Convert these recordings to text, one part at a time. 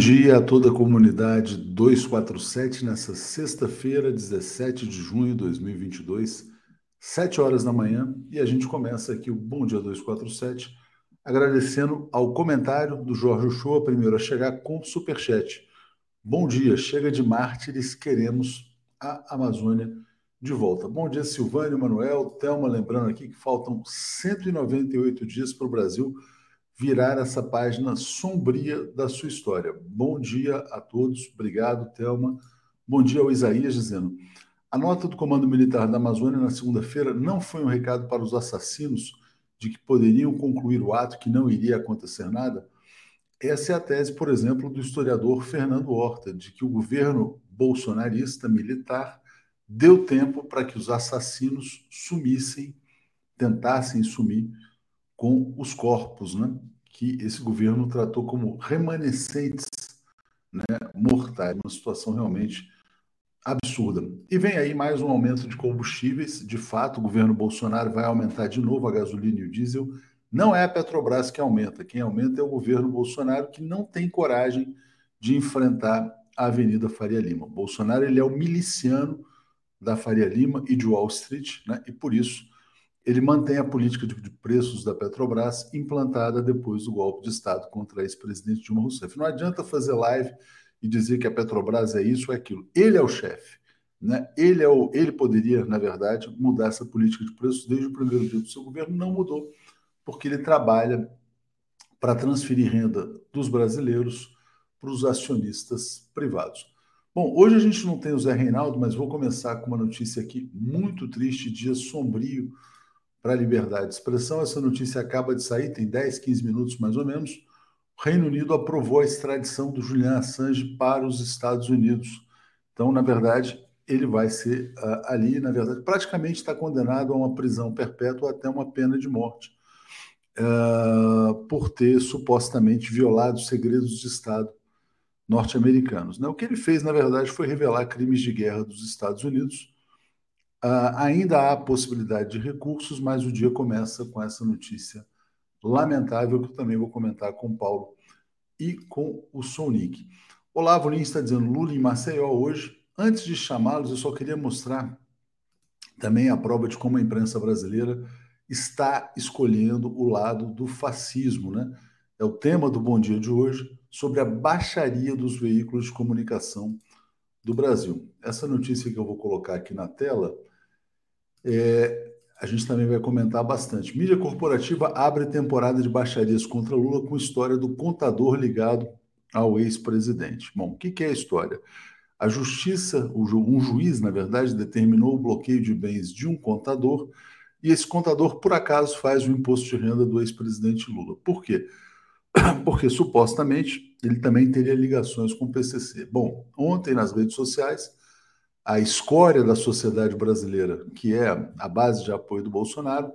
Dia a toda a comunidade 247 nessa sexta-feira, 17 de junho de 2022, 7 horas da manhã, e a gente começa aqui o Bom Dia 247, agradecendo ao comentário do Jorge Uchoa, primeiro a chegar com superchat. Bom dia, chega de mártires, queremos a Amazônia de volta. Bom dia, Silvânio, Manuel, Thelma, lembrando aqui que faltam 198 dias para o Brasil virar essa página sombria da sua história. Bom dia a todos, obrigado, Thelma. Bom dia ao Isaías, dizendo: a nota do Comando Militar da Amazônia na segunda-feira não foi um recado para os assassinos de que poderiam concluir o ato que não iria acontecer nada? Essa é a tese, por exemplo, do historiador Fernando Horta, de que o governo bolsonarista militar deu tempo para que os assassinos sumissem, tentassem sumir com os corpos, né? Que esse governo tratou como remanescentes né, mortais, uma situação realmente absurda. E vem aí mais um aumento de combustíveis. De fato, o governo Bolsonaro vai aumentar de novo a gasolina e o diesel. Não é a Petrobras que aumenta, quem aumenta é o governo Bolsonaro, que não tem coragem de enfrentar a Avenida Faria Lima. Bolsonaro ele é o miliciano da Faria Lima e de Wall Street, né? e por isso ele mantém a política de preços da Petrobras implantada depois do golpe de Estado contra a ex-presidente Dilma Rousseff. Não adianta fazer live e dizer que a Petrobras é isso ou é aquilo. Ele é o chefe. Né? Ele, é o, ele poderia, na verdade, mudar essa política de preços desde o primeiro dia do seu governo. Não mudou, porque ele trabalha para transferir renda dos brasileiros para os acionistas privados. Bom, hoje a gente não tem o Zé Reinaldo, mas vou começar com uma notícia aqui muito triste, dia sombrio para a liberdade de expressão. Essa notícia acaba de sair, tem 10, 15 minutos mais ou menos. O Reino Unido aprovou a extradição do Julian Assange para os Estados Unidos. Então, na verdade, ele vai ser uh, ali, na verdade, praticamente está condenado a uma prisão perpétua até uma pena de morte, uh, por ter supostamente violado segredos de Estado norte-americanos. Né? O que ele fez, na verdade, foi revelar crimes de guerra dos Estados Unidos Uh, ainda há possibilidade de recursos, mas o dia começa com essa notícia lamentável que eu também vou comentar com o Paulo e com o Sonic. Olavo Lins está dizendo Lula em Maceió hoje. Antes de chamá-los, eu só queria mostrar também a prova de como a imprensa brasileira está escolhendo o lado do fascismo, né? É o tema do Bom Dia de hoje, sobre a baixaria dos veículos de comunicação do Brasil. Essa notícia que eu vou colocar aqui na tela é, a gente também vai comentar bastante. Mídia corporativa abre temporada de baixarias contra Lula com história do contador ligado ao ex-presidente. Bom, o que, que é a história? A justiça, um juiz, na verdade, determinou o bloqueio de bens de um contador e esse contador, por acaso, faz o imposto de renda do ex-presidente Lula. Por quê? Porque supostamente ele também teria ligações com o PCC. Bom, ontem nas redes sociais a escória da sociedade brasileira, que é a base de apoio do Bolsonaro,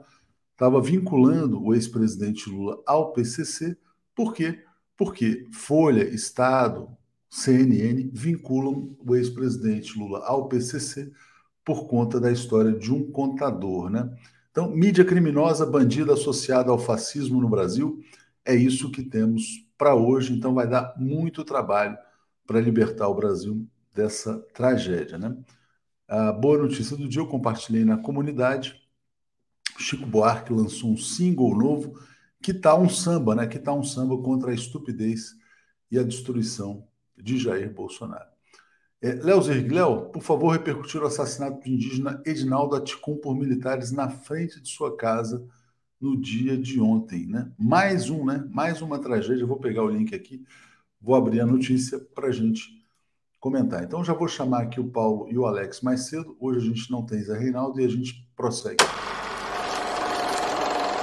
estava vinculando o ex-presidente Lula ao PCC. Por quê? Porque Folha, Estado, CNN vinculam o ex-presidente Lula ao PCC por conta da história de um contador, né? Então, mídia criminosa, bandida associada ao fascismo no Brasil, é isso que temos para hoje. Então, vai dar muito trabalho para libertar o Brasil dessa tragédia. Né? A boa notícia do dia eu compartilhei na comunidade. Chico Buarque lançou um single novo que tá um samba, né? Que tá um samba contra a estupidez e a destruição de Jair Bolsonaro. É, Léo Zergléu, por favor, repercutir o assassinato do indígena Edinaldo Aticum por militares na frente de sua casa no dia de ontem, né? Mais um, né? Mais uma tragédia. Eu vou pegar o link aqui, vou abrir a notícia para gente comentar. Então já vou chamar aqui o Paulo e o Alex mais cedo. Hoje a gente não tem Zé Reinaldo e a gente prossegue.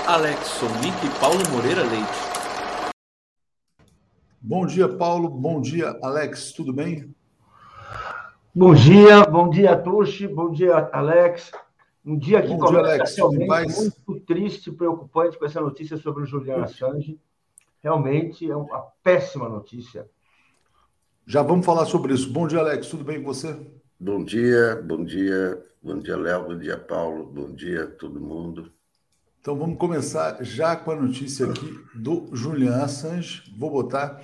Alex Sonic e Paulo Moreira Leite. Bom dia, Paulo. Bom dia, Alex. Tudo bem? Bom dia, bom dia, Tuxi. Bom dia, Alex. Um dia que bom começa dia, Alex. realmente muito triste e preocupante com essa notícia sobre o Julian Assange. Realmente é uma péssima notícia. Já vamos falar sobre isso. Bom dia, Alex. Tudo bem com você? Bom dia, bom dia, bom dia, Léo, bom dia, Paulo, bom dia, todo mundo. Então vamos começar já com a notícia aqui do Julian Assange. Vou botar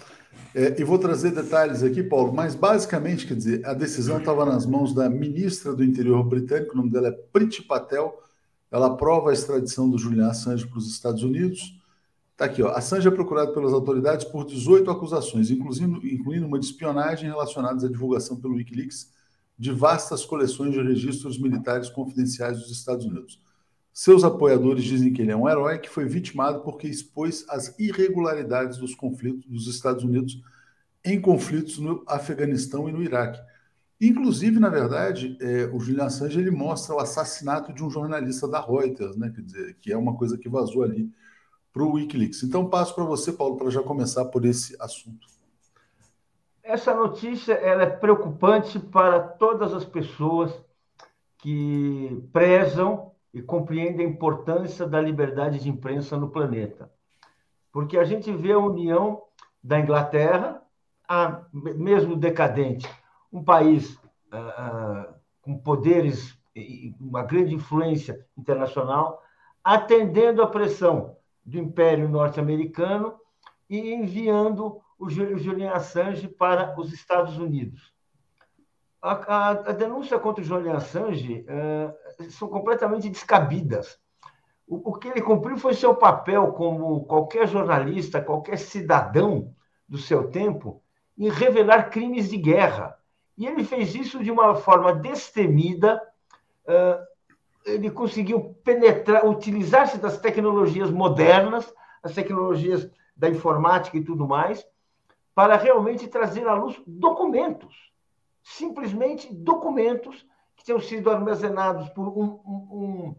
é, e vou trazer detalhes aqui, Paulo, mas basicamente, quer dizer, a decisão estava nas mãos da ministra do Interior britânico, o nome dela é Priti Patel. Ela aprova a extradição do Julian Assange para os Estados Unidos. Está aqui, ó. Assange é procurado pelas autoridades por 18 acusações, incluindo, incluindo uma de espionagem relacionadas à divulgação pelo Wikileaks de vastas coleções de registros militares confidenciais dos Estados Unidos. Seus apoiadores dizem que ele é um herói que foi vitimado porque expôs as irregularidades dos conflitos dos Estados Unidos em conflitos no Afeganistão e no Iraque. Inclusive, na verdade, é, o Julian Assange ele mostra o assassinato de um jornalista da Reuters, né? Quer dizer, que é uma coisa que vazou ali para o WikiLeaks. Então, passo para você, Paulo, para já começar por esse assunto. Essa notícia é preocupante para todas as pessoas que prezam e compreende a importância da liberdade de imprensa no planeta. Porque a gente vê a união da Inglaterra, a, mesmo decadente, um país ah, ah, com poderes e uma grande influência internacional, atendendo à pressão do Império Norte-Americano e enviando o Julian Assange para os Estados Unidos. A, a, a denúncia contra o Julian Assange uh, são completamente descabidas. O, o que ele cumpriu foi seu papel como qualquer jornalista, qualquer cidadão do seu tempo, em revelar crimes de guerra. E ele fez isso de uma forma destemida. Uh, ele conseguiu penetrar, utilizar-se das tecnologias modernas, as tecnologias da informática e tudo mais, para realmente trazer à luz documentos, simplesmente documentos que tinham sido armazenados por um, um,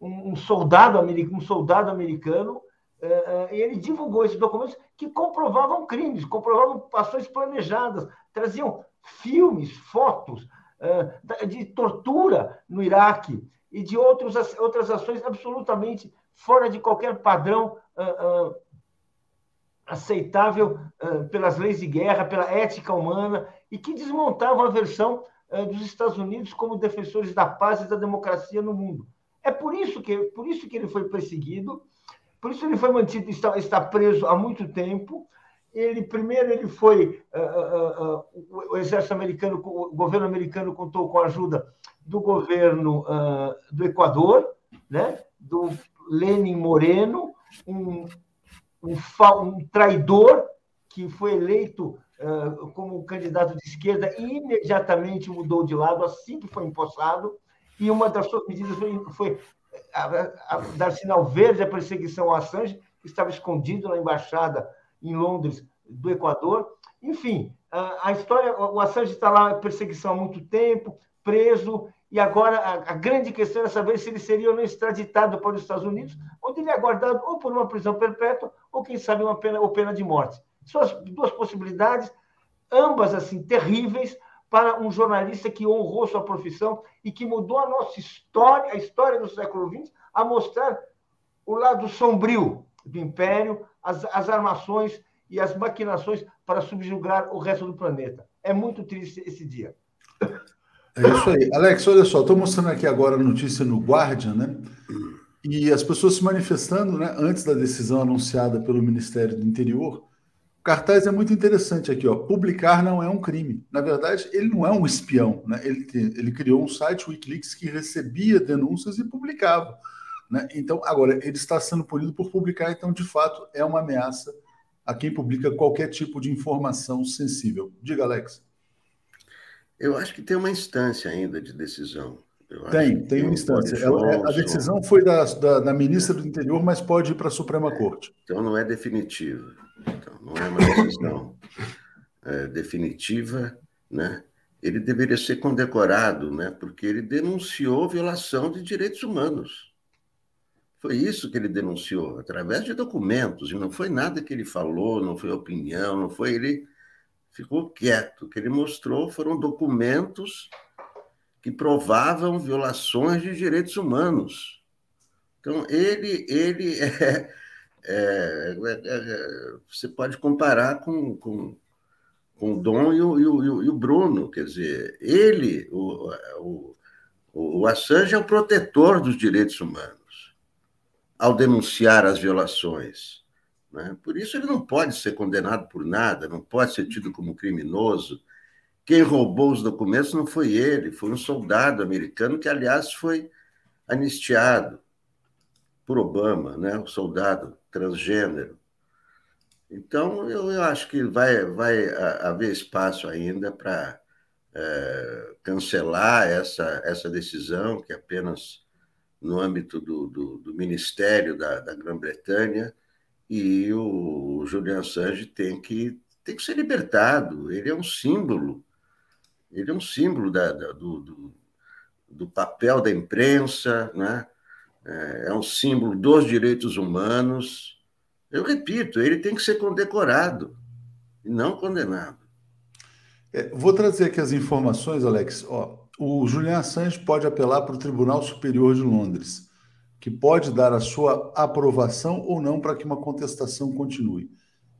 um, um soldado, americano, um soldado americano, uh, uh, e ele divulgou esses documentos que comprovavam crimes, comprovavam ações planejadas, traziam filmes, fotos uh, de tortura no Iraque e de outros, outras ações absolutamente fora de qualquer padrão aceitável pelas leis de guerra, pela ética humana, e que desmontavam a versão dos Estados Unidos como defensores da paz e da democracia no mundo. É por isso que, por isso que ele foi perseguido, por isso ele foi mantido, está, está preso há muito tempo. Ele primeiro ele foi uh, uh, uh, o exército americano, o governo americano contou com a ajuda do governo do Equador, né, do Lenin Moreno, um, um, um traidor que foi eleito como candidato de esquerda e imediatamente mudou de lado assim que foi empossado. E uma das suas medidas foi, foi a, a, dar sinal verde à perseguição ao Assange, que estava escondido na embaixada em Londres do Equador. Enfim, a, a história, o Assange está lá em perseguição há muito tempo, preso, e agora a, a, grande questão é saber se ele seria ou não extraditado para os Estados Unidos, onde ele é aguardado ou por uma prisão perpétua, ou quem sabe uma pena ou pena de morte. São as duas possibilidades, ambas assim terríveis para um jornalista que honrou sua profissão e que mudou a nossa história, a história do século XX, a mostrar o lado sombrio do império, as, as armações e as maquinações para subjugar o resto do planeta. É muito triste esse dia. É isso aí. Alex, olha só, estou mostrando aqui agora a notícia no Guardian, né? E as pessoas se manifestando, né, antes da decisão anunciada pelo Ministério do Interior, o cartaz é muito interessante aqui, ó. Publicar não é um crime. Na verdade, ele não é um espião, né? Ele, ele criou um site Wikileaks que recebia denúncias e publicava, né? Então, agora ele está sendo punido por publicar, então de fato é uma ameaça a quem publica qualquer tipo de informação sensível. Diga, Alex. Eu acho que tem uma instância ainda de decisão. tem, tem uma instância. Ela, a decisão foi da, da, da ministra do Interior, mas pode ir para a Suprema é, Corte. Então não é definitiva. Então, não é uma decisão é, definitiva, né? Ele deveria ser condecorado, né? Porque ele denunciou violação de direitos humanos. Foi isso que ele denunciou, através de documentos, e não foi nada que ele falou, não foi opinião, não foi ele ficou quieto. O que ele mostrou foram documentos que provavam violações de direitos humanos. Então, ele, ele é, é, é, é, você pode comparar com, com, com o Dom e o, e, o, e o Bruno, quer dizer, ele, o, o, o Assange é o protetor dos direitos humanos. ao denunciar as violações. Né? Por isso, ele não pode ser condenado por nada, não pode ser tido como criminoso. Quem roubou os documentos não foi ele, foi um soldado americano que, aliás, foi anistiado por Obama, né? o soldado transgênero. Então, eu, eu acho que vai, vai haver espaço ainda para é, cancelar essa, essa decisão, que é apenas no âmbito do, do, do Ministério da, da Grã-Bretanha, e o Julian Assange tem que, tem que ser libertado. Ele é um símbolo, ele é um símbolo da, da do, do, do, papel da imprensa, né? É, é um símbolo dos direitos humanos. Eu repito, ele tem que ser condecorado e não condenado. É, vou trazer aqui as informações, Alex. Ó, o Julian Assange pode apelar para o Tribunal Superior de Londres, que pode dar a sua aprovação ou não para que uma contestação continue.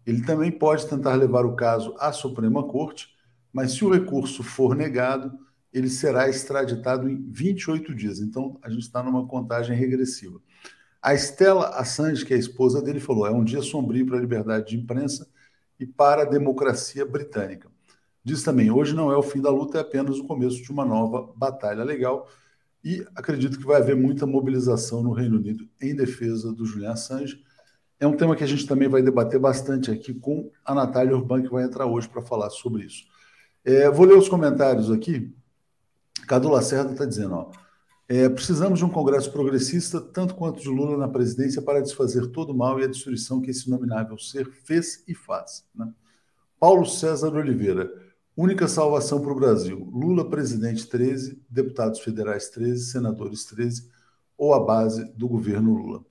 Ele também pode tentar levar o caso à Suprema Corte, mas se o recurso for negado, ele será extraditado em 28 dias. Então, a gente está numa contagem regressiva. A Stella Assange, que é a esposa dele, falou: é um dia sombrio para a liberdade de imprensa e para a democracia britânica. Diz também: hoje não é o fim da luta, é apenas o começo de uma nova batalha legal. E acredito que vai haver muita mobilização no Reino Unido em defesa do Julian Assange. É um tema que a gente também vai debater bastante aqui com a Natália Urban, que vai entrar hoje para falar sobre isso. É, vou ler os comentários aqui. Cadu Lacerda está dizendo: ó, é, precisamos de um Congresso progressista, tanto quanto de Lula na presidência, para desfazer todo o mal e a destruição que esse nominável ser fez e faz. Né? Paulo César Oliveira. Única salvação para o Brasil: Lula, presidente 13, deputados federais 13, senadores 13, ou a base do governo Lula.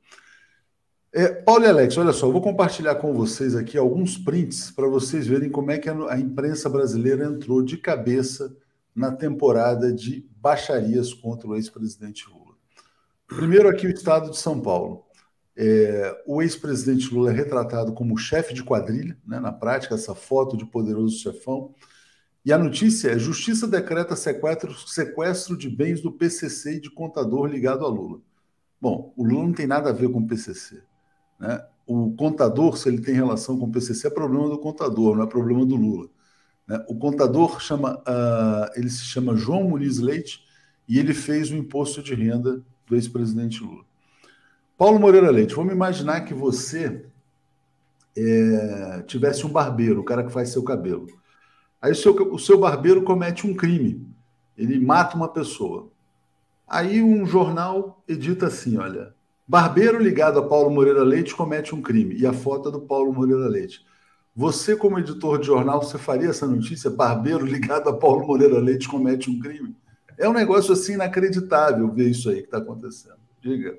É, Paulo e Alex, olha só, eu vou compartilhar com vocês aqui alguns prints para vocês verem como é que a imprensa brasileira entrou de cabeça na temporada de baixarias contra o ex-presidente Lula. Primeiro, aqui o estado de São Paulo. É, o ex-presidente Lula é retratado como chefe de quadrilha, né, na prática, essa foto de poderoso chefão. E a notícia é: Justiça decreta sequestro, sequestro de bens do PCC e de contador ligado a Lula. Bom, o Lula não tem nada a ver com o PCC. Né? O contador, se ele tem relação com o PCC, é problema do contador, não é problema do Lula. Né? O contador chama, uh, ele se chama João Muniz Leite e ele fez o imposto de renda do ex-presidente Lula. Paulo Moreira Leite, vamos imaginar que você é, tivesse um barbeiro, o cara que faz seu cabelo. Aí o seu, o seu barbeiro comete um crime, ele mata uma pessoa. Aí um jornal edita assim, olha, barbeiro ligado a Paulo Moreira Leite comete um crime, e a foto é do Paulo Moreira Leite. Você, como editor de jornal, você faria essa notícia? Barbeiro ligado a Paulo Moreira Leite comete um crime? É um negócio assim inacreditável ver isso aí que está acontecendo. Diga.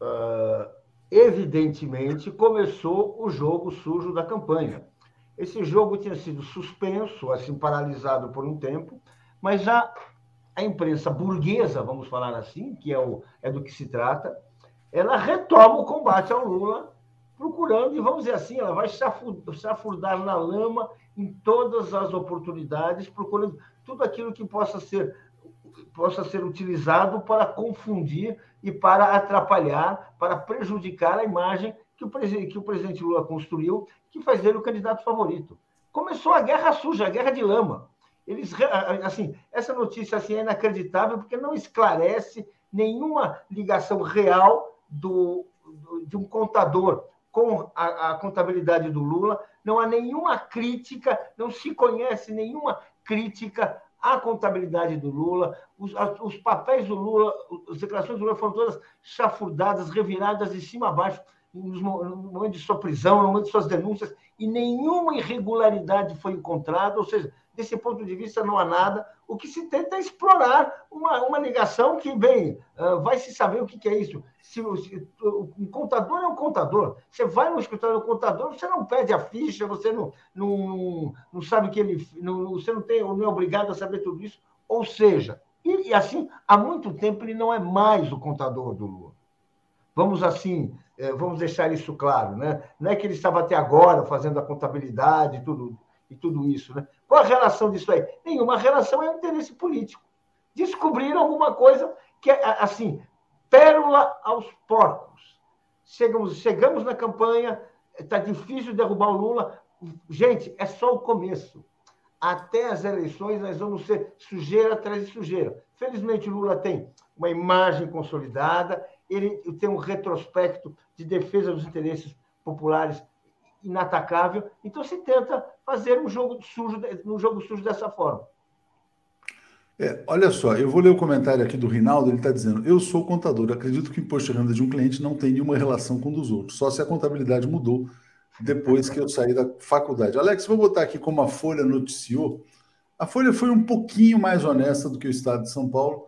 Uh, evidentemente, começou o jogo sujo da campanha. Esse jogo tinha sido suspenso, assim, paralisado por um tempo, mas já a imprensa burguesa, vamos falar assim, que é, o, é do que se trata, ela retoma o combate ao Lula procurando, e vamos dizer assim, ela vai chafurdar na lama em todas as oportunidades, procurando tudo aquilo que possa ser possa ser utilizado para confundir e para atrapalhar, para prejudicar a imagem que o, que o presidente Lula construiu, que faz dele o candidato favorito. Começou a guerra suja, a guerra de lama. Eles, assim, essa notícia assim, é inacreditável porque não esclarece nenhuma ligação real do, do de um contador com a, a contabilidade do Lula, não há nenhuma crítica, não se conhece nenhuma crítica à contabilidade do Lula, os, os, papéis do Lula, as declarações do Lula foram todas chafurdadas, reviradas de cima a baixo, no momento de sua prisão, no momento de suas denúncias, e nenhuma irregularidade foi encontrada, ou seja, desse ponto de vista não há nada. O que se tenta é explorar uma, uma ligação que, bem, uh, vai se saber o que, que é isso. Se, se, um contador é um contador. Você vai no escritório do contador, você não pede a ficha, você não, não, não sabe que ele. Não, você não, tem, não é obrigado a saber tudo isso. Ou seja, e, e assim, há muito tempo ele não é mais o contador do Lula. Vamos assim, vamos deixar isso claro, né? Não é que ele estava até agora fazendo a contabilidade e tudo, e tudo isso, né? Qual a relação disso aí? Nenhuma relação é interesse político. Descobriram alguma coisa que, assim, pérola aos porcos. Chegamos, chegamos na campanha, está difícil derrubar o Lula. Gente, é só o começo. Até as eleições nós vamos ser sujeira atrás de sujeira. Felizmente, o Lula tem uma imagem consolidada, ele tem um retrospecto de defesa dos interesses populares inatacável. Então se tenta fazer um jogo sujo, um jogo sujo dessa forma. É, olha só, eu vou ler o comentário aqui do Rinaldo, ele está dizendo: Eu sou contador, acredito que o imposto de renda de um cliente não tem nenhuma relação com o dos outros, só se a contabilidade mudou depois que eu saí da faculdade. Alex, vou botar aqui como a Folha noticiou. A Folha foi um pouquinho mais honesta do que o Estado de São Paulo.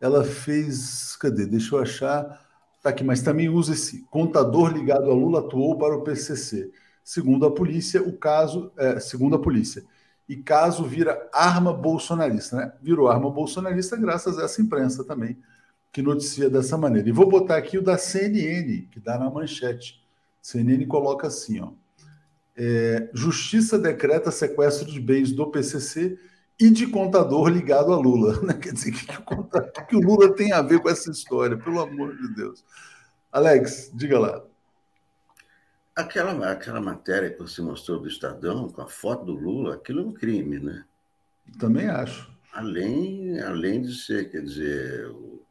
Ela fez. Cadê? Deixa eu achar. Tá aqui, mas também usa esse contador ligado a Lula atuou para o PCC. Segundo a polícia, o caso, é, segundo a polícia, e caso vira arma bolsonarista, né? Virou arma bolsonarista graças a essa imprensa também, que noticia dessa maneira. E vou botar aqui o da CNN, que dá na manchete. CNN coloca assim, ó. É, Justiça decreta sequestro de bens do PCC e de contador ligado a Lula. Né? Quer dizer, o que, que, que o Lula tem a ver com essa história? Pelo amor de Deus. Alex, diga lá. Aquela, aquela matéria que você mostrou do Estadão, com a foto do Lula, aquilo é um crime, né? Também acho. Além, além de ser, quer dizer, o,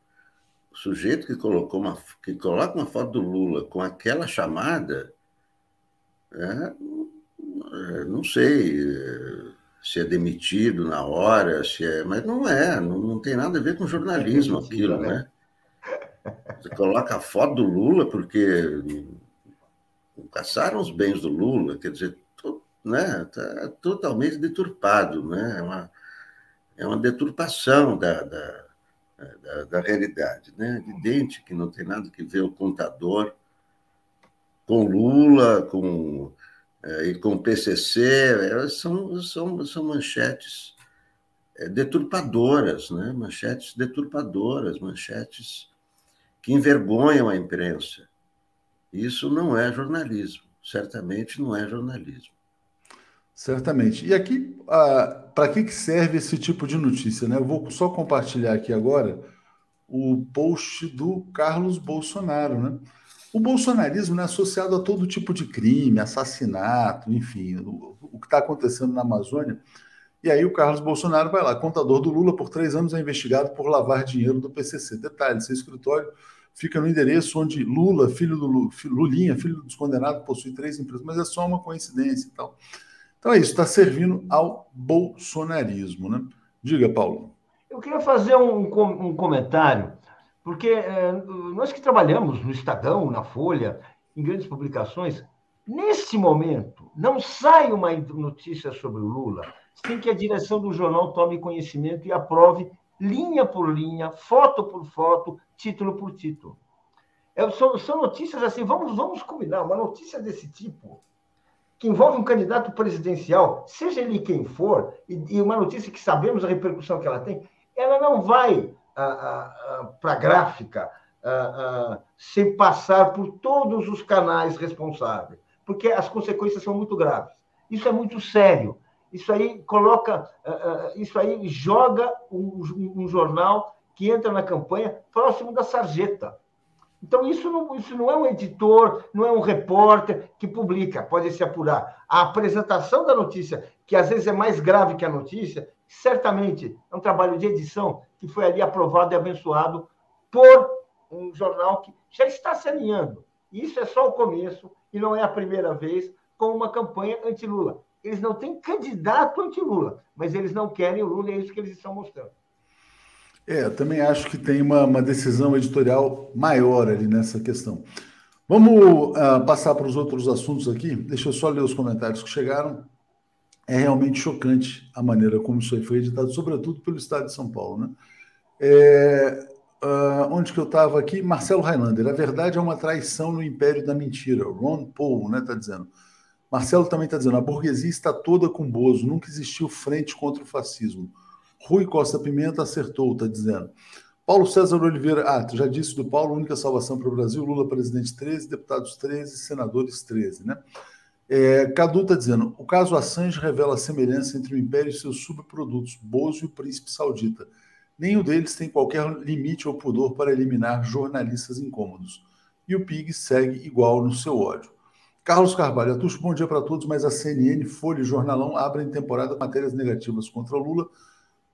o sujeito que colocou uma, que coloca uma foto do Lula com aquela chamada, é, é não sei é, se é demitido na hora, se é, mas não é, não, não tem nada a ver com jornalismo é aquilo, né? né? Você coloca a foto do Lula porque caçaram os bens do Lula, quer dizer, né, tá totalmente deturpado, né? É uma, é uma deturpação da, da, da, da realidade, né? Evidente que não tem nada que ver o contador com Lula, com é, e com o PCC, é, são, são, são manchetes é, deturpadoras, né? manchetes deturpadoras, manchetes que envergonham a imprensa. Isso não é jornalismo, certamente não é jornalismo. Certamente. E aqui, para que serve esse tipo de notícia? Né? Eu vou só compartilhar aqui agora o post do Carlos Bolsonaro. Né? O bolsonarismo é associado a todo tipo de crime, assassinato, enfim, o, o que está acontecendo na Amazônia. E aí o Carlos Bolsonaro vai lá, contador do Lula por três anos é investigado por lavar dinheiro do PCC. Detalhe, seu escritório fica no endereço onde Lula, filho do Lulinha, filho dos condenados, possui três empresas, mas é só uma coincidência e tal. Então é isso, está servindo ao bolsonarismo, né? Diga, Paulo. Eu queria fazer um, um comentário, porque é, nós que trabalhamos no Estadão, na Folha, em grandes publicações, nesse momento não sai uma notícia sobre o Lula sem que a direção do jornal tome conhecimento e aprove linha por linha, foto por foto, título por título. É, são, são notícias assim, vamos, vamos combinar, uma notícia desse tipo, que envolve um candidato presidencial, seja ele quem for, e, e uma notícia que sabemos a repercussão que ela tem, ela não vai para a gráfica sem passar por todos os canais responsáveis, porque as consequências são muito graves. Isso é muito sério. Isso aí coloca, isso aí joga um, jornal que entra na campanha próximo da sarjeta. Então, isso não, isso não é um editor, não é um repórter que publica, pode se apurar. A apresentação da notícia, que às vezes é mais grave que a notícia, certamente é um trabalho de edição que foi ali aprovado e abençoado por um jornal que já está se alinhando. Isso é só o começo e não é a primeira vez com uma campanha anti-Lula. Eles não têm candidato anti-Lula, mas eles não querem o Lula, é isso que eles estão mostrando. É, também acho que tem uma, uma decisão editorial maior ali nessa questão. Vamos uh, passar para os outros assuntos aqui. Deixa eu só ler os comentários que chegaram. É realmente chocante a maneira como isso aí foi editado, sobretudo pelo Estado de São Paulo. Né? É, uh, onde que eu estava aqui? Marcelo Highlander. A verdade é uma traição no império da mentira. Ron Paul está né, tá dizendo. Marcelo também está dizendo: a burguesia está toda com Bozo, nunca existiu frente contra o fascismo. Rui Costa Pimenta acertou, está dizendo. Paulo César Oliveira, ah, já disse do Paulo, única salvação para o Brasil, Lula presidente 13, deputados 13, senadores 13, né? É, Cadu está dizendo, o caso Assange revela a semelhança entre o Império e seus subprodutos, Bozo e o Príncipe Saudita. Nenhum deles tem qualquer limite ou pudor para eliminar jornalistas incômodos. E o PIG segue igual no seu ódio. Carlos Carvalho, Atucho, bom dia para todos, mas a CNN, Folha e Jornalão abrem temporada matérias negativas contra Lula,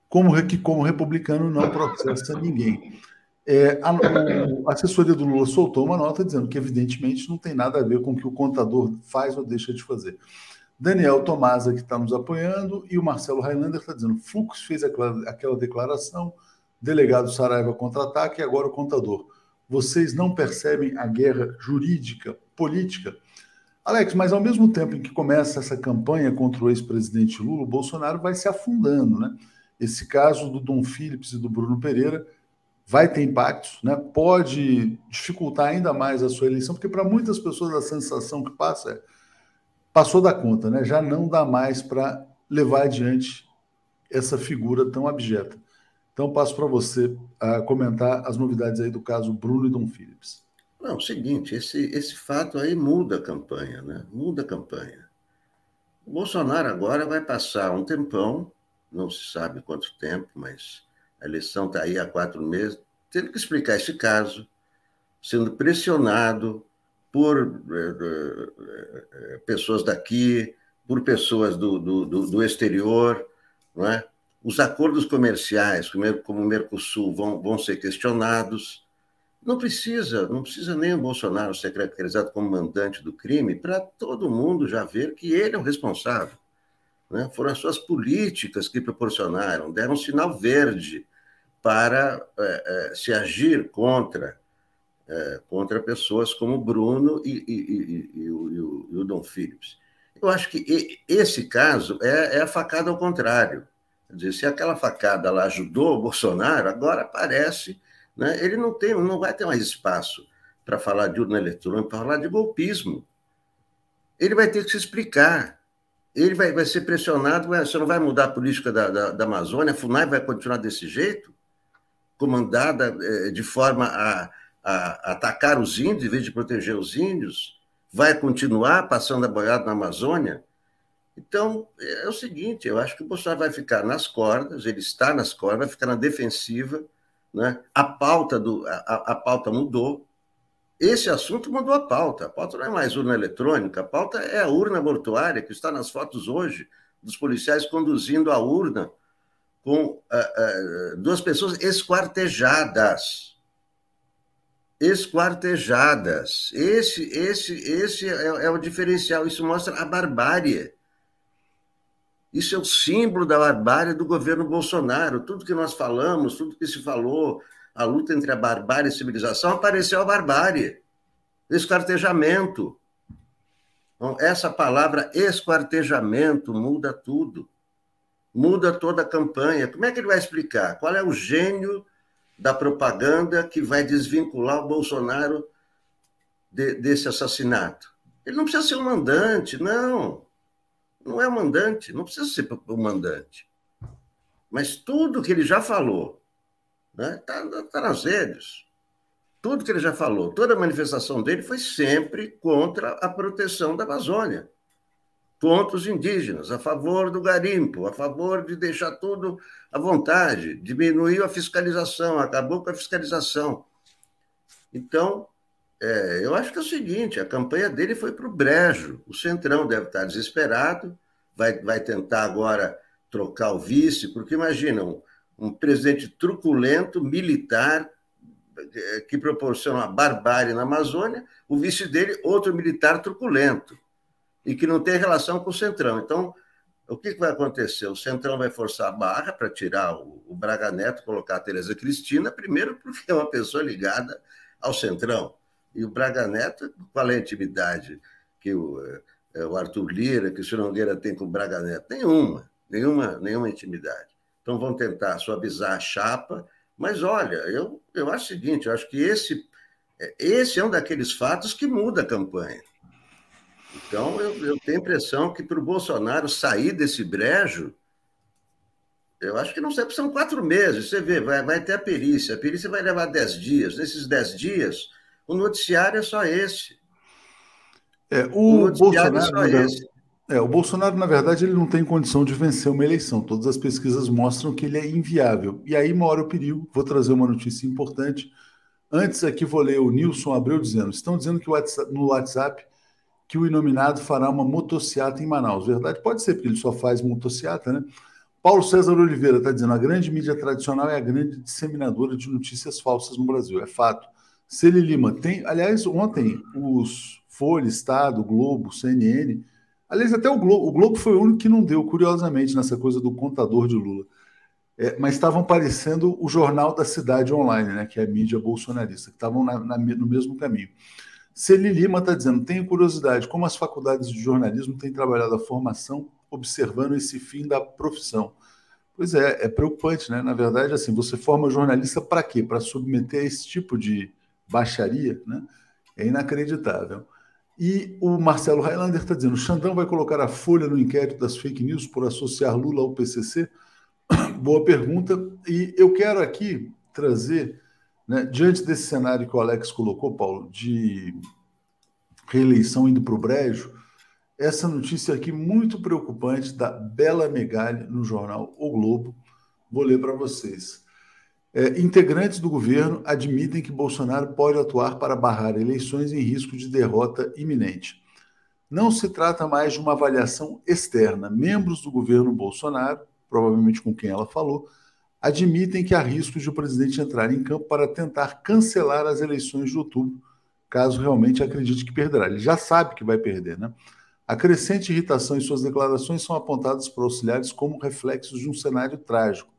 como que como republicano não processa ninguém. É, a, a, assessoria do Lula soltou uma nota dizendo que, evidentemente, não tem nada a ver com o que o contador faz ou deixa de fazer. Daniel Tomasa, que está nos apoiando, e o Marcelo Highlander está dizendo: Fux fez aquela, aquela declaração, delegado Saraiva contra-ataque e agora o contador. Vocês não percebem a guerra jurídica, política? Alex, mas ao mesmo tempo em que começa essa campanha contra o ex-presidente Lula, o Bolsonaro vai se afundando, né? Esse caso do Dom Phillips e do Bruno Pereira vai ter impactos, né? pode dificultar ainda mais a sua eleição, porque para muitas pessoas a sensação que passa é passou da conta, né? já não dá mais para levar adiante essa figura tão abjeta. Então, passo para você uh, comentar as novidades aí do caso Bruno e Dom Phillips. Não, o seguinte, esse, esse fato aí muda a campanha, né? Muda a campanha. O Bolsonaro agora vai passar um tempão, não se sabe quanto tempo, mas a eleição está aí há quatro meses, tendo que explicar esse caso, sendo pressionado por eh, eh, pessoas daqui, por pessoas do, do, do exterior, não é? Os acordos comerciais, como o Mercosul, vão, vão ser questionados. Não precisa, não precisa nem o Bolsonaro ser caracterizado como mandante do crime para todo mundo já ver que ele é o responsável. Né? Foram as suas políticas que proporcionaram, deram um sinal verde para é, é, se agir contra é, contra pessoas como Bruno e, e, e, e o, o, Dom Phillips. Eu acho que esse caso é, é, a facada ao contrário. Quer dizer, se aquela facada lá ajudou o Bolsonaro, agora parece, né, ele não tem, não vai ter mais espaço para falar de urna eletrônica, para falar de golpismo. Ele vai ter que se explicar. Ele vai, vai ser pressionado, você não vai mudar a política da, da, da Amazônia, a FUNAI vai continuar desse jeito? Comandada eh, de forma a, a, atacar os índios em vez de proteger os índios? Vai continuar passando a boiada na Amazônia? Então, é o seguinte, eu acho que o Bolsonaro vai ficar nas cordas, ele está nas cordas, vai ficar na defensiva, né? a, pauta do, a, a pauta mudou, esse assunto mudou a pauta. A pauta não é mais urna eletrônica, a pauta é a urna mortuária, que está nas fotos hoje, dos policiais conduzindo a urna com uh, uh, duas pessoas esquartejadas. Esquartejadas. Esse, esse, esse é, é, o diferencial. Isso mostra a barbárie. Isso é o símbolo da barbárie do governo Bolsonaro. Tudo que nós falamos, tudo que se falou, a luta entre a barbárie e a civilização, apareceu a barbárie. Esquartejamento. Então, essa palavra esquartejamento muda tudo muda toda a campanha. Como é que ele vai explicar? Qual é o gênio da propaganda que vai desvincular o Bolsonaro de, desse assassinato? Ele não precisa ser o um mandante, não. Não é o mandante, não precisa ser o mandante. Mas tudo que ele já falou, está né, tá, tá nas redes. Tudo que ele já falou, toda a manifestação dele foi sempre contra a proteção da Amazônia contra os indígenas, a favor do garimpo, a favor de deixar tudo à vontade, diminuiu a fiscalização, acabou com a fiscalização. Então, é, eu acho que é o seguinte: a campanha dele foi para o brejo. O Centrão deve estar desesperado, vai, vai tentar agora trocar o vice, porque imaginam um, um presidente truculento, militar, é, que proporciona uma barbárie na Amazônia, o vice dele, outro militar truculento e que não tem relação com o Centrão. Então, o que, vai acontecer? O Centrão vai forçar a barra para tirar o, Braga Neto, colocar a Tereza Cristina, primeiro porque é uma pessoa ligada ao Centrão. E o Braga Neto, qual é a intimidade que o, é, o Arthur Lira, que o Ciro Nogueira tem com o Braga Neto? Nenhuma, nenhuma, nenhuma intimidade. Então vão tentar suavizar a chapa, mas olha, eu, eu acho o seguinte, eu acho que esse, é, esse é um daqueles fatos que muda a campanha. Então, eu, eu tenho a impressão que para o Bolsonaro sair desse brejo, eu acho que não sei, são quatro meses. Você vê, vai, vai ter a perícia. A perícia vai levar dez dias. Nesses dez dias, o noticiário é só esse. É, o, o Bolsonaro, é É, o Bolsonaro, na verdade, ele não tem condição de vencer uma eleição. Todas as pesquisas mostram que ele é inviável. E aí mora o perigo. Vou trazer uma notícia importante. Antes aqui vou ler o Nilson Abreu dizendo: estão dizendo que no WhatsApp que o inominado fará uma motociata em Manaus. Verdade? Pode ser, porque ele só faz motociata, né? Paulo César Oliveira está dizendo: a grande mídia tradicional é a grande disseminadora de notícias falsas no Brasil. É fato. Celi Lima tem. Aliás, ontem os Folha, Estado, Globo, CNN. Aliás, até o Globo, o Globo foi o único que não deu, curiosamente, nessa coisa do contador de Lula. É, mas estavam parecendo o Jornal da Cidade Online, né, que é a mídia bolsonarista, que estavam no mesmo caminho. Celi Lima está dizendo: tenho curiosidade, como as faculdades de jornalismo têm trabalhado a formação observando esse fim da profissão. Pois é, é preocupante, né? Na verdade, assim, você forma jornalista para quê? Para submeter a esse tipo de baixaria, né? É inacreditável. E o Marcelo Highlander está dizendo: Xandão vai colocar a folha no inquérito das fake news por associar Lula ao PCC? Boa pergunta. E eu quero aqui trazer, né, diante desse cenário que o Alex colocou, Paulo, de reeleição indo para o brejo, essa notícia aqui muito preocupante da Bela Megali no jornal O Globo. Vou ler para vocês. É, integrantes do governo admitem que Bolsonaro pode atuar para barrar eleições em risco de derrota iminente. Não se trata mais de uma avaliação externa. Membros do governo Bolsonaro, provavelmente com quem ela falou, admitem que há risco de o presidente entrar em campo para tentar cancelar as eleições de outubro, caso realmente acredite que perderá. Ele já sabe que vai perder, né? A crescente irritação em suas declarações são apontadas por auxiliares como reflexos de um cenário trágico.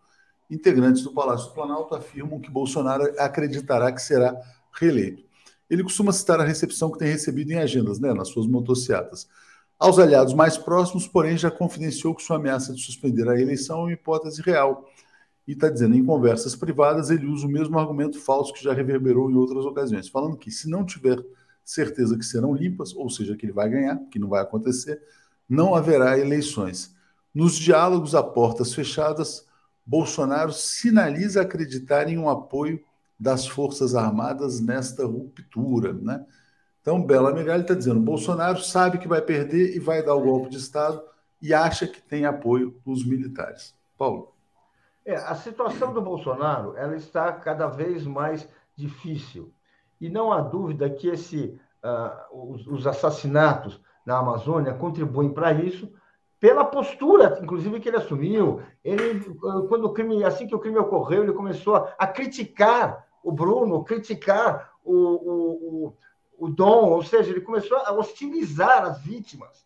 Integrantes do Palácio do Planalto afirmam que Bolsonaro acreditará que será reeleito. Ele costuma citar a recepção que tem recebido em agendas, né, nas suas motocicletas. Aos aliados mais próximos, porém, já confidenciou que sua ameaça de suspender a eleição é uma hipótese real. E está dizendo, em conversas privadas, ele usa o mesmo argumento falso que já reverberou em outras ocasiões, falando que, se não tiver certeza que serão limpas, ou seja, que ele vai ganhar, que não vai acontecer, não haverá eleições. Nos diálogos a portas fechadas, Bolsonaro sinaliza acreditar em um apoio das Forças Armadas nesta ruptura. Né? Então, Bela Megali está dizendo: Bolsonaro sabe que vai perder e vai dar o golpe de Estado e acha que tem apoio dos militares. Paulo. É, a situação do Bolsonaro ela está cada vez mais difícil. E não há dúvida que esse, uh, os, os, assassinatos na Amazônia contribuem para isso, pela postura, inclusive, que ele assumiu. Ele, ah, quando o crime, assim que o crime ocorreu, ele começou a, a criticar o Bruno, criticar o, o, o, o Dom, ou seja, ele começou a hostilizar as vítimas.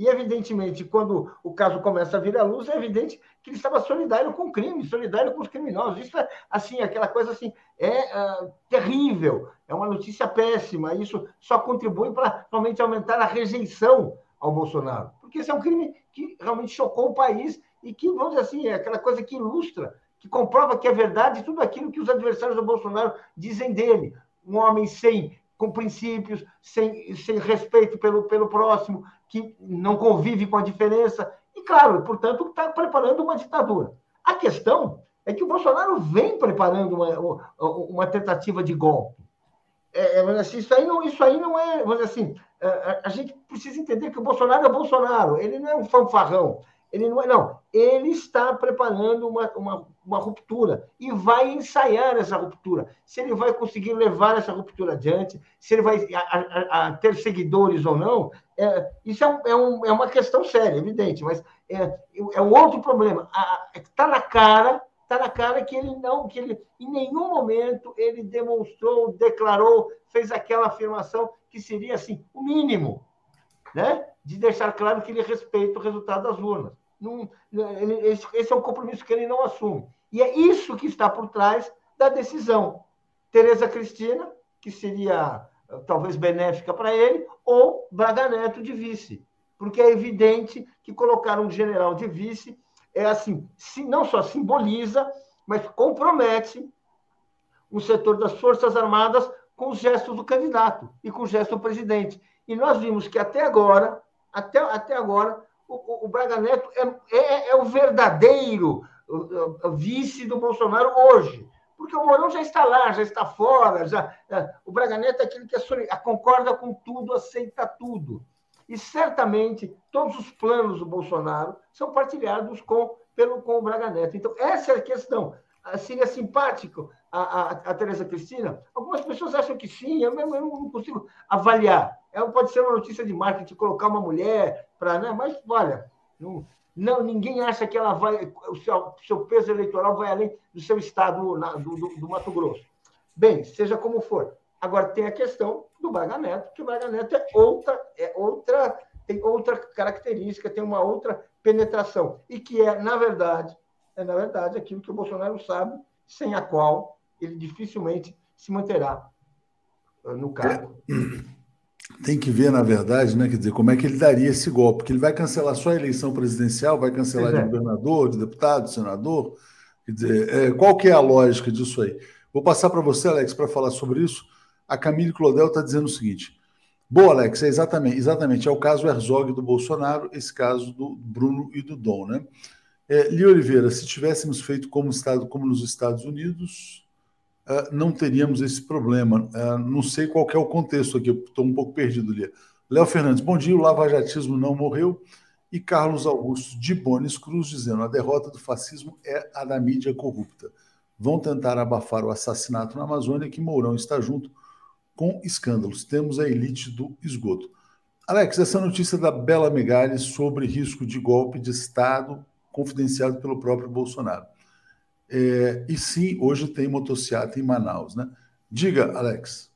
E, evidentemente, quando o caso começa a vir à luz, é evidente que ele estava solidário com o crime, solidário com os criminosos. Isso é, assim, aquela coisa assim, é uh, terrível, é uma notícia péssima. Isso só contribui para realmente aumentar a rejeição ao Bolsonaro. Porque esse é um crime que realmente chocou o país e que, vamos dizer assim, é aquela coisa que ilustra, que comprova que é verdade tudo aquilo que os adversários do Bolsonaro dizem dele. Um homem sem com princípios, sem, sem respeito pelo, pelo próximo, que não convive com a diferença, e, claro, portanto, está preparando uma ditadura. A questão é que o Bolsonaro vem preparando uma, uma tentativa de golpe. É, é assim, isso, aí não, isso aí não é, dizer assim, a, é, a, gente precisa entender que o Bolsonaro é o Bolsonaro, ele não é um fanfarrão, ele não é, não. Ele está preparando uma, uma, uma ruptura e vai ensaiar essa ruptura. Se ele vai conseguir levar essa ruptura adiante, se ele vai a, a, a ter seguidores ou não, é, isso é, um, é, um, é, uma questão séria, evidente, mas é, é um outro problema. Está na cara, está na cara que ele não, que ele em nenhum momento ele demonstrou, declarou, fez aquela afirmação que seria assim o mínimo, né? De deixar claro que ele respeita o resultado das urnas. Não, ele, esse, esse é um compromisso que ele não assume. E é isso que está por trás da decisão. Tereza Cristina, que seria talvez benéfica para ele, ou Braga Neto de vice. Porque é evidente que colocar um general de vice é assim, se não só simboliza, mas compromete o setor das Forças Armadas com os gestos do candidato e com o gesto do presidente. E nós vimos que até agora, até, até agora, o, o Braga Neto é, é, é o verdadeiro vice do Bolsonaro hoje. Porque o Mourão já está lá, já está fora, já, é, o Braga Neto é aquele que é, concorda com tudo, aceita tudo. E certamente todos os planos do Bolsonaro são partilhados com, pelo, com o Braga Neto. Então, essa é a questão. Ah, seria simpático a, a, a Tereza Cristina? Algumas pessoas acham que sim, eu, eu não consigo avaliar. É, pode ser uma notícia de marketing, colocar uma mulher para. Né? Mas, olha, não, não, ninguém acha que ela vai, o seu, seu peso eleitoral vai além do seu estado na, do, do, do, Mato Grosso. Bem, seja como for. Agora tem a questão do Braga Neto, que o Braga Neto é outra, é outra, tem outra característica, tem uma outra penetração. E que é, na verdade, é, na verdade, aquilo que o Bolsonaro sabe, sem a qual ele dificilmente se manterá uh, no cargo. Tem que ver, na verdade, né, quer dizer, como é que ele daria esse golpe, porque ele vai cancelar só a eleição presidencial, vai cancelar de governador, de deputado, de senador. Quer dizer, é, qual que é a lógica disso aí? Vou passar para você, Alex, para falar sobre isso. A Camille Clodel está dizendo o seguinte: Boa, Alex, é exatamente, exatamente, é o caso Herzog do Bolsonaro, esse caso do Bruno e do Dom, né? É, Li Oliveira, se tivéssemos feito como Estado, como nos Estados Unidos, uh, não teríamos esse problema. Uh, não sei qual é o contexto aqui, estou um pouco perdido, Lia. Léo Fernandes, bom dia, o lavajatismo não morreu. E Carlos Augusto de Bones Cruz dizendo: a derrota do fascismo é a da mídia corrupta. Vão tentar abafar o assassinato na Amazônia, que Mourão está junto com escândalos. Temos a elite do esgoto. Alex, essa notícia da Bela Megali sobre risco de golpe de Estado confidenciado pelo próprio Bolsonaro. É, e sim, hoje tem motocicleta em Manaus. Né? Diga, Alex.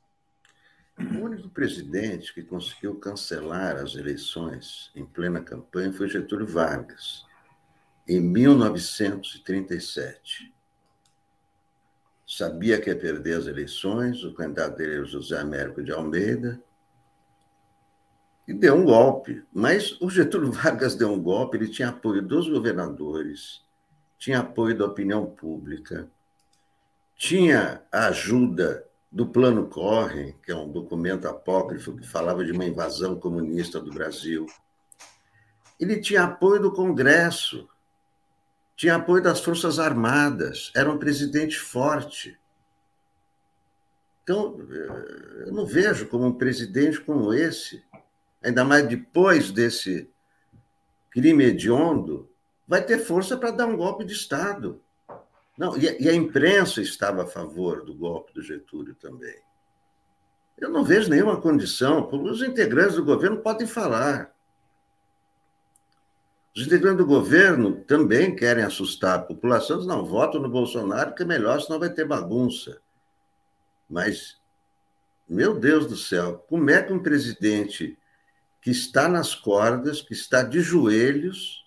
O único presidente que conseguiu cancelar as eleições em plena campanha foi Getúlio Vargas, em 1937. Sabia que ia perder as eleições, o candidato dele era José Américo de Almeida, e deu um golpe. Mas o Getúlio Vargas deu um golpe, ele tinha apoio dos governadores, tinha apoio da opinião pública, tinha a ajuda do Plano Corre, que é um documento apócrifo que falava de uma invasão comunista do Brasil. Ele tinha apoio do Congresso, tinha apoio das Forças Armadas, era um presidente forte. Então, eu não vejo como um presidente como esse ainda mais depois desse crime hediondo, vai ter força para dar um golpe de Estado. Não, e a, e a imprensa estava a favor do golpe do Getúlio também. Eu não vejo nenhuma condição, os integrantes do governo podem falar. Os integrantes do governo também querem assustar a população, não, voto no Bolsonaro, que é melhor, senão vai ter bagunça. Mas, meu Deus do céu, como é que um presidente que está nas cordas, que está de joelhos,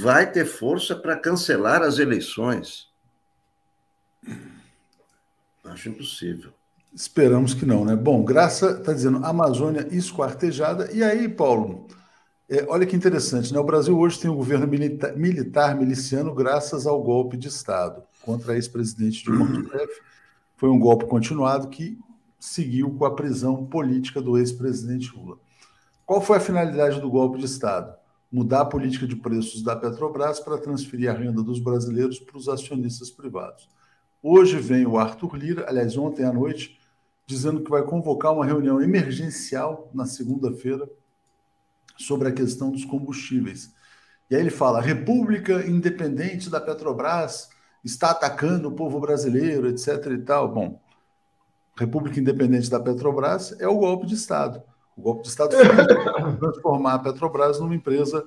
vai ter força para cancelar as eleições. Acho impossível. Esperamos que não, né? Bom, Graça está dizendo Amazônia esquartejada. E aí, Paulo, é, olha que interessante, né? O Brasil hoje tem um governo milita militar miliciano graças ao golpe de Estado contra a ex-presidente Dilma Rousseff. Foi um golpe continuado que seguiu com a prisão política do ex-presidente Lula. Qual foi a finalidade do golpe de Estado? Mudar a política de preços da Petrobras para transferir a renda dos brasileiros para os acionistas privados. Hoje vem o Arthur Lira, aliás, ontem à noite, dizendo que vai convocar uma reunião emergencial na segunda-feira sobre a questão dos combustíveis. E aí ele fala: República Independente da Petrobras está atacando o povo brasileiro, etc. e tal. Bom, República Independente da Petrobras é o golpe de Estado. O golpe de Estado foi transformar a Petrobras numa empresa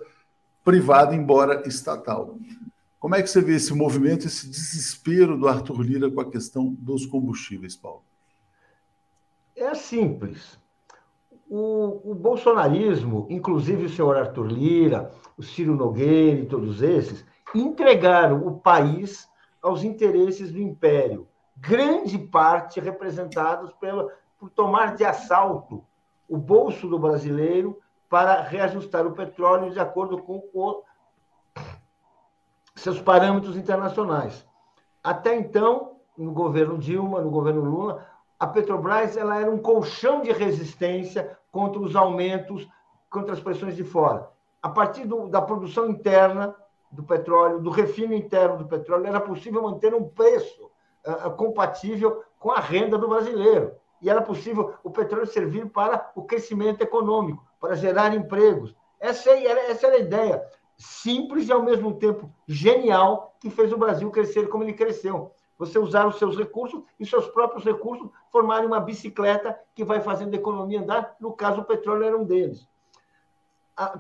privada, embora estatal. Como é que você vê esse movimento, esse desespero do Arthur Lira com a questão dos combustíveis, Paulo? É simples. O, o, bolsonarismo, inclusive o senhor Arthur Lira, o Ciro Nogueira e todos esses, entregaram o país aos interesses do império, grande parte representados pela, por tomar de assalto o bolso do brasileiro para reajustar o petróleo de acordo com o, seus parâmetros internacionais. Até então, no governo Dilma, no governo Lula, a Petrobras ela era um colchão de resistência contra os aumentos, contra as pressões de fora. A partir do, da produção interna do petróleo, do refino interno do petróleo, era possível manter um preço uh, compatível com a renda do brasileiro. E era possível o petróleo servir para o crescimento econômico, para gerar empregos. Essa era, essa era a ideia. Simples e, ao mesmo tempo, genial, que fez o Brasil crescer como ele cresceu. Você usar os seus recursos e seus próprios recursos formarem uma bicicleta que vai fazendo a economia andar. No caso, o petróleo era um deles.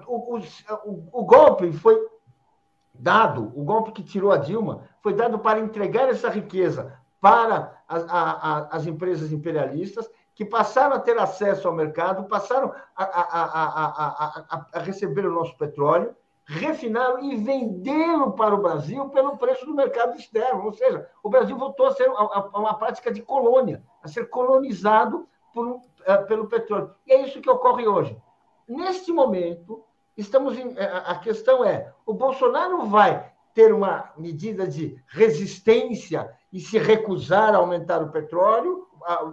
O, o, o, golpe foi dado, o golpe que tirou a Dilma, foi dado para entregar essa riqueza para a, a, as empresas imperialistas, que passaram a ter acesso ao mercado, passaram a, a, a receber o nosso petróleo, refinaram e venderam para o Brasil pelo preço do mercado externo. Ou seja, o Brasil voltou a ser uma prática de colônia, a ser colonizado por, é, pelo petróleo. E é isso que ocorre hoje. Neste momento, estamos em, é, a questão é: o Bolsonaro vai ter uma medida de resistência e se recusar a aumentar o petróleo,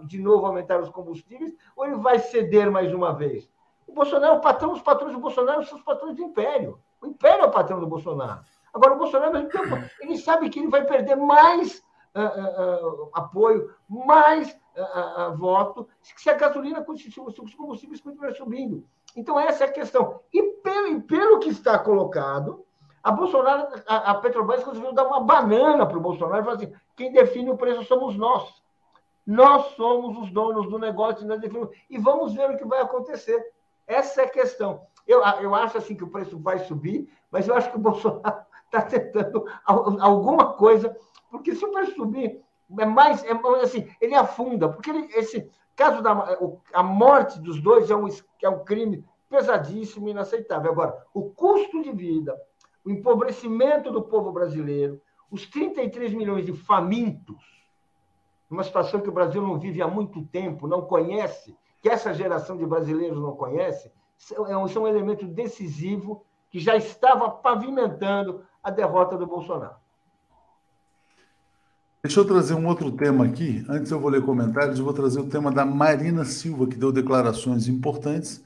de novo aumentar os combustíveis, ou ele vai ceder mais uma vez? O Bolsonaro, o patrão, os patrões do Bolsonaro são os patrões do império. O império é o patrão do Bolsonaro. Agora, o Bolsonaro, tempo, ele sabe que ele vai perder mais uh, uh, uh, apoio, mais voto, se a gasolina, se os combustíveis continuarem subindo. Então, essa é a questão. E pelo, e pelo que está colocado, a Bolsonaro, a, a Petrobras resolveu dar uma banana para o Bolsonaro e falar assim: quem define o preço somos nós. Nós somos os donos do negócio nós definimos, e vamos ver o que vai acontecer. Essa é a questão. Eu, eu acho assim que o preço vai subir, mas eu acho que o Bolsonaro está tentando alguma coisa, porque se o preço subir, é mais, é, assim, ele afunda, porque ele, esse caso da a morte dos dois é um, é um crime pesadíssimo e inaceitável. Agora, o custo de vida, o empobrecimento do povo brasileiro, os 33 milhões de famintos, numa situação que o Brasil não vive há muito tempo, não conhece, que essa geração de brasileiros não conhece, são, é um elemento decisivo que já estava pavimentando a derrota do Bolsonaro. Deixa eu trazer um outro tema aqui. Antes eu vou ler comentários, eu vou trazer o tema da Marina Silva, que deu declarações importantes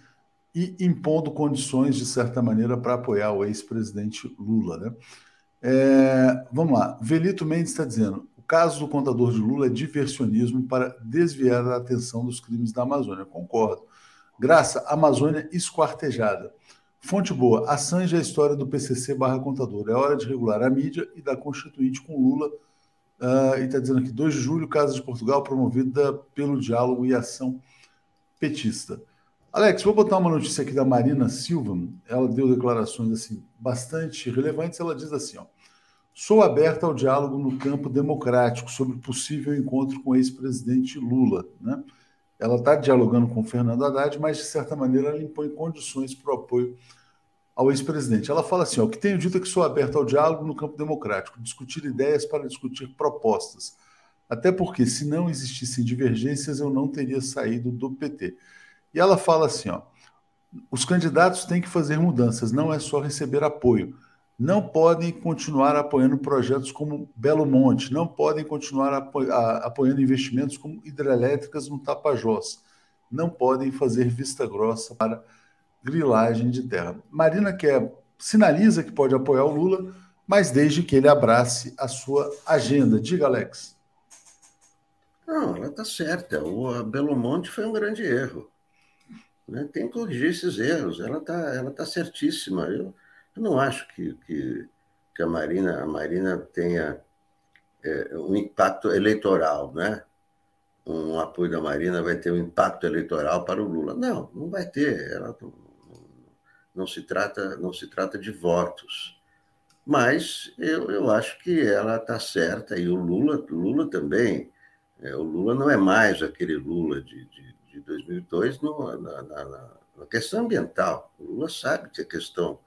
e impondo condições, de certa maneira, para apoiar o ex-presidente Lula. Né? É, vamos lá. Velito Mendes está dizendo: o caso do contador de Lula é diversionismo para desviar a atenção dos crimes da Amazônia. Concordo. Graça, Amazônia esquartejada. Fonte boa, Assange é a história do PCC barra contador. É hora de regular a mídia e da Constituinte com Lula. Uh, e está dizendo aqui, 2 de julho, Casa de Portugal, promovida pelo diálogo e ação petista. Alex, vou botar uma notícia aqui da Marina Silva. Ela deu declarações assim bastante relevantes. Ela diz assim: ó, sou aberta ao diálogo no campo democrático sobre possível encontro com o ex-presidente Lula. Né? Ela está dialogando com Fernando Haddad, mas de certa maneira ela impõe condições para o apoio ao ex-presidente. Ela fala assim: ó, o que tenho dito é que sou aberto ao diálogo no campo democrático, discutir ideias para discutir propostas. Até porque, se não existissem divergências, eu não teria saído do PT. E ela fala assim: ó, os candidatos têm que fazer mudanças, não é só receber apoio. Não podem continuar apoiando projetos como Belo Monte, não podem continuar apo apoiando investimentos como hidrelétricas no Tapajós, não podem fazer vista grossa para grilagem de terra. Marina quer, sinaliza que pode apoiar o Lula, mas desde que ele abrace a sua agenda. Diga, Alex. Não, ela está certa. O Belo Monte foi um grande erro. Né? Tem que corrigir esses erros. Ela está ela tá certíssima. Eu, eu não acho que, que, que, a, Marina, a Marina tenha é, um impacto eleitoral, né? Um apoio da Marina vai ter um impacto eleitoral para o Lula. Não, não vai ter. Ela não, se trata, não se trata de votos. Mas eu, eu acho que ela está certa e o Lula, Lula também. É, o Lula não é mais aquele Lula de, de de 2002 no, na, na, na, questão ambiental. O Lula sabe que a questão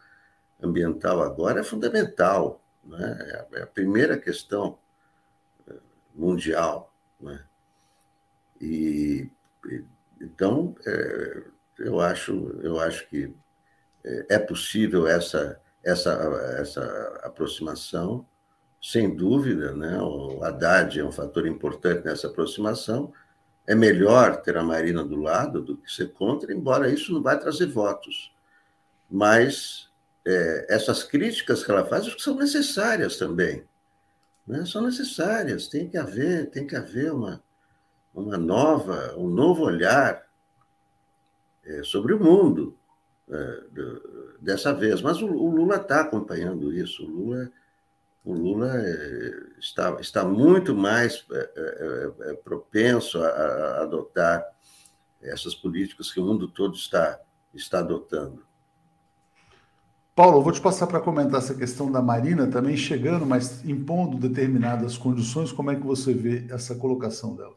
ambiental agora é fundamental, né? é, a, é primeira questão eh, mundial. Né? E, então, é, eu, acho, eu acho que é, é possível essa, essa, essa aproximação, sem dúvida, né? o Haddad é um fator importante nessa aproximação, é melhor ter a Marina do lado do que ser contra, embora isso não vai trazer votos. Mas é, essas críticas que ela faz são necessárias também. Né? São necessárias, tem que haver, tem que haver uma, uma nova, um novo olhar é, sobre o mundo é, dessa vez. Mas o, o Lula está acompanhando isso. O Lula, o Lula é, está, está muito mais é, é, propenso a, a, adotar essas políticas que o mundo todo está, está adotando. Paulo, eu vou te passar para comentar essa questão da Marina também chegando, mas impondo determinadas condições. Como é que você vê essa colocação dela?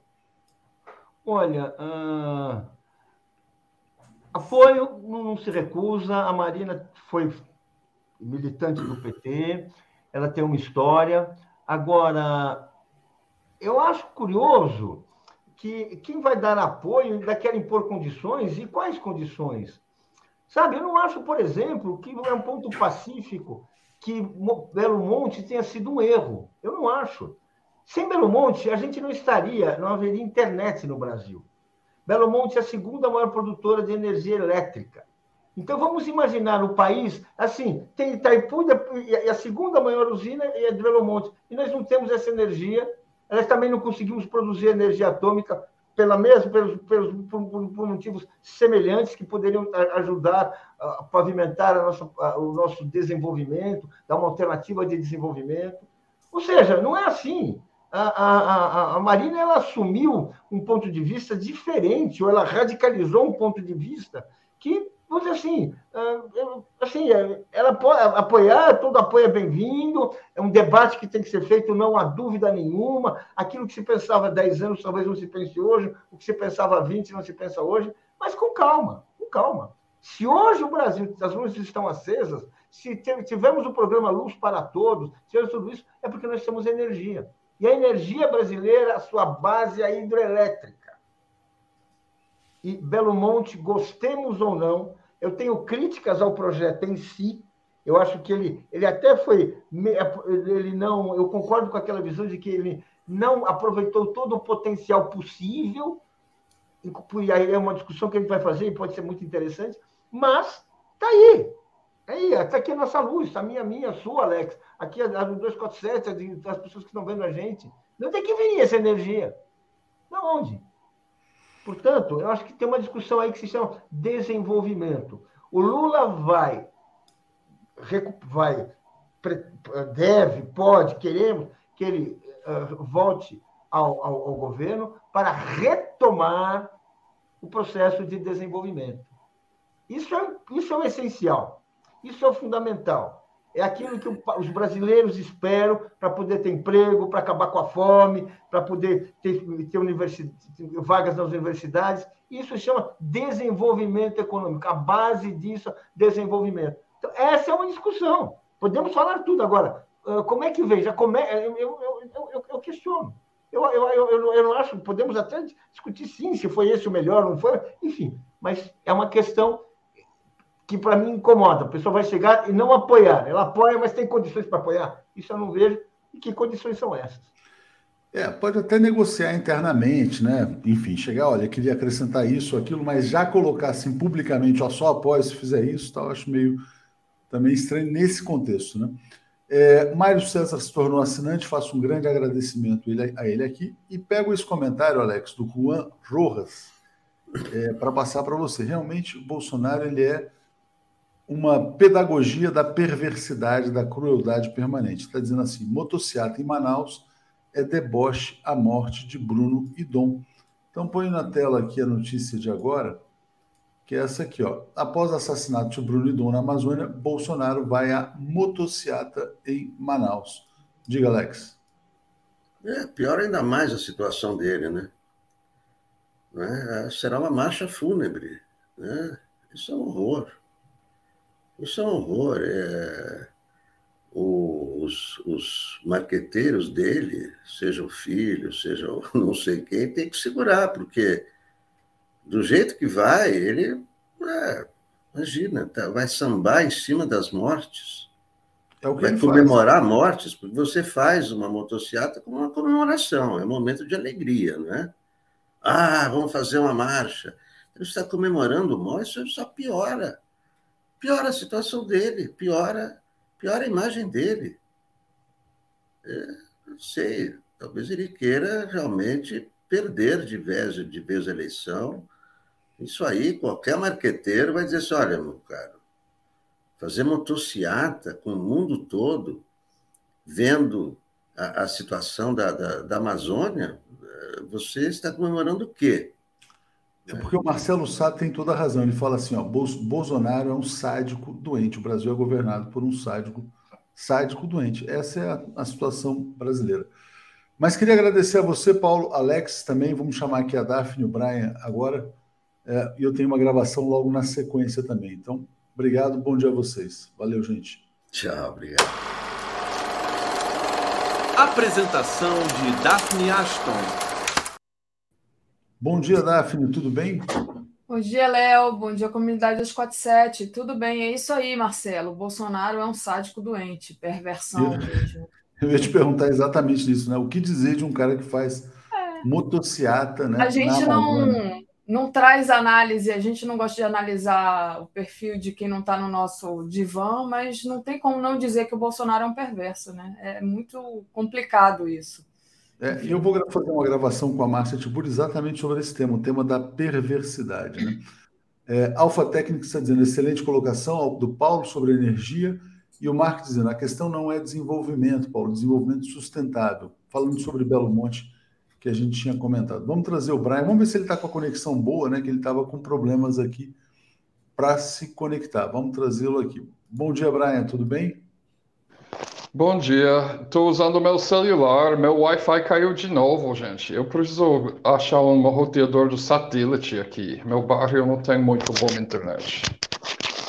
Olha, uh, apoio não se recusa. A Marina foi militante do PT, ela tem uma história. Agora, eu acho curioso que quem vai dar apoio ainda quer impor condições, e quais condições? Sabe, eu não acho, por exemplo, que é um ponto pacífico que Belo Monte tenha sido um erro. Eu não acho. Sem Belo Monte, a gente não estaria, não haveria internet no Brasil. Belo Monte é a segunda maior produtora de energia elétrica. Então vamos imaginar o país assim, tem Itaipu e a segunda maior usina é de Belo Monte. E nós não temos essa energia, nós também não conseguimos produzir energia atômica pela mesma, pelos, pelos, por, por, motivos semelhantes que poderiam ajudar a pavimentar a nossa, a, o nosso desenvolvimento, dar uma alternativa de desenvolvimento. Ou seja, não é assim a, a, a, Marina ela assumiu um ponto de vista diferente, ou ela radicalizou um ponto de vista que, vamos dizer assim, ah, assim é, ela apoiar, todo apoio é bem-vindo, é um debate que tem que ser feito, não há dúvida nenhuma. Aquilo que se pensava há 10 anos talvez não se pense hoje, o que se pensava há 20 não se pensa hoje, mas com calma, com calma. Se hoje o Brasil, as luzes estão acesas, se tivermos o programa Luz para Todos, se tudo isso, é porque nós temos energia. E a energia brasileira, a sua base é hidrelétrica. E Belo Monte, gostemos ou não, eu tenho críticas ao projeto em si. Eu acho que ele, ele até foi. Ele não. Eu concordo com aquela visão de que ele não aproveitou todo o potencial possível. E aí é uma discussão que a gente vai fazer e pode ser muito interessante, mas está aí. Aí, está aqui a nossa luz, a minha, minha, a sua, Alex. Aqui a, a do 247, a das pessoas que estão vendo a gente. De onde é que viria essa energia? De onde? Portanto, eu acho que tem uma discussão aí que se chama desenvolvimento. O Lula vai, vai deve, pode, queremos que ele uh, volte ao, ao, ao governo para retomar o processo de desenvolvimento. Isso é, isso é o essencial. Isso é o fundamental. É aquilo que os brasileiros esperam para poder ter emprego, para acabar com a fome, para poder ter, ter vagas nas universidades. Isso se chama desenvolvimento econômico. A base disso é desenvolvimento. Então, essa é uma discussão. Podemos falar tudo agora. Como é que come... eu, eu, eu, eu questiono. Eu, eu, eu, eu, não acho, podemos até discutir sim se foi esse o melhor, não foi, enfim, mas é uma questão que para mim incomoda. A pessoa vai chegar e não apoiar. Ela apoia, mas tem condições para apoiar? Isso eu não vejo. E que condições são essas? É, pode até negociar internamente, né? Enfim, chegar, olha, queria acrescentar isso, aquilo, mas já colocar assim publicamente, ó, só apoio se fizer isso, tal, acho meio também estranho nesse contexto, né? É, Mário César se tornou assinante, faço um grande agradecimento a ele aqui e pego esse comentário, Alex, do Juan Rojas, é, para passar para você. Realmente, o Bolsonaro ele é uma pedagogia da perversidade, da crueldade permanente. Está dizendo assim: motociata em Manaus é deboche à morte de Bruno e Dom. Então põe na tela aqui a notícia de agora, que é essa aqui, ó. Após o assassinato de Bruno e Dom na Amazônia, Bolsonaro vai à motociata em Manaus. Diga, Alex. É, pior ainda mais a situação dele, né? É, será uma marcha fúnebre. Né? Isso é um horror. Isso é um horror. É... Os, os marqueteiros dele, seja o filho, seja o não sei quem, tem que segurar, porque do jeito que vai, ele. É, imagina, tá, vai sambar em cima das mortes. É vai comemorar faz. mortes, porque você faz uma motocicleta como uma comemoração, é um momento de alegria, não é? Ah, vamos fazer uma marcha. Ele está comemorando morte, isso só piora piora a situação dele, piora, piora a imagem dele. É, não sei, talvez ele queira realmente perder de vez, de vez a eleição. Isso aí, qualquer marqueteiro vai dizer assim: olha, meu caro, fazer motociata com o mundo todo, vendo a, a situação da, da, da, Amazônia, eh, você está comemorando o quê? É porque o Marcelo Sá tem toda a razão. Ele fala assim: ó, Bolsonaro é um sádico doente. O Brasil é governado por um sádico, sádico doente. Essa é a, a situação brasileira. Mas queria agradecer a você, Paulo, Alex também. Vamos chamar aqui a Daphne e o Brian agora. É, e eu tenho uma gravação logo na sequência também. Então, obrigado, bom dia a vocês. Valeu, gente. Tchau, obrigado. Apresentação de Daphne Ashton. Bom dia, Daphne, tudo bem? Bom dia, Léo. Bom dia, comunidade 247. Tudo bem? É isso aí, Marcelo. O Bolsonaro é um sádico doente, perversão mesmo. Eu ia te perguntar exatamente isso, né? O que dizer de um cara que faz é. motociata, né? A gente não, não traz análise, a gente não gosta de analisar o perfil de quem não está no nosso divã, mas não tem como não dizer que o Bolsonaro é um perverso, né? É muito complicado isso. É, e eu vou fazer uma gravação com a Márcia Tibur exatamente sobre esse tema, o tema da perversidade, né? É, Alfa Técnica está dizendo, excelente colocação do Paulo sobre energia e o Marco dizendo: a questão não é desenvolvimento, Paulo, desenvolvimento sustentável. Falando sobre Belo Monte, que a gente tinha comentado. Vamos trazer o Brian, vamos ver se ele está com a conexão boa, né? Que ele estava com problemas aqui para se conectar. Vamos trazê-lo aqui. Bom dia, Brian, tudo bem? Bom dia, estou usando meu celular, meu Wi-Fi caiu de novo, gente. Eu preciso achar um roteador do satélite aqui. Meu bairro não tem muito boa internet.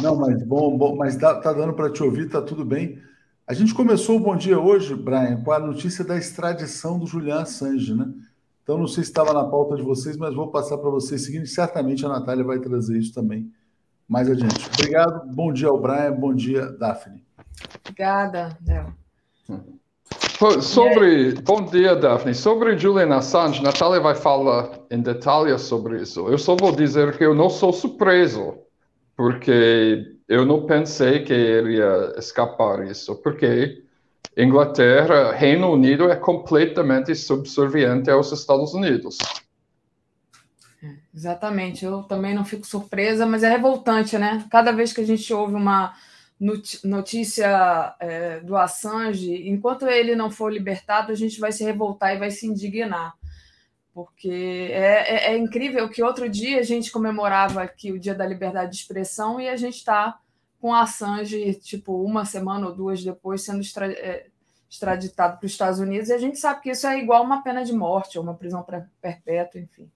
Não, mas bom, bom mas tá, tá dando para te ouvir, tá tudo bem. A gente começou o Bom Dia hoje, Brian, com a notícia da extradição do Julian Assange, né? Então, não sei se estava na pauta de vocês, mas vou passar para vocês seguinte. Certamente a Natália vai trazer isso também mais adiante. Obrigado, bom dia ao Brian, bom dia, Daphne. Obrigada, Léo. Sobre, bom dia, Daphne. Sobre Julian Assange, Natália vai falar em detalhes sobre isso. Eu só vou dizer que eu não sou surpreso porque eu não pensei que ele ia escapar isso, porque Inglaterra, Reino Unido é completamente subserviente aos Estados Unidos. É, exatamente, eu também não fico surpresa, mas é revoltante, né? Cada vez que a gente ouve uma notícia é, do Assange, enquanto ele não for libertado, a gente vai se revoltar e vai se indignar porque é, é, é, incrível que outro dia a gente comemorava aqui o Dia da Liberdade de Expressão e a gente está com Assange, tipo, uma semana ou duas depois, sendo extra, é, extraditado para os Estados Unidos, e a gente sabe que isso é igual uma pena de morte, ou uma prisão perpétua, enfim.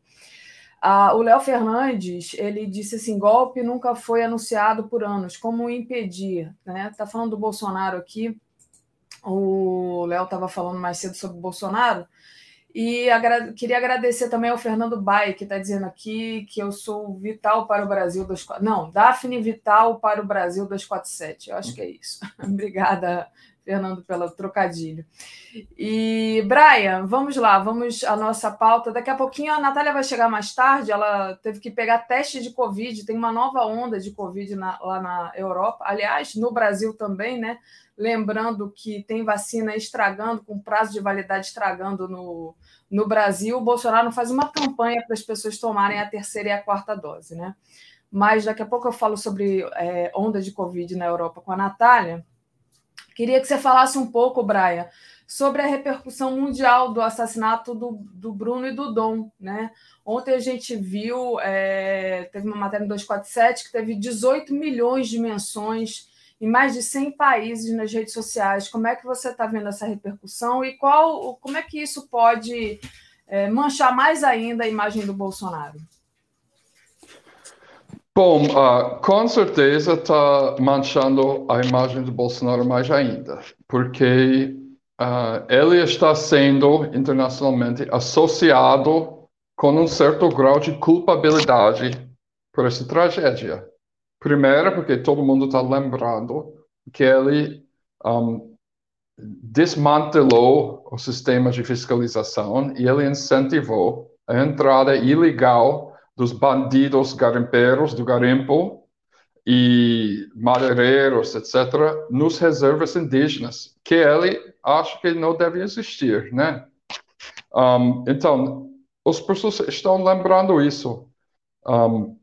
Ah, o Léo Fernandes ele disse assim: golpe nunca foi anunciado por anos, como impedir? Né? Tá falando do Bolsonaro aqui. O Léo estava falando mais cedo sobre o Bolsonaro. E agra queria agradecer também ao Fernando Bai, que está dizendo aqui que eu sou vital para o Brasil 247. Não, Daphne Vital para o Brasil 247. Eu acho que é isso. Obrigada, Fernando, pelo trocadilho. E, Brian, vamos lá, vamos à nossa pauta. Daqui a pouquinho a Natália vai chegar mais tarde. Ela teve que pegar teste de Covid, tem uma nova onda de Covid na, lá na Europa. Aliás, no Brasil também, né? lembrando que tem vacina estragando, com prazo de validade estragando no, no Brasil, o Bolsonaro faz uma campanha para as pessoas tomarem a terceira e a quarta dose, né? Mas daqui a pouco eu falo sobre é, onda de Covid na Europa com a Natália. Queria que você falasse um pouco, Braia, sobre a repercussão mundial do assassinato do, do Bruno e do Dom, né? Ontem a gente viu, é, teve uma matéria no 247 que teve 18 milhões de menções em mais de 100 países nas redes sociais. Como é que você está vendo essa repercussão e qual, como é que isso pode é, manchar mais ainda a imagem do Bolsonaro? Bom, uh, com certeza está manchando a imagem do Bolsonaro mais ainda, porque uh, ele está sendo internacionalmente associado com um certo grau de culpabilidade por essa tragédia. Primeiro, porque todo mundo está lembrando que ele um, desmantelou o sistema de fiscalização e ele incentivou a entrada ilegal dos bandidos garimpeiros do garimpo e madeireiros, etc., nos reservas indígenas, que ele acha que não deve existir, né? Um, então, as pessoas estão lembrando isso. Um,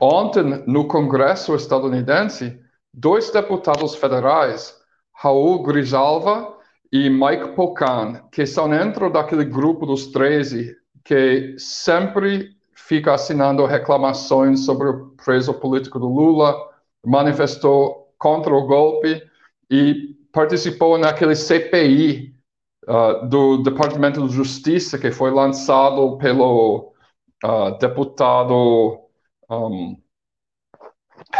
ontem, no Congresso estadunidense, dois deputados federais, Raul Grijalva e Mike Pocan, que são dentro daquele grupo dos 13 que sempre fica assinando reclamações sobre o preso político do Lula, manifestou contra o golpe e participou naquele CPI uh, ah, do Departamento de Justiça que foi lançado pelo uh, deputado um,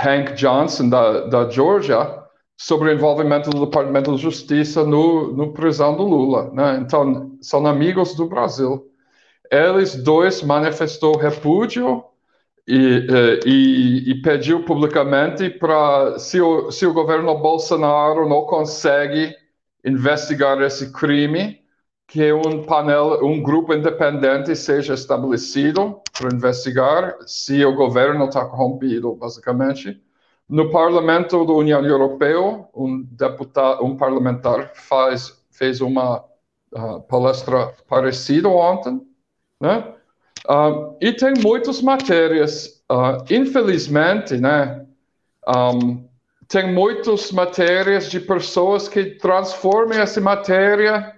Hank Johnson da, da Georgia sobre o envolvimento do Departamento de Justiça no, no prisão do Lula. Né? Então, são amigos do Brasil. Eles dois manifestou repúdio e, eh, e, e pediu publicamente para, se o, se o governo Bolsonaro não consegue investigar esse crime, que um panel, um grupo independente seja estabelecido para investigar se o governo está corrompido, basicamente. No Parlamento da União Europeia, um deputado, um parlamentar faz, fez uma uh, palestra parecida ontem, né? Uh, e tem muitas matérias, uh, infelizmente, né? Um, tem muitas matérias de pessoas que transformam essa matéria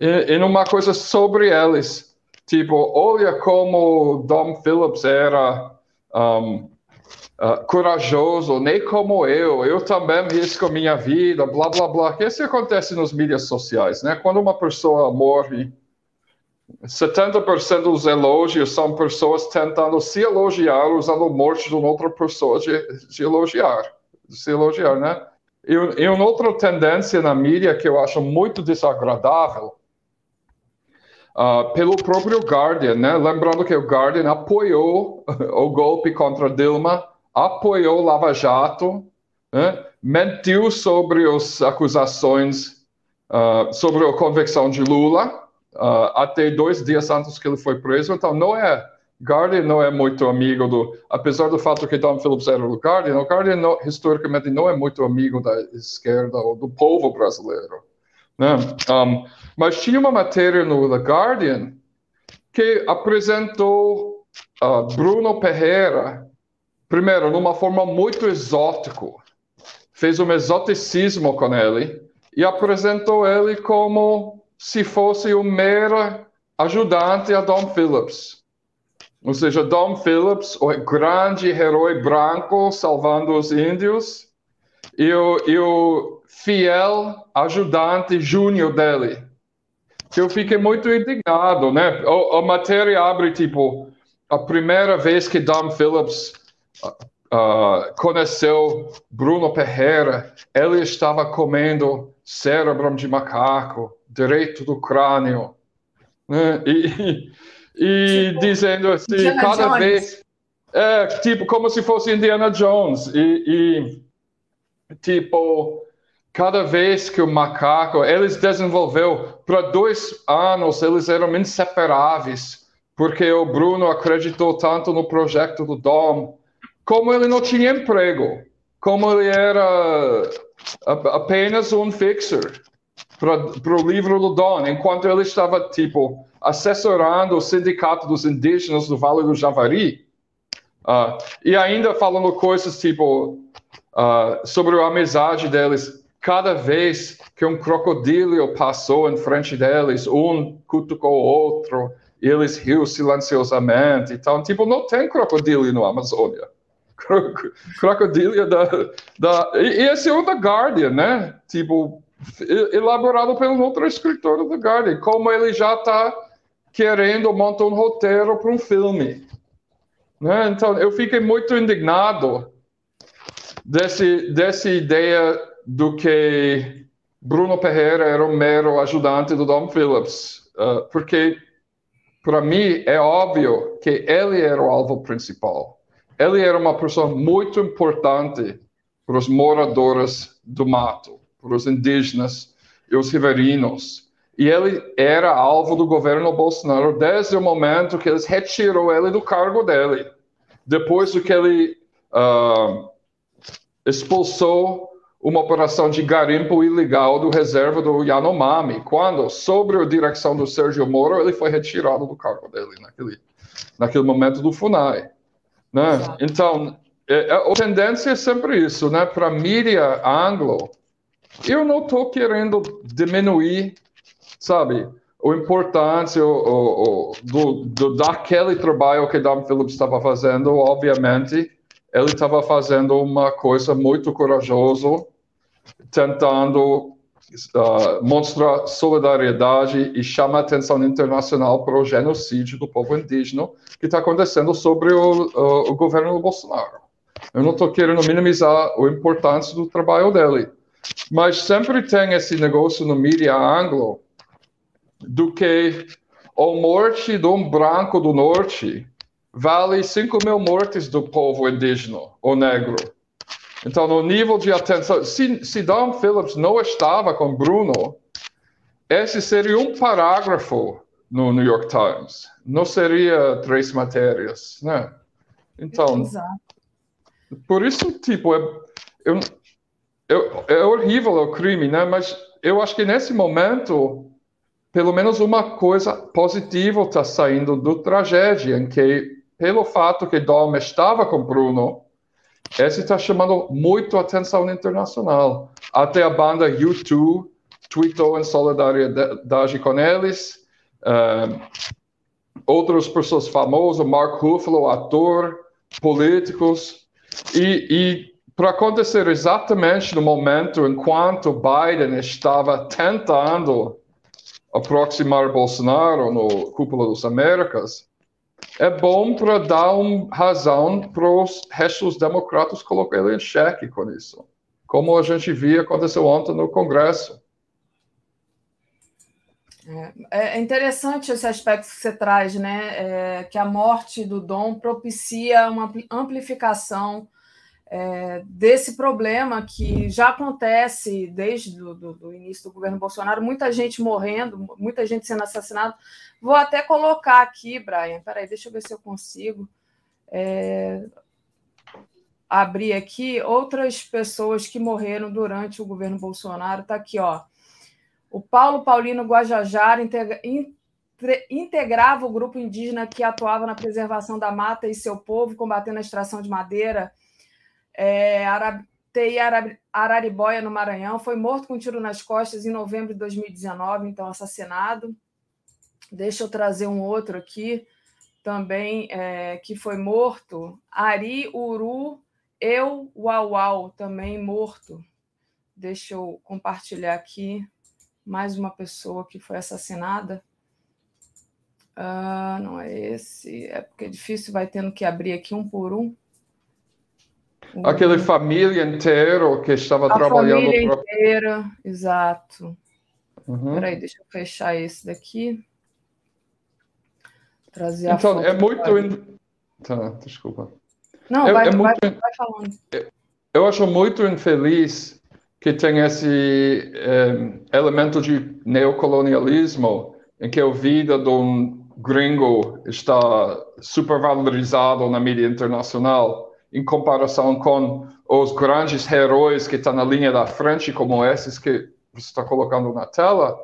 em, em uma coisa sobre eles. Tipo, olha como Dom Phillips era um, uh, corajoso, nem como eu, eu também risco minha vida, blá, blá, blá. Isso acontece nas mídias sociais, né? Quando uma pessoa morre 70% dos elogios são pessoas tentando se elogiar usando a morte de outra pessoa de, de elogiar, de se elogiar, né? E, e uma outra tendência na mídia que eu acho muito desagradável, uh, pelo próprio Guardian, né? Lembrando que o Guardian apoiou o golpe contra Dilma, apoiou Lava Jato, né? mentiu sobre as acusações, uh, sobre a convicção de Lula, uh, até dois dias antes que ele foi preso. Então, não é Guardian não é muito amigo do, apesar do fato que Tom Phillips era o Guardian, o Guardian não, historicamente não é muito amigo da esquerda ou do povo brasileiro, né? Um, mas tinha uma matéria no The Guardian que apresentou uh, Bruno Pereira, primeiro, numa forma muito exótica, fez um exoticismo com ele e apresentou ele como se fosse um mero ajudante a Dom Phillips. Ou seja, Dom Phillips, o grande herói branco salvando os índios, e o, e o fiel ajudante júnior dele. Eu fiquei muito indignado, né? A, a matéria abre, tipo, a primeira vez que Dom Phillips uh, conheceu Bruno Pereira, ele estava comendo cérebro de macaco direito do crânio. Né? E, e tipo, dizendo assim, Indiana cada Jones. vez. É, tipo, como se fosse Indiana Jones. E, e, tipo, cada vez que o macaco. Eles desenvolveu, para dois anos, eles eram inseparáveis, porque o Bruno acreditou tanto no projeto do Dom, como ele não tinha emprego, como ele era apenas um fixer para o livro do Don, enquanto ele estava, tipo, assessorando o sindicato dos indígenas do Vale do Javari, uh, e ainda falando coisas, tipo, uh, sobre a amizade deles. Cada vez que um crocodilo passou em frente deles, um cutucou o outro, e eles riam silenciosamente. Então, tipo, não tem crocodilo no Amazônia. crocodilo da, da... E, e esse é o da Guardian, né? Tipo, elaborado pelo outro escritor do Guardian, como ele já está querendo montar um roteiro para um filme. Né? Então, eu fiquei muito indignado desse, dessa ideia do que Bruno Pereira era um mero ajudante do Dom Phillips, uh, porque para mim é óbvio que ele era o alvo principal. Ele era uma pessoa muito importante para os moradores do mato para os indígenas e os ribeirinhos. E ele era alvo do governo Bolsonaro desde o momento que eles retirou ele do cargo dele. Depois do que ele uh, expulsou uma operação de garimpo ilegal do reserva do Yanomami, quando, sob a direção do Sérgio Moro, ele foi retirado do cargo dele naquele, naquele momento do FUNAI. Né? Então, é, é, a tendência é sempre isso, né? Para a mídia anglo, eu não estou querendo diminuir, sabe, a importância o, o, o, do, do, daquele trabalho que Dan Phillips estava fazendo, obviamente, ele estava fazendo uma coisa muito corajosa, tentando uh, mostrar solidariedade e chamar atenção internacional para o genocídio do povo indígena que está acontecendo sobre o, uh, o governo do Bolsonaro. Eu não estou querendo minimizar a importância do trabalho dele, mas sempre tem esse negócio no mídia anglo do que a morte de um branco do norte vale 5 mil mortes do povo indígena ou negro. Então, no nível de atenção, se, se Don Phillips não estava com Bruno, esse seria um parágrafo no New York Times, não seria três matérias, né? Então, Exato. por isso, tipo, é, eu, é horrível o crime, né? Mas eu acho que nesse momento, pelo menos uma coisa positiva está saindo do tragédia, em que, pelo fato que Dom estava com Bruno, esse está chamando muito atenção internacional. Até a banda U2 tweetou em solidariedade com eles. Uh, outras pessoas famosas, Mark Ruffalo, ator, políticos. E, e para acontecer exatamente no momento enquanto Biden estava tentando aproximar Bolsonaro no cúpula das Américas, é bom para dar uma razão para os restos democratas colocar ele em xeque com isso. Como a gente viu aconteceu ontem no Congresso. É, é interessante esse aspecto que você traz, né? É, que a morte do Dom propicia uma amplificação é, desse problema que já acontece desde o início do governo Bolsonaro, muita gente morrendo, muita gente sendo assassinada. Vou até colocar aqui, Brian, peraí, deixa eu ver se eu consigo é, abrir aqui outras pessoas que morreram durante o governo Bolsonaro. Está aqui, ó. O Paulo Paulino Guajajara integra, integrava o grupo indígena que atuava na preservação da mata e seu povo, combatendo a extração de madeira é, Arab, TI Araribóia, no Maranhão, foi morto com um tiro nas costas em novembro de 2019, então assassinado. Deixa eu trazer um outro aqui, também é, que foi morto. Ari Uru Eu Uau também morto. Deixa eu compartilhar aqui mais uma pessoa que foi assassinada. Ah, não é esse, é porque é difícil, vai tendo que abrir aqui um por um. Aquela família inteira que estava a trabalhando. Família pra... inteira, exato. Uhum. Peraí, deixa eu fechar esse daqui. Trazer então, é muito. In... Tá, desculpa. Não, é, vai, é muito... vai, vai falando. Eu acho muito infeliz que tem esse é, elemento de neocolonialismo em que a vida de um gringo está supervalorizado na mídia internacional em comparação com os grandes heróis que estão na linha da frente, como esses que você está colocando na tela.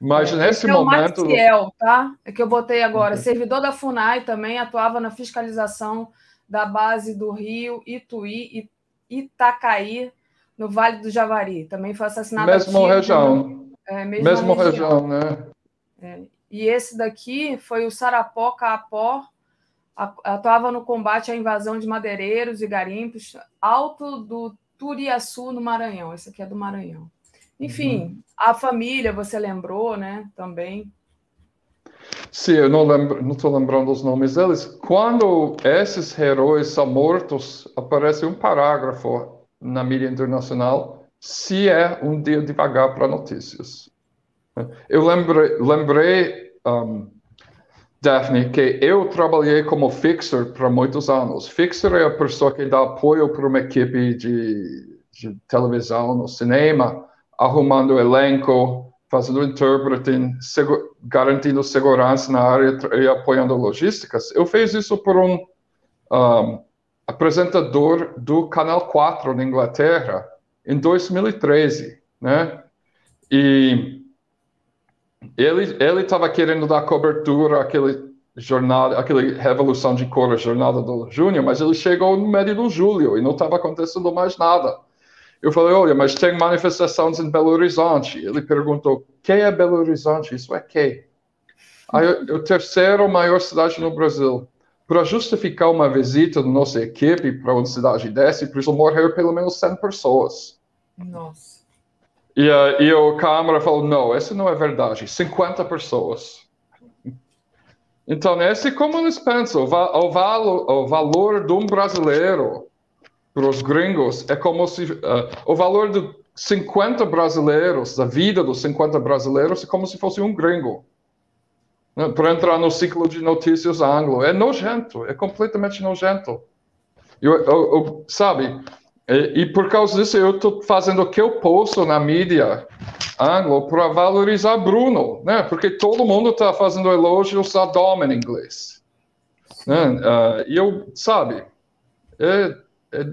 Mas é, nesse é momento. O Maxiel, tá? É que eu botei agora. Servidor da FUNAI também atuava na fiscalização da base do Rio, Ituí e Itacaí, no Vale do Javari. Também foi assassinado Mesmo região. É, mesma, mesmo região, região né? É. E esse daqui foi o Sarapoca Apó, atuava no combate à invasão de madeireiros e garimpos, alto do Turiaçu, no Maranhão. Esse aqui é do Maranhão. Enfim, uhum. a família, você lembrou, né? Também. Sim, eu não estou lembrando os nomes deles. Quando esses heróis são mortos, aparece um parágrafo na mídia internacional, se é um dia devagar para notícias. Eu lembrei, lembrei um, Daphne, que eu trabalhei como fixer por muitos anos. Fixer é a pessoa que dá apoio para uma equipe de, de televisão, no cinema, arrumando elenco, fazendo interpreting, garantindo segurança na área e apoiando logísticas. Eu fiz isso por um, um apresentador do Canal 4 na Inglaterra, em 2013, né? E ele ele estava querendo dar cobertura àquele jornada, aquele revolução de cor, jornada do junho, mas ele chegou no meio do julho e não estava acontecendo mais nada. Eu falei, olha, mas tem manifestações em Belo Horizonte. Ele perguntou, que é Belo Horizonte? Isso é que? Aí, o terceiro maior cidade no Brasil. Para justificar uma visita da nossa equipe para uma cidade dessa, precisou morrer pelo menos 100 pessoas. Nossa. E, uh, e o Câmara falou, não, isso não é verdade. 50 pessoas. Então, esse como eles pensam. O, o, valo, o valor de um brasileiro para os gringos é como se... Uh, o valor de 50 brasileiros, da vida dos 50 brasileiros, é como se fosse um gringo. Né? Para entrar no ciclo de notícias anglo. É nojento, é completamente nojento. Eu, eu, eu sabe, e, e, por causa disso eu estou fazendo o que eu posso na mídia anglo para valorizar Bruno, né? Porque todo mundo está fazendo elogios a Dom em inglês. Né? Uh, e eu, sabe, é, é,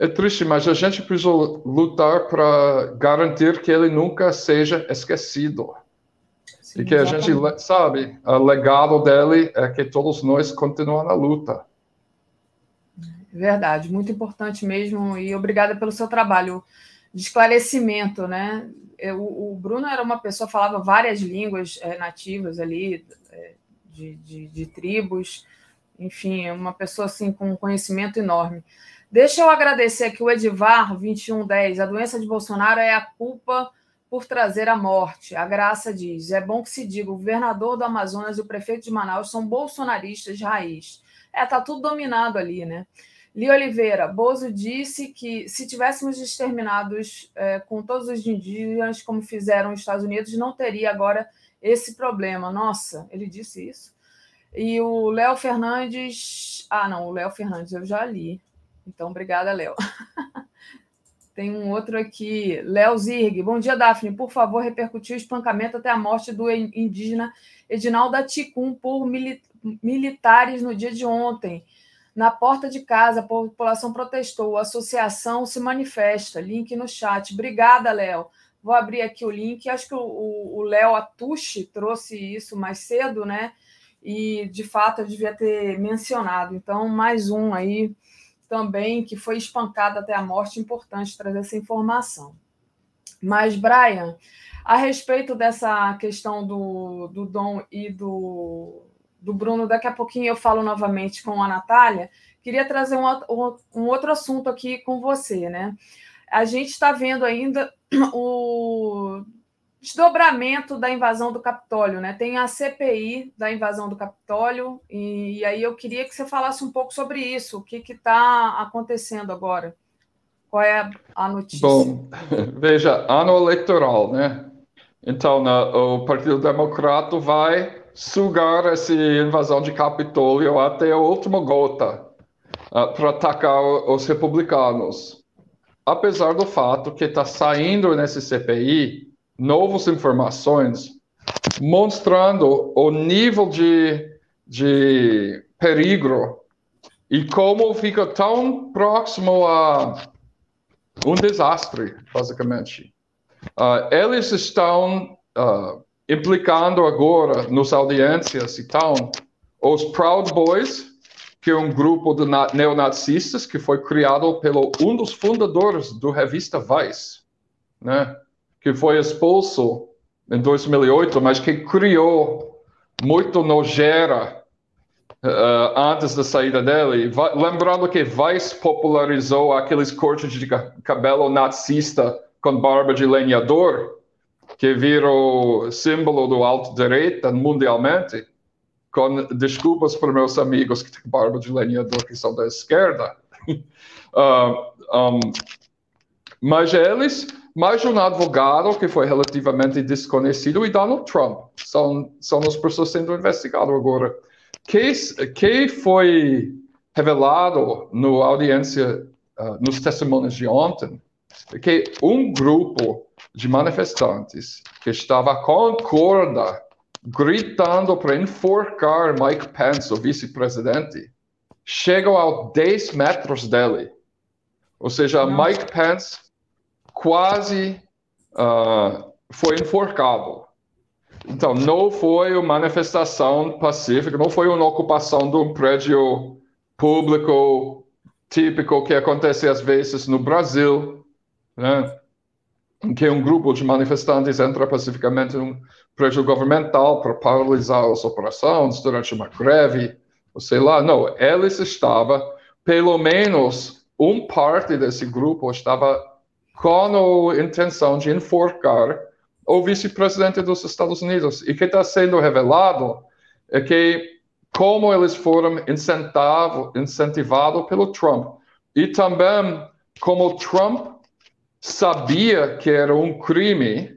é, triste, mas a gente precisa lutar para garantir que ele nunca seja esquecido. Sim, e que a gente, sabe, o legado dele é que todos nós continuamos na luta. Verdade, muito importante mesmo, e obrigada pelo seu trabalho de esclarecimento, né? O, o Bruno era uma pessoa falava várias línguas é, nativas ali, é, de, de, de, tribos, enfim, uma pessoa assim com um conhecimento enorme. Deixa eu agradecer aqui o Edivar 2110. A doença de Bolsonaro é a culpa por trazer a morte. A Graça diz: é bom que se diga, o governador do Amazonas e o prefeito de Manaus são bolsonaristas de raiz. É, tá tudo dominado ali, né? Li Oliveira, Bozo disse que se tivéssemos exterminados é, com todos os indígenas, como fizeram os Estados Unidos, não teria agora esse problema. Nossa, ele disse isso. E o Léo Fernandes. Ah, não, o Léo Fernandes eu já li. Então, obrigada, Léo. Tem um outro aqui, Léo Zirg. Bom dia, Daphne. Por favor, repercutir o espancamento até a morte do indígena Edinaldo Aticum por militares no dia de ontem. Na porta de casa, a população protestou, a associação se manifesta. Link no chat. Obrigada, Léo. Vou abrir aqui o link. Acho que o Léo Atushi trouxe isso mais cedo, né? E, de fato, eu devia ter mencionado. Então, mais um aí também que foi espancado até a morte. Importante trazer essa informação. Mas, Brian, a respeito dessa questão do, do Dom e do do Bruno, daqui a pouquinho eu falo novamente com a Natália. Queria trazer um, um outro assunto aqui com você, né? A gente está vendo ainda o desdobramento da invasão do Capitólio, né? Tem a CPI da invasão do Capitólio, e, e aí eu queria que você falasse um pouco sobre isso, o que está acontecendo agora. Qual é a notícia? Bom, veja, ano eleitoral, né? Então, o Partido Democrata vai sugar essa invasão de Capitólio até a última gota uh, para atacar os republicanos. Apesar do fato que está saindo nesse CPI novas informações mostrando o nível de, de perigo e como fica tão próximo a um desastre, basicamente. Uh, eles estão uh, implicando agora nas audiências e tal, os Proud Boys, que é um grupo de neonazistas que foi criado pelo um dos fundadores do revista Vice, né, que foi expulso em 2008, mas que criou muito nojeira uh, antes da saída dele. Lembrando que Vice popularizou aqueles cortes de cabelo nazista com barba de lenhador, que virou símbolo do alto-direita mundialmente, com desculpas para meus amigos que têm barba de lenhador que são da esquerda. uh, um, mas eles, mais um advogado que foi relativamente desconhecido e Donald Trump são, são as pessoas sendo investigadas agora. Que, que foi revelado na audiência, uh, nos testemunhos de ontem, que um grupo de manifestantes que estava com corda gritando para enforcar Mike Pence, o vice-presidente, chegam a 10 metros dele. Ou seja, Mike Pence quase uh, foi enforcado. Então, não foi uma manifestação pacífica, não foi uma ocupação de um prédio público típico que acontece às vezes no Brasil, né? Que um grupo de manifestantes entra pacificamente num prédio governamental para paralisar as operações durante uma greve, ou sei lá. Não, eles estavam, pelo menos, um parte desse grupo estava com a intenção de enforcar o vice-presidente dos Estados Unidos. E o que está sendo revelado é que como eles foram incentivados pelo Trump. E também como Trump sabia que era um crime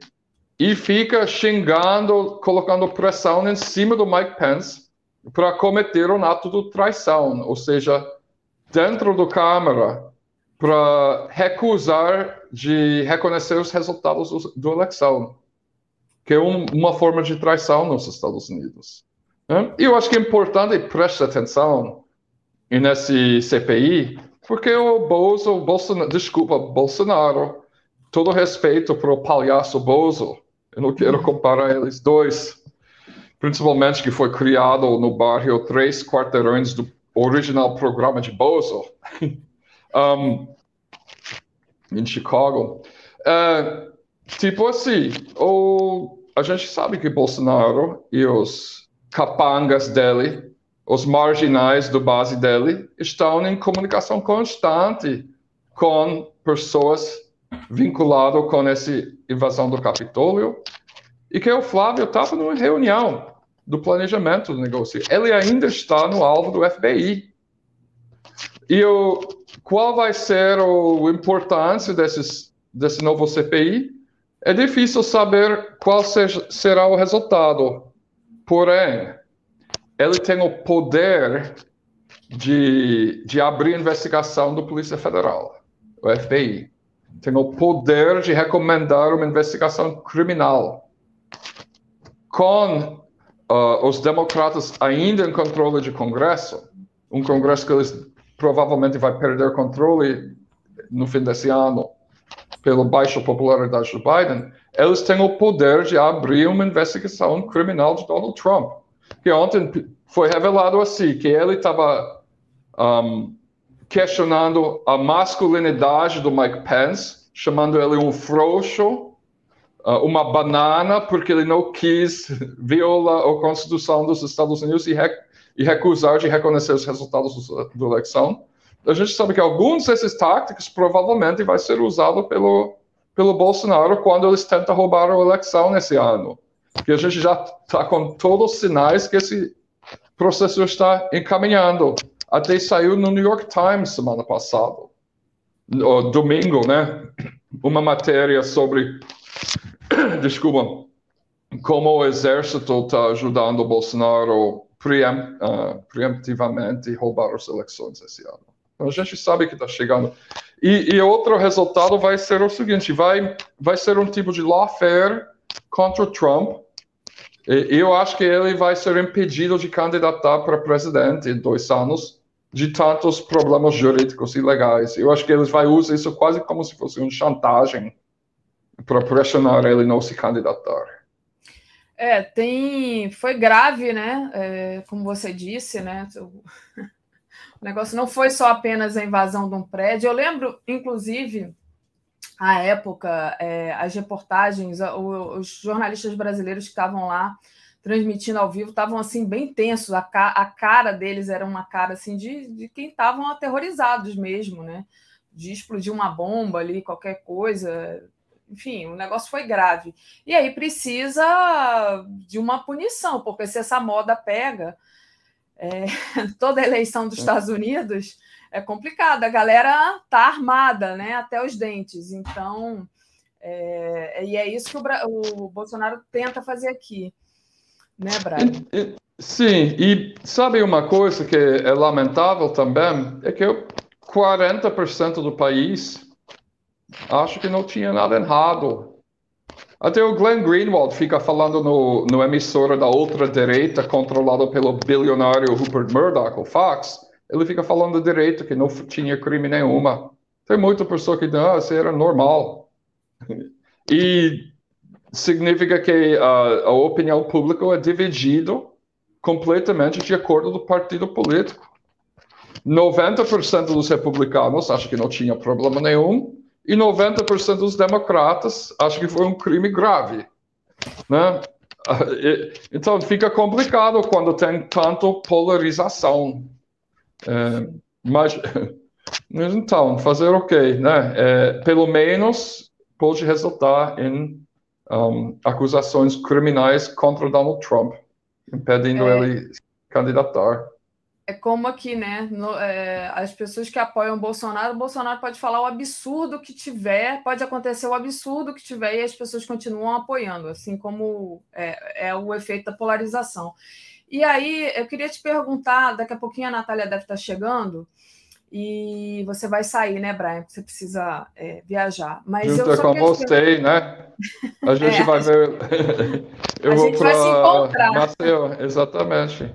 e fica xingando, colocando pressão em cima do Mike Pence para cometer um ato de traição, ou seja, dentro do Câmara, para recusar de reconhecer os resultados da eleição, que é um, uma forma de traição nos Estados Unidos. Né? E eu acho que é importante prestar atenção nesse CPI, porque o Bozo, Bolsonaro, desculpa, Bolsonaro, todo respeito para o palhaço Bozo, eu não quero comparar eles dois, principalmente que foi criado no bairro Três Quarteirões do original programa de Bozo. um, em Chicago. Uh, tipo assim, o, a gente sabe que Bolsonaro e os capangas dele, os marginais do base dele, estão em comunicação constante com pessoas vinculadas com essa invasão do Capitólio e que o Flávio estava numa reunião do planejamento do negócio. Ele ainda está no alvo do FBI. E o, qual vai ser a importância desses, desse novo CPI? É difícil saber qual seja, será o resultado. Porém, ele tem o poder de, de abrir investigação do Polícia Federal, o FBI. Tem o poder de recomendar uma investigação criminal. Com uh, os democratas ainda em controle de Congresso, um Congresso que eles provavelmente vai perder controle no fim desse ano pela baixa popularidade do Biden, eles têm o poder de abrir uma investigação criminal de Donald Trump. Que ontem foi revelado assim, que ele estava um, questionando a masculinidade do Mike Pence, chamando ele um frouxo, uh, uma banana, porque ele não quis violar a Constituição dos Estados Unidos e rec e recusar de reconhecer os resultados da eleição, a gente sabe que alguns desses táticos provavelmente vai ser usado pelo pelo Bolsonaro quando eles tentam roubar a eleição nesse ano. Que a gente já está com todos os sinais que esse processo está encaminhando. Até saiu no New York Times semana passada, domingo, né? Uma matéria sobre, desculpa, como o exército está ajudando o Bolsonaro preem, uh, preemptivamente roubar as eleições esse ano. Então a gente sabe que está chegando. E, e, outro resultado vai ser o seguinte: vai, vai ser um tipo de lawfare contra Trump. Eu acho que ele vai ser impedido de candidatar para presidente em dois anos de tantos problemas jurídicos e legais. Eu acho que eles vão usar isso quase como se fosse uma chantagem para pressionar ele não se candidatar. É, tem. Foi grave, né? É, como você disse, né? O negócio não foi só apenas a invasão de um prédio. Eu lembro, inclusive, à época, é, as reportagens, os jornalistas brasileiros que estavam lá transmitindo ao vivo estavam assim bem tensos. A, ca a cara deles era uma cara assim de, de quem estavam aterrorizados mesmo, né? De explodir uma bomba ali, qualquer coisa enfim, o negócio foi grave. E aí precisa de uma punição, porque se essa moda pega, é, toda eleição dos Estados Unidos é complicada. A galera tá armada, né, até os dentes. Então, é, e é isso que o, o, Bolsonaro tenta fazer aqui, né, Brian? Sim, e sabe uma coisa que é lamentável também é que 40% do país acho que não tinha nada errado. Até o Glenn Greenwald fica falando no, no emissora da outra direita, controlado pelo bilionário Rupert Murdoch, o Fox. Ele fica falando direito que não tinha crime nenhuma. Tem muita pessoa que diz, ah, isso era normal. E significa que a, a opinião pública é dividida completamente de acordo do partido político. 90% dos republicanos acham que não tinha problema nenhum e 90% dos democratas acham que foi um crime grave. Né? Então fica complicado quando tem tanto polarização. É, mas, então, fazer o quê? Né? É, pelo menos pode resultar em um, acusações criminais contra Donald Trump, impedindo é. ele candidatar é como aqui, né? No, é, as pessoas que apoiam o Bolsonaro, o Bolsonaro pode falar o absurdo que tiver, pode acontecer o absurdo que tiver e as pessoas continuam apoiando, assim como é, é o efeito da polarização. E aí, eu queria te perguntar, daqui a pouquinho a Natália deve estar chegando, e você vai sair, né, Brian? Você precisa é, viajar. Mas Junto eu só com você, né? A gente é, vai ver. eu a vou gente pra... vai se encontrar. Maceió, exatamente.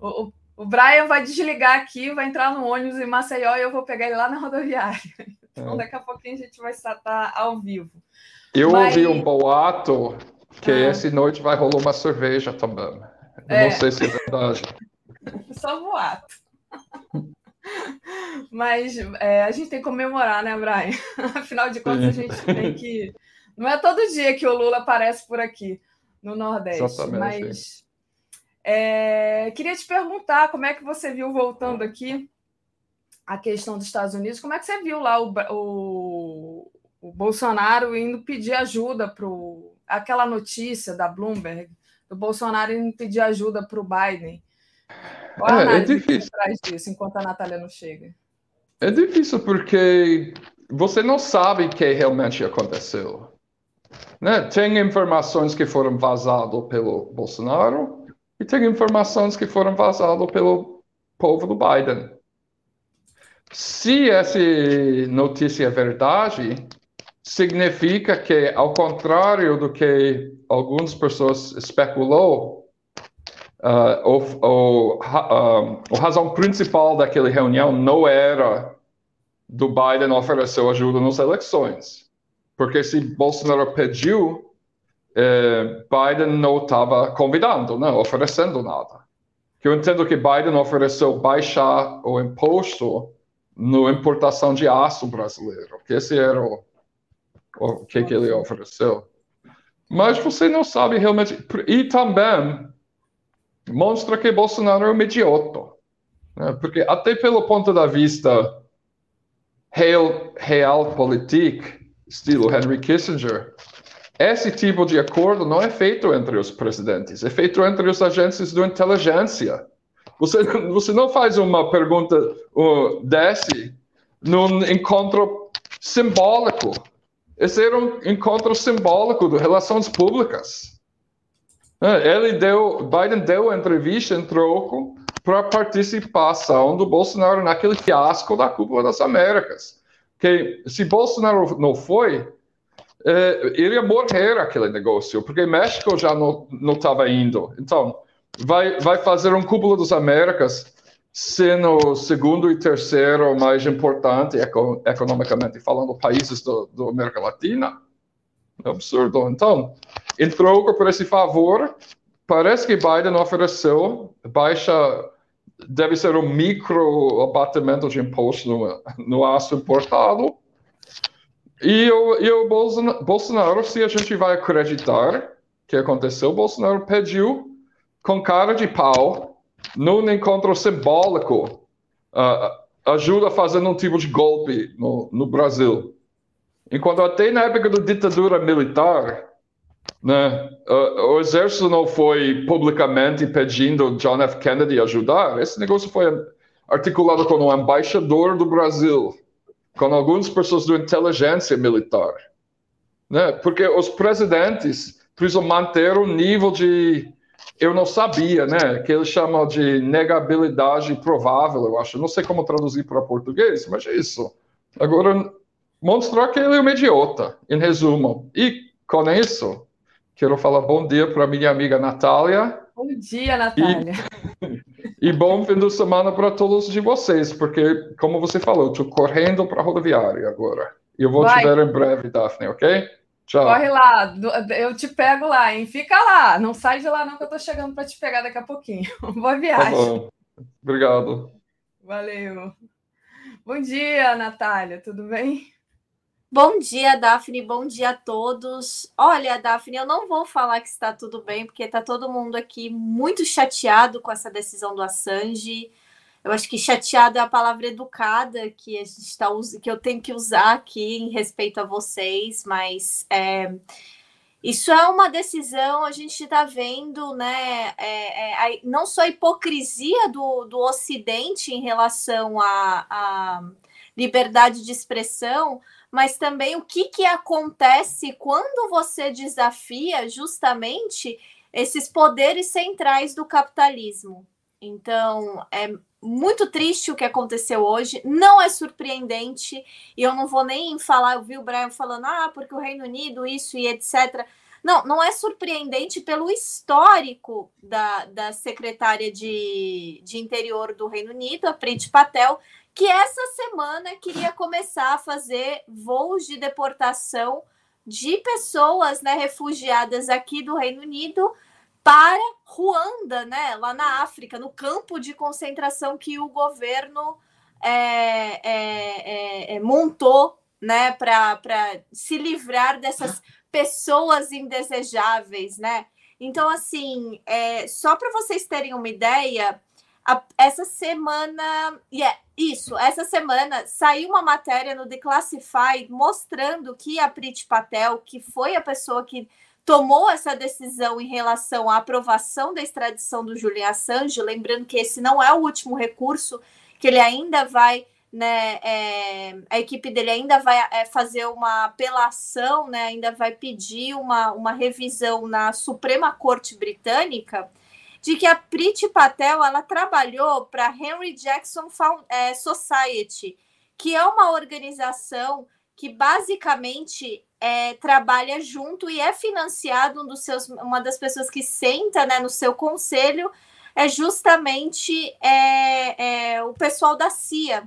O, o Brian vai desligar aqui, vai entrar no ônibus em Maceió e eu vou pegar ele lá na rodoviária. Então, é. daqui a pouquinho a gente vai estar ao vivo. Eu Mas... ouvi um boato que ah. essa noite vai rolar uma cerveja também. É. não sei se é verdade. Só boato. Mas é, a gente tem que comemorar, né, Brian? Afinal de contas, a gente tem que. Não é todo dia que o Lula aparece por aqui no Nordeste, Exatamente. mas é, queria te perguntar como é que você viu, voltando aqui, a questão dos Estados Unidos, como é que você viu lá o, o, o Bolsonaro indo pedir ajuda para aquela notícia da Bloomberg, do Bolsonaro indo pedir ajuda para o Biden? Qual é, é difícil. atrás disso, enquanto a Natália não chega? É difícil porque você não sabe o que realmente aconteceu. Né? Tem informações que foram vazadas pelo Bolsonaro, e tem informações que foram vazadas pelo povo do Biden. Se essa notícia é verdade, significa que, ao contrário do que algumas pessoas especulou, uh, o, o, uh, a razão principal daquela reunião não era do Biden oferecer ajuda nas eleições. Porque se Bolsonaro pediu eh, Biden não estava convidando, não, né, oferecendo nada. Eu entendo que Biden ofereceu baixar o imposto na importação de aço brasileiro, que esse era o, o que, que ele ofereceu. Mas você não sabe realmente. E também mostra que Bolsonaro é um idiota. Né? Porque até pelo ponto de vista real, real estilo Henry Kissinger, esse tipo de acordo não é feito entre os presidentes, é feito entre os agentes de inteligência. Você, você não faz uma pergunta uh, desse num encontro simbólico. Esse era um encontro simbólico de relações públicas. É, ele deu, Biden deu entrevista em troco para a participação do Bolsonaro naquele fiasco da Cúpula das Américas. Que se Bolsonaro não foi, é, iria morrer aquele negócio, porque México já não estava indo. Então, vai, vai fazer um cúpulo das Américas sendo o segundo e terceiro mais importante economicamente falando países do, do América Latina. É absurdo. Então, em troca por esse favor, parece que Biden ofereceu baixa deve ser um micro abatimento de imposto no, no aço importado e o, e o Bolsonaro, se a gente vai acreditar que aconteceu, Bolsonaro pediu com cara de pau, num encontro simbólico, uh, ajuda fazendo um tipo de golpe no, no Brasil. Enquanto até na época da ditadura militar, né, uh, o exército não foi publicamente pedindo John F. Kennedy ajudar, esse negócio foi articulado com o embaixador do Brasil com algumas pessoas da inteligência militar. Né? Porque os presidentes precisam manter o nível de. Eu não sabia, né? Que eles chamam de negabilidade provável, eu acho. Não sei como traduzir para português, mas é isso. Agora, mostrar que ele é um idiota, em resumo. E com isso, quero falar bom dia para minha amiga Natália. Bom dia, Natália. E... E bom fim de semana para todos de vocês, porque, como você falou, estou correndo para a rodoviária agora. Eu vou Vai. te ver em breve, Daphne, ok? Tchau. Corre lá, eu te pego lá, hein? Fica lá, não sai de lá não que eu tô chegando para te pegar daqui a pouquinho. Boa viagem. Tá bom. Obrigado. Valeu. Bom dia, Natália, tudo bem? Bom dia, Daphne. Bom dia a todos. Olha, Daphne, eu não vou falar que está tudo bem, porque está todo mundo aqui muito chateado com essa decisão do Assange. Eu acho que chateado é a palavra educada que a gente está que eu tenho que usar aqui em respeito a vocês, mas é, isso é uma decisão, a gente está vendo, né? É, é, não só a hipocrisia do, do Ocidente em relação à liberdade de expressão, mas também o que, que acontece quando você desafia justamente esses poderes centrais do capitalismo. Então, é muito triste o que aconteceu hoje, não é surpreendente, e eu não vou nem falar, eu vi o Brian falando, ah, porque o Reino Unido, isso e etc. Não, não é surpreendente pelo histórico da, da secretária de, de interior do Reino Unido, a Priti Patel, que essa semana queria começar a fazer voos de deportação de pessoas né, refugiadas aqui do Reino Unido para Ruanda, né, lá na África, no campo de concentração que o governo é, é, é, é montou né, para se livrar dessas pessoas indesejáveis. Né? Então, assim, é, só para vocês terem uma ideia, a, essa semana, yeah, isso, essa semana saiu uma matéria no The Classified mostrando que a Priti Patel, que foi a pessoa que tomou essa decisão em relação à aprovação da extradição do Julian Assange, lembrando que esse não é o último recurso, que ele ainda vai, né, é, a equipe dele ainda vai é, fazer uma apelação, né, ainda vai pedir uma, uma revisão na Suprema Corte Britânica de que a Priti Patel ela trabalhou para Henry Jackson é, Society, que é uma organização que basicamente é, trabalha junto e é financiado um dos seus, uma das pessoas que senta né, no seu conselho é justamente é, é, o pessoal da CIA.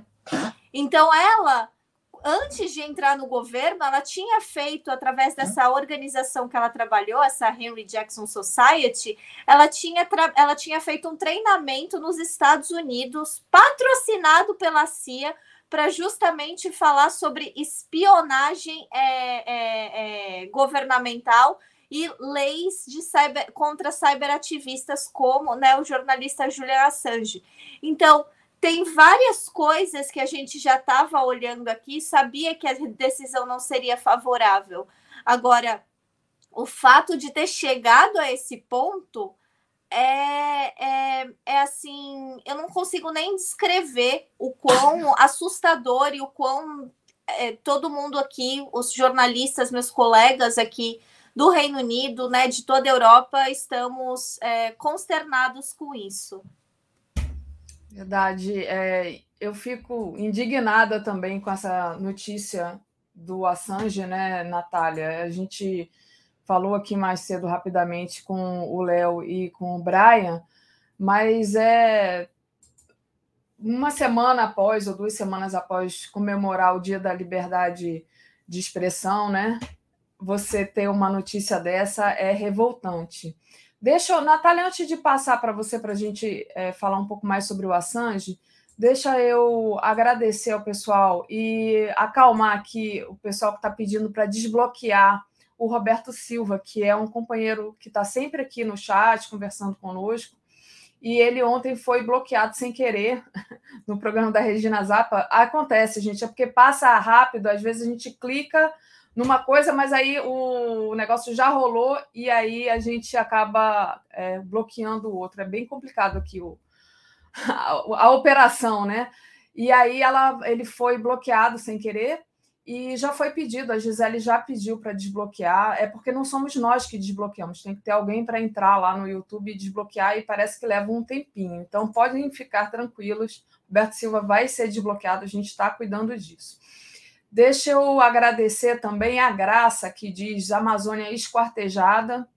Então ela antes de entrar no governo, ela tinha feito, através dessa organização que ela trabalhou, essa Henry Jackson Society, ela tinha, ela tinha feito um treinamento nos Estados Unidos, patrocinado pela CIA, para justamente falar sobre espionagem é, é, é, governamental e leis de cyber, contra cyberativistas, como né, o jornalista Julian Assange. Então, tem várias coisas que a gente já estava olhando aqui, sabia que a decisão não seria favorável. Agora, o fato de ter chegado a esse ponto é, é, é assim, eu não consigo nem descrever o quão assustador e o quão é, todo mundo aqui, os jornalistas, meus colegas aqui do Reino Unido, né, de toda a Europa, estamos é, consternados com isso. Verdade. É, eu fico indignada também com essa notícia do Assange, né, Natália? A gente falou aqui mais cedo rapidamente com o Léo e com o Brian, mas é uma semana após ou duas semanas após comemorar o Dia da Liberdade de Expressão, né? Você ter uma notícia dessa é revoltante. Deixa eu, Natália, antes de passar para você para a gente é, falar um pouco mais sobre o Assange, deixa eu agradecer ao pessoal e acalmar aqui o pessoal que está pedindo para desbloquear o Roberto Silva, que é um companheiro que está sempre aqui no chat conversando conosco. E ele ontem foi bloqueado sem querer no programa da Regina Zappa. Acontece, gente, é porque passa rápido, às vezes a gente clica numa coisa, mas aí o negócio já rolou e aí a gente acaba é, bloqueando o outro. É bem complicado aqui o, a, a, operação, né? E aí ela, ele foi bloqueado sem querer e já foi pedido, a Gisele já pediu para desbloquear, é porque não somos nós que desbloqueamos, tem que ter alguém para entrar lá no YouTube e desbloquear, e parece que leva um tempinho. Então podem ficar tranquilos, Roberto Silva vai ser desbloqueado, a gente está cuidando disso. Deixa eu agradecer também a Graça, que diz Amazônia esquartejada.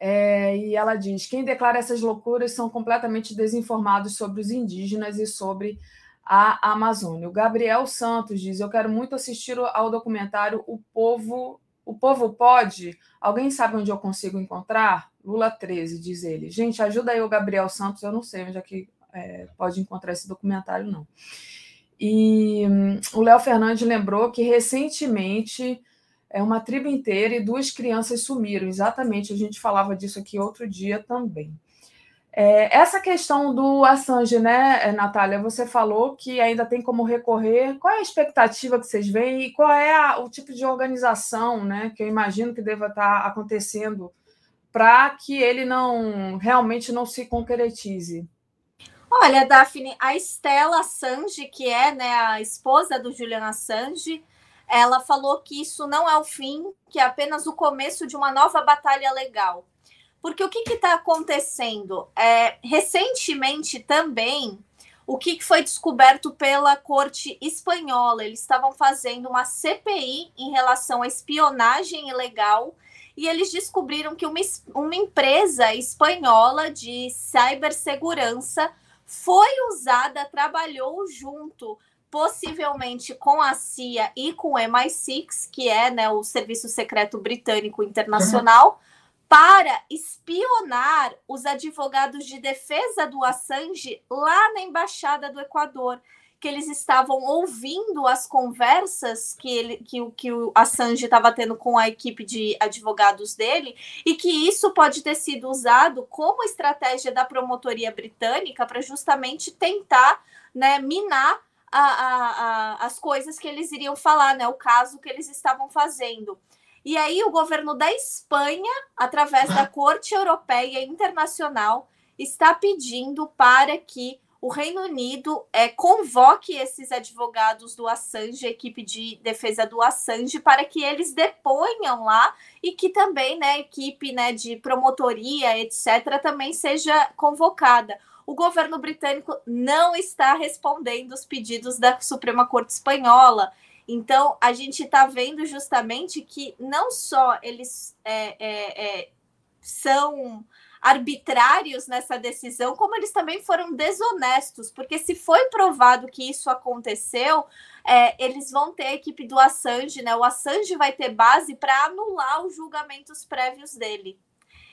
É, e ela diz: quem declara essas loucuras são completamente desinformados sobre os indígenas e sobre à Amazônia. O Gabriel Santos diz: Eu quero muito assistir ao documentário O Povo. O Povo Pode? Alguém sabe onde eu consigo encontrar? Lula 13, diz ele. Gente, ajuda aí o Gabriel Santos, eu não sei onde é que é, pode encontrar esse documentário, não. E hum, o Léo Fernandes lembrou que recentemente é uma tribo inteira e duas crianças sumiram. Exatamente, a gente falava disso aqui outro dia também. É, essa questão do Assange, né, Natália? Você falou que ainda tem como recorrer. Qual é a expectativa que vocês veem e qual é a, o tipo de organização, né, que eu imagino que deva estar acontecendo para que ele não realmente não se concretize? Olha, Daphne, a Estela Assange, que é né, a esposa do Julian Assange, ela falou que isso não é o fim, que é apenas o começo de uma nova batalha legal. Porque o que está acontecendo? É, recentemente também, o que foi descoberto pela corte espanhola? Eles estavam fazendo uma CPI em relação à espionagem ilegal e eles descobriram que uma, uma empresa espanhola de cibersegurança foi usada, trabalhou junto, possivelmente com a CIA e com o MI6, que é né, o Serviço Secreto Britânico Internacional, para espionar os advogados de defesa do Assange lá na Embaixada do Equador que eles estavam ouvindo as conversas que, ele, que, que o Assange estava tendo com a equipe de advogados dele, e que isso pode ter sido usado como estratégia da promotoria britânica para justamente tentar né, minar a, a, a, as coisas que eles iriam falar, né, o caso que eles estavam fazendo. E aí o governo da Espanha, através da Corte Europeia Internacional, está pedindo para que o Reino Unido é, convoque esses advogados do Assange, a equipe de defesa do Assange, para que eles deponham lá e que também né, a equipe né, de promotoria, etc., também seja convocada. O governo britânico não está respondendo os pedidos da Suprema Corte Espanhola. Então, a gente está vendo justamente que não só eles é, é, é são arbitrários nessa decisão, como eles também foram desonestos, porque se foi provado que isso aconteceu, é, eles vão ter a equipe do Assange, né? O Assange vai ter base para anular os julgamentos prévios dele.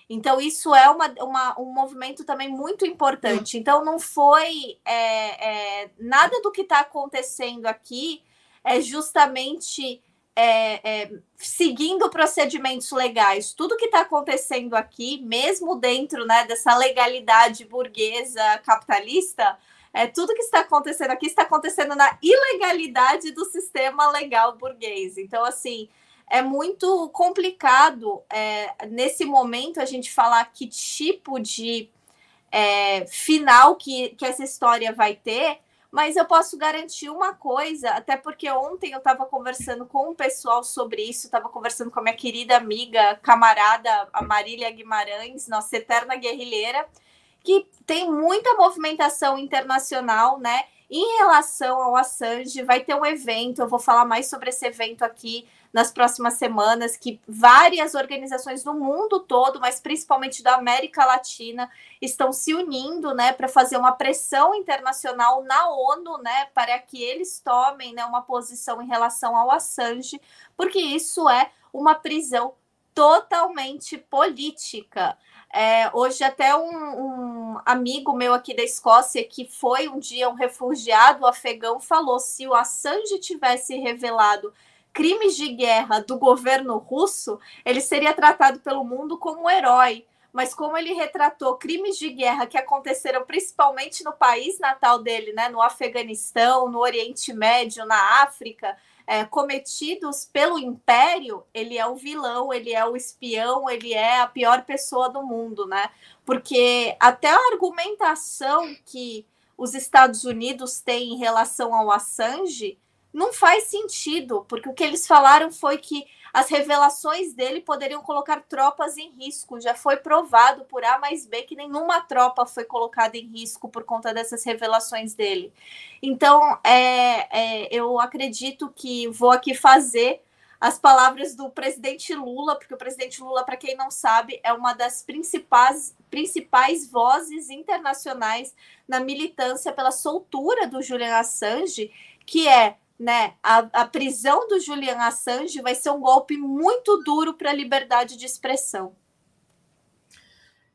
Então, isso é uma, uma, um movimento também muito importante. Então, não foi é, é, nada do que está acontecendo aqui é justamente é, é, seguindo procedimentos legais, tudo que está acontecendo aqui, mesmo dentro né, dessa legalidade burguesa capitalista, é, tudo que está acontecendo aqui está acontecendo na ilegalidade do sistema legal burguês. Então, assim, é muito complicado é, nesse momento a gente falar que tipo de é, final que, que essa história vai ter, mas eu posso garantir uma coisa, até porque ontem eu estava conversando com um pessoal sobre isso, estava conversando com a minha querida amiga, camarada, a Marília Guimarães, nossa eterna guerrilheira, que tem muita movimentação internacional, né? Em relação ao Assange, vai ter um evento, eu vou falar mais sobre esse evento aqui nas próximas semanas que várias organizações do mundo todo, mas principalmente da América Latina, estão se unindo, né, para fazer uma pressão internacional na ONU, né, para que eles tomem, né, uma posição em relação ao Assange, porque isso é uma prisão totalmente política. É, hoje até um, um, amigo meu aqui da Escócia, que foi um dia um refugiado afegão, falou se o Assange tivesse revelado crimes de guerra do governo russo, ele seria tratado pelo mundo como um herói. Mas como ele retratou crimes de guerra que aconteceram principalmente no país natal dele, né, no Afeganistão, no Oriente Médio, na África, é, cometidos pelo Império, ele é o vilão, ele é o espião, ele é a pior pessoa do mundo, né? Porque até a argumentação que os Estados Unidos têm em relação ao Assange não faz sentido, porque o que eles falaram foi que as revelações dele poderiam colocar tropas em risco. Já foi provado por A mais B que nenhuma tropa foi colocada em risco por conta dessas revelações dele. Então, é, é, eu acredito que vou aqui fazer as palavras do presidente Lula, porque o presidente Lula, para quem não sabe, é uma das principais, principais vozes internacionais na militância pela soltura do Julian Assange, que é né, a, a prisão do Julian Assange vai ser um golpe muito duro para a liberdade de expressão.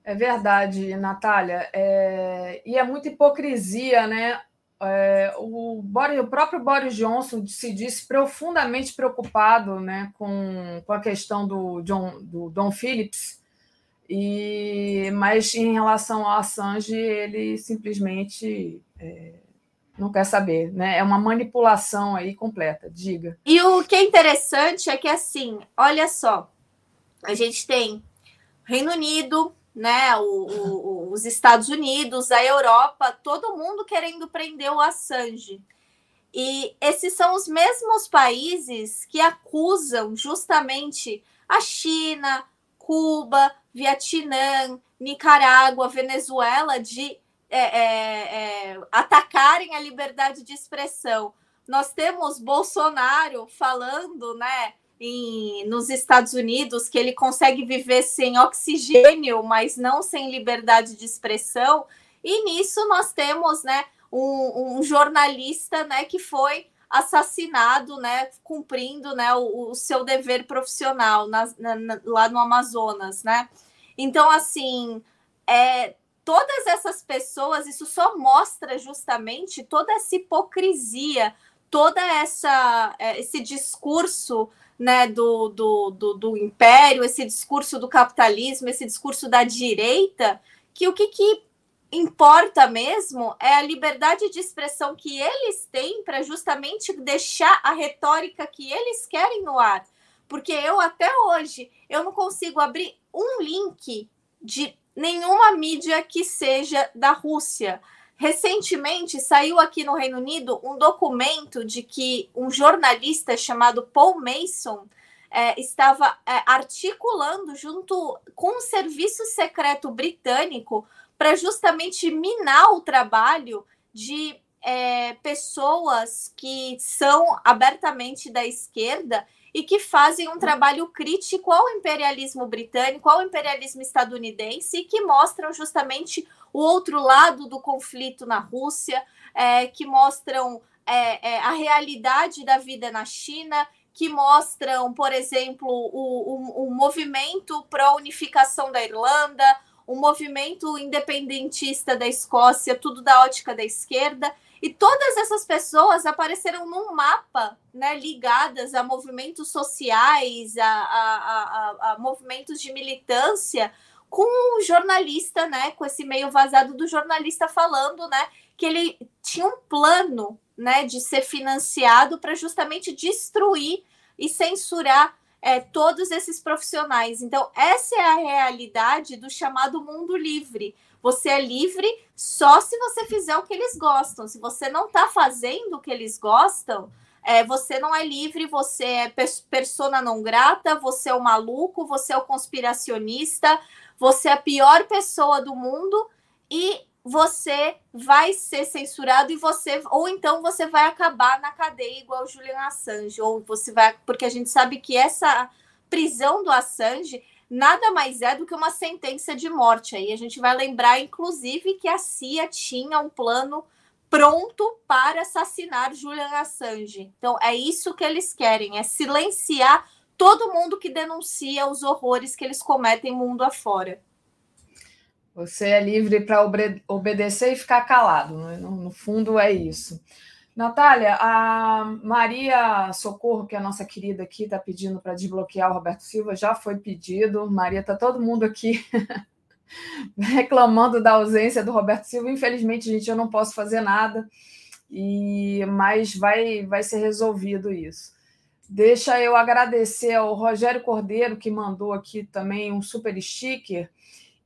É verdade, Natália. É... E é muita hipocrisia, né? É, o, Boris, o, próprio Boris Johnson se disse profundamente preocupado né, com, com a questão do, John, do Don Phillips, e, mas em relação ao Assange, ele simplesmente é, não quer saber. Né? É uma manipulação aí completa, diga. E o que é interessante é que, assim, olha só, a gente tem Reino Unido, né, o, o, os Estados Unidos, a Europa, todo mundo querendo prender o Assange. E esses são os mesmos países que acusam justamente a China, Cuba, Vietnã, Nicarágua, Venezuela de é, é, é, atacarem a liberdade de expressão. Nós temos Bolsonaro falando, né? em, nos Estados Unidos que ele consegue viver sem oxigênio, mas não sem liberdade de expressão. E nisso nós temos né, um, um jornalista né, que foi assassinado, né, cumprindo né, o, o seu dever profissional na, na, lá no Amazonas. Né? Então, assim, é, todas essas pessoas, isso só mostra justamente toda essa hipocrisia, toda essa é, esse discurso né, do, do, do, do, império, esse discurso do capitalismo, esse discurso da direita, que o que, que importa mesmo é a liberdade de expressão que eles têm para justamente deixar a retórica que eles querem no ar. Porque eu até hoje eu não consigo abrir um link de nenhuma mídia que seja da Rússia. Recentemente saiu aqui no Reino Unido um documento de que um jornalista chamado Paul Mason é, estava é, articulando junto com o serviço secreto britânico para justamente minar o trabalho de é, pessoas que são abertamente da esquerda e que fazem um trabalho crítico ao imperialismo britânico, ao imperialismo estadunidense, e que mostram justamente o outro lado do conflito na Rússia, é, que mostram é, é, a realidade da vida na China, que mostram, por exemplo, o, o, o movimento pró-unificação da Irlanda, o movimento independentista da Escócia, tudo da ótica da esquerda. E todas essas pessoas apareceram num mapa, né, ligadas a movimentos sociais, a, a, a, a movimentos de militância, com o jornalista, né, com esse meio vazado do jornalista falando, né, que ele tinha um plano, né, de ser financiado para justamente destruir e censurar é, todos esses profissionais. Então, essa é a realidade do chamado mundo livre. Você é livre só se você fizer o que eles gostam. Se você não está fazendo o que eles gostam, é, você não é livre, você é persona não grata, você é o maluco, você é o conspiracionista, você é a pior pessoa do mundo e você vai ser censurado e você ou então você vai acabar na cadeia igual o Julian Assange ou você vai porque a gente sabe que essa prisão do Assange nada mais é do que uma sentença de morte aí a gente vai lembrar inclusive que a CIA tinha um plano pronto para assassinar Julian Assange então é isso que eles querem é silenciar todo mundo que denuncia os horrores que eles cometem mundo afora. Você é livre para obedecer e ficar calado, né? no, no fundo é isso. Natália, a Maria Socorro, que é a nossa querida aqui, está pedindo para desbloquear o Roberto Silva, já foi pedido. Maria, está todo mundo aqui reclamando da ausência do Roberto Silva. Infelizmente, gente, eu não posso fazer nada, e mas vai, vai ser resolvido isso. Deixa eu agradecer ao Rogério Cordeiro, que mandou aqui também um super sticker,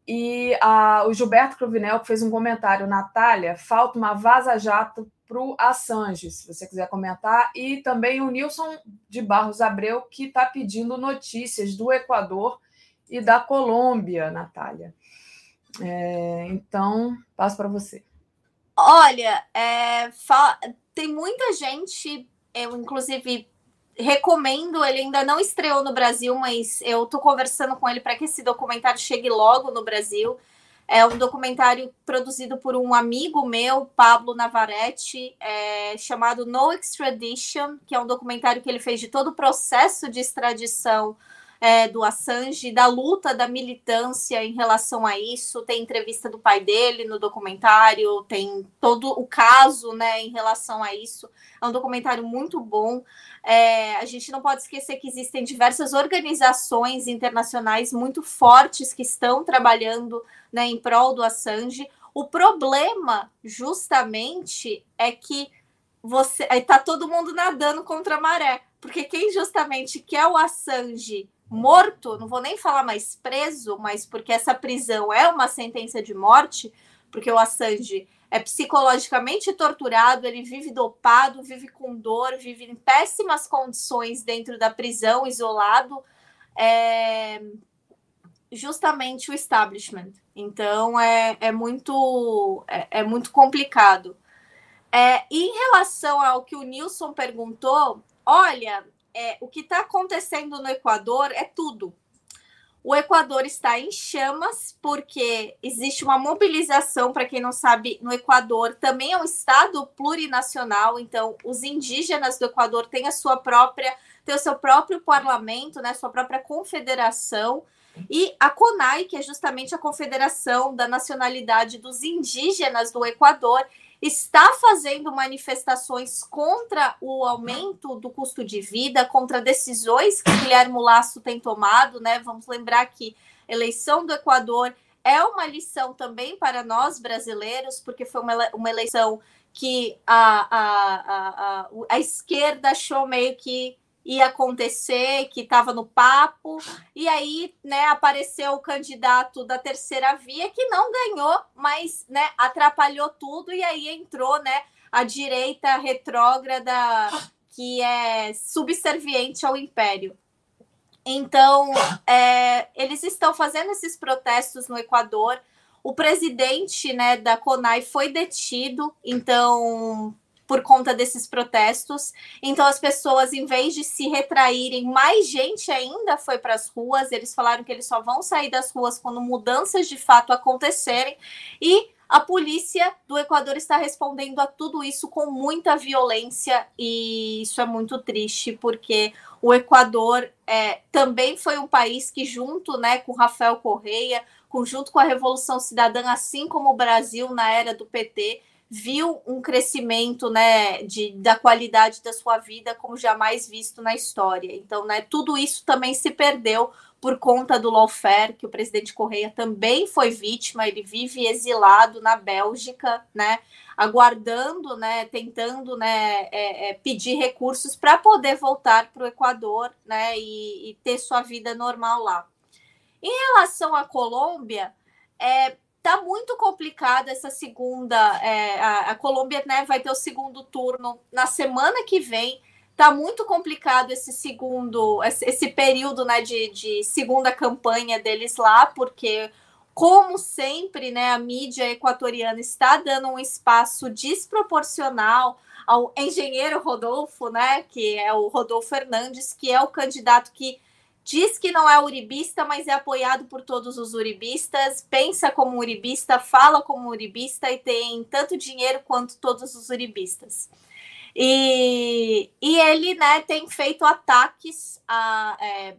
e a, o Gilberto Cruvinel, que fez um comentário. Natália, falta uma vaza-jato para o Assange, se você quiser comentar. E também o Nilson de Barros Abreu, que está pedindo notícias do Equador e da Colômbia, Natália. É, então, passo para você. Olha, é, tem muita gente, eu inclusive recomendo, ele ainda não estreou no Brasil, mas eu tô conversando com ele para que esse documentário chegue logo no Brasil. É um documentário produzido por um amigo meu, Pablo Navarrete, é, chamado No Extradition, que é um documentário que ele fez de todo o processo de extradição é, do Assange, da luta da militância em relação a isso. Tem entrevista do pai dele no documentário, tem todo o caso né, em relação a isso. É um documentário muito bom. É, a gente não pode esquecer que existem diversas organizações internacionais muito fortes que estão trabalhando né, em prol do Assange. O problema, justamente, é que você está todo mundo nadando contra a maré, porque quem justamente quer o Assange morto, não vou nem falar mais preso, mas porque essa prisão é uma sentença de morte, porque o Assange é psicologicamente torturado, ele vive dopado, vive com dor, vive em péssimas condições dentro da prisão, isolado, é justamente o establishment. Então é, é muito é, é muito complicado. É, em relação ao que o Nilson perguntou, olha, é, o que está acontecendo no Equador é tudo. O Equador está em chamas porque existe uma mobilização, para quem não sabe, no Equador também é um estado plurinacional, então os indígenas do Equador têm a sua própria, têm o seu próprio parlamento, né, sua própria confederação, e a CONAI, que é justamente a Confederação da Nacionalidade dos Indígenas do Equador, está fazendo manifestações contra o aumento do custo de vida, contra decisões que Guilherme Lasso tem tomado, né? Vamos lembrar que eleição do Equador é uma lição também para nós brasileiros, porque foi uma, uma eleição que a, a, a, a, esquerda achou meio que ia acontecer, que estava no papo, e aí, né, apareceu o candidato da terceira via que não ganhou, mas, né, atrapalhou tudo e aí entrou, né, a direita retrógrada que é subserviente ao império. Então, é, eles estão fazendo esses protestos no Equador. O presidente, né, da CONAI foi detido, então por conta desses protestos. Então, as pessoas, em vez de se retraírem, mais gente ainda foi para as ruas. Eles falaram que eles só vão sair das ruas quando mudanças de fato acontecerem. E a polícia do Equador está respondendo a tudo isso com muita violência, e isso é muito triste, porque o Equador é, também foi um país que, junto né, com Rafael Correia, junto com a Revolução Cidadã, assim como o Brasil na era do PT, viu um crescimento né, de, da qualidade da sua vida como jamais visto na história. Então, né, tudo isso também se perdeu por conta do lawfare, que o presidente Correia também foi vítima, ele vive exilado na Bélgica, né, aguardando, né, tentando né, é, é, pedir recursos para poder voltar para o Equador né, e, e, ter sua vida normal lá. Em relação à Colômbia, é, Tá muito complicada essa segunda. É, a, a Colômbia né, vai ter o segundo turno na semana que vem. Tá muito complicado esse segundo, esse, período né, de, de segunda campanha deles lá, porque como sempre, né, a mídia equatoriana está dando um espaço desproporcional ao engenheiro Rodolfo, né, que é o Rodolfo Fernandes, que é o candidato que diz que não é uribista, mas é apoiado por todos os uribistas, pensa como uribista, fala como uribista e tem tanto dinheiro quanto todos os uribistas. E, e ele né, tem feito ataques a, é,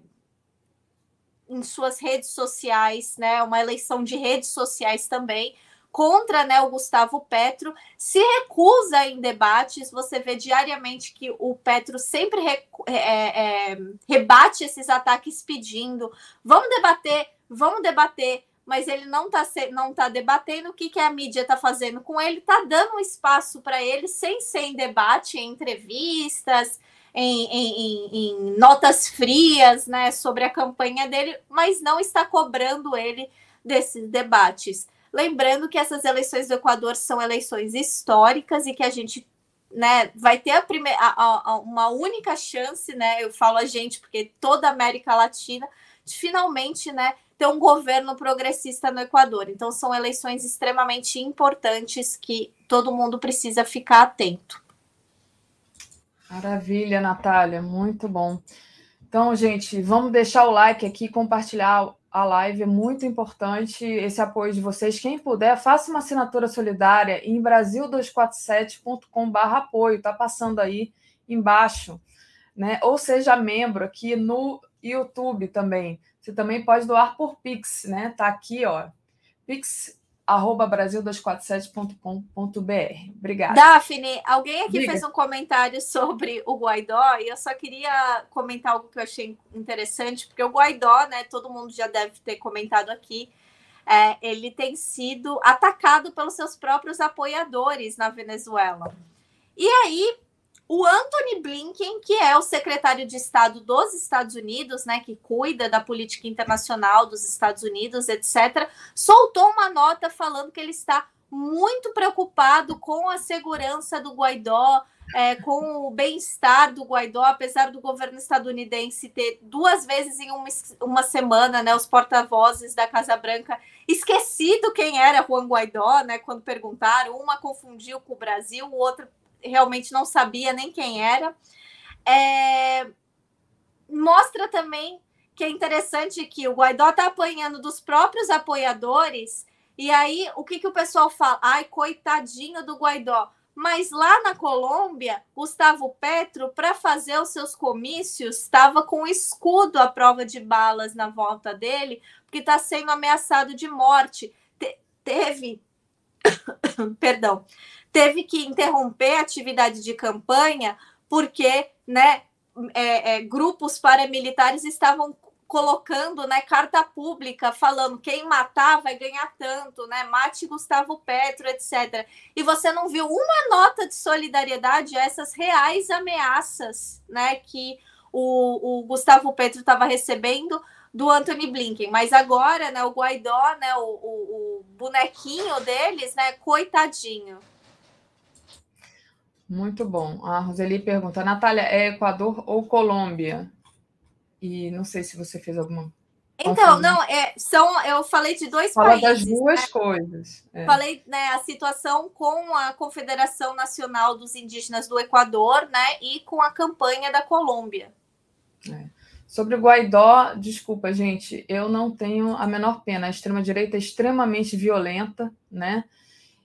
em suas redes sociais, né, uma eleição de redes sociais também, contra né, o Gustavo Petro, se recusa em debates. Você vê diariamente que o Petro sempre re, é, é, rebate esses ataques pedindo: vamos debater, vamos debater. Mas ele não está não tá debatendo o que, que a mídia está fazendo com ele, está dando espaço para ele sem ser em debate, em entrevistas, em, em, em, notas frias né, sobre a campanha dele, mas não está cobrando ele desses debates. Lembrando que essas eleições do Equador são eleições históricas e que a gente né, vai ter a primeira, a, a, uma única chance, né? Eu falo a gente, porque toda a América Latina, de finalmente né, ter um governo progressista no Equador. Então, são eleições extremamente importantes que todo mundo precisa ficar atento. Maravilha, Natália, muito bom. Então, gente, vamos deixar o like aqui, compartilhar a live, é muito importante esse apoio de vocês. Quem puder, faça uma assinatura solidária em brasil247.com.br apoio, tá passando aí embaixo, né? Ou seja membro aqui no YouTube também. Você também pode doar por Pix, né? Tá aqui, ó. Pix arroba brasil247.com.br. Obrigada. Daphne, alguém aqui Diga. fez um comentário sobre o Guaidó e eu só queria comentar algo que eu achei interessante, porque o Guaidó, né, todo mundo já deve ter comentado aqui, é, ele tem sido atacado pelos seus próprios apoiadores na Venezuela. E aí, o Anthony Blinken, que é o secretário de Estado dos Estados Unidos, né, que cuida da política internacional dos Estados Unidos, etc., soltou uma nota falando que ele está muito preocupado com a segurança do Guaidó, é, com o bem-estar do Guaidó, apesar do governo estadunidense ter duas vezes em uma, uma semana, né, os porta-vozes da Casa Branca esquecido quem era Juan Guaidó, né, quando perguntaram, uma confundiu com o Brasil, o outro realmente não sabia nem quem era. É... Mostra também que é interessante que o Guaidó está apanhando dos próprios apoiadores, e aí o que, que o pessoal fala? Ai, coitadinho do Guaidó. Mas lá na Colômbia, Gustavo Petro, para fazer os seus comícios, estava com escudo à prova de balas na volta dele, porque está sendo ameaçado de morte. Te teve, perdão, teve que interromper a atividade de campanha porque né, é, é, grupos paramilitares estavam colocando né, carta pública falando quem matar vai ganhar tanto, né? Mate Gustavo Petro, etc. E você não viu uma nota de solidariedade a essas reais ameaças né, que o, o Gustavo Petro estava recebendo do Anthony Blinken. Mas agora, né, o Guaidó, né, o, o, o bonequinho deles, né, coitadinho. Muito bom. A Roseli pergunta: Natália, é Equador ou Colômbia? E não sei se você fez alguma. Então, não, é, são, eu falei de dois Fala países. das duas né? coisas. É. Falei né, a situação com a Confederação Nacional dos Indígenas do Equador, né? E com a campanha da Colômbia. É. Sobre o Guaidó, desculpa, gente, eu não tenho a menor pena. A extrema-direita é extremamente violenta, né?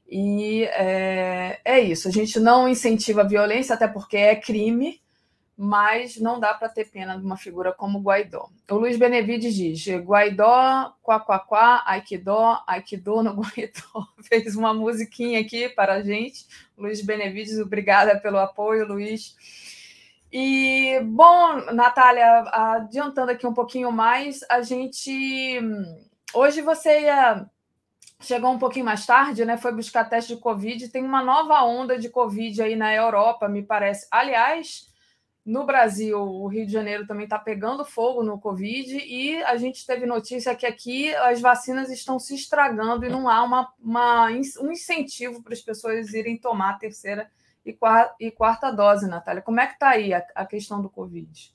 E é, é isso. A gente não incentiva a violência, até porque é crime, mas não dá para ter pena de uma figura como Guaidó. O Luiz Benevides diz: Guaidó, quá, quá, quá, Aikido, Aikido no Guaidó. Fez uma musiquinha aqui para a gente. Luiz Benevides, obrigada pelo apoio, Luiz. E, bom, Natália, adiantando aqui um pouquinho mais, a gente. Hoje você ia chegou um pouquinho mais tarde, né? Foi buscar teste de Covid. Tem uma nova onda de Covid aí na Europa, me parece. Aliás, no Brasil, o Rio de Janeiro também está pegando fogo no Covid e a gente teve notícia que aqui as vacinas estão se estragando e não há uma, uma um incentivo para as pessoas irem tomar a terceira e quarta, e quarta dose, Natália. Como é que está aí a, a questão do Covid?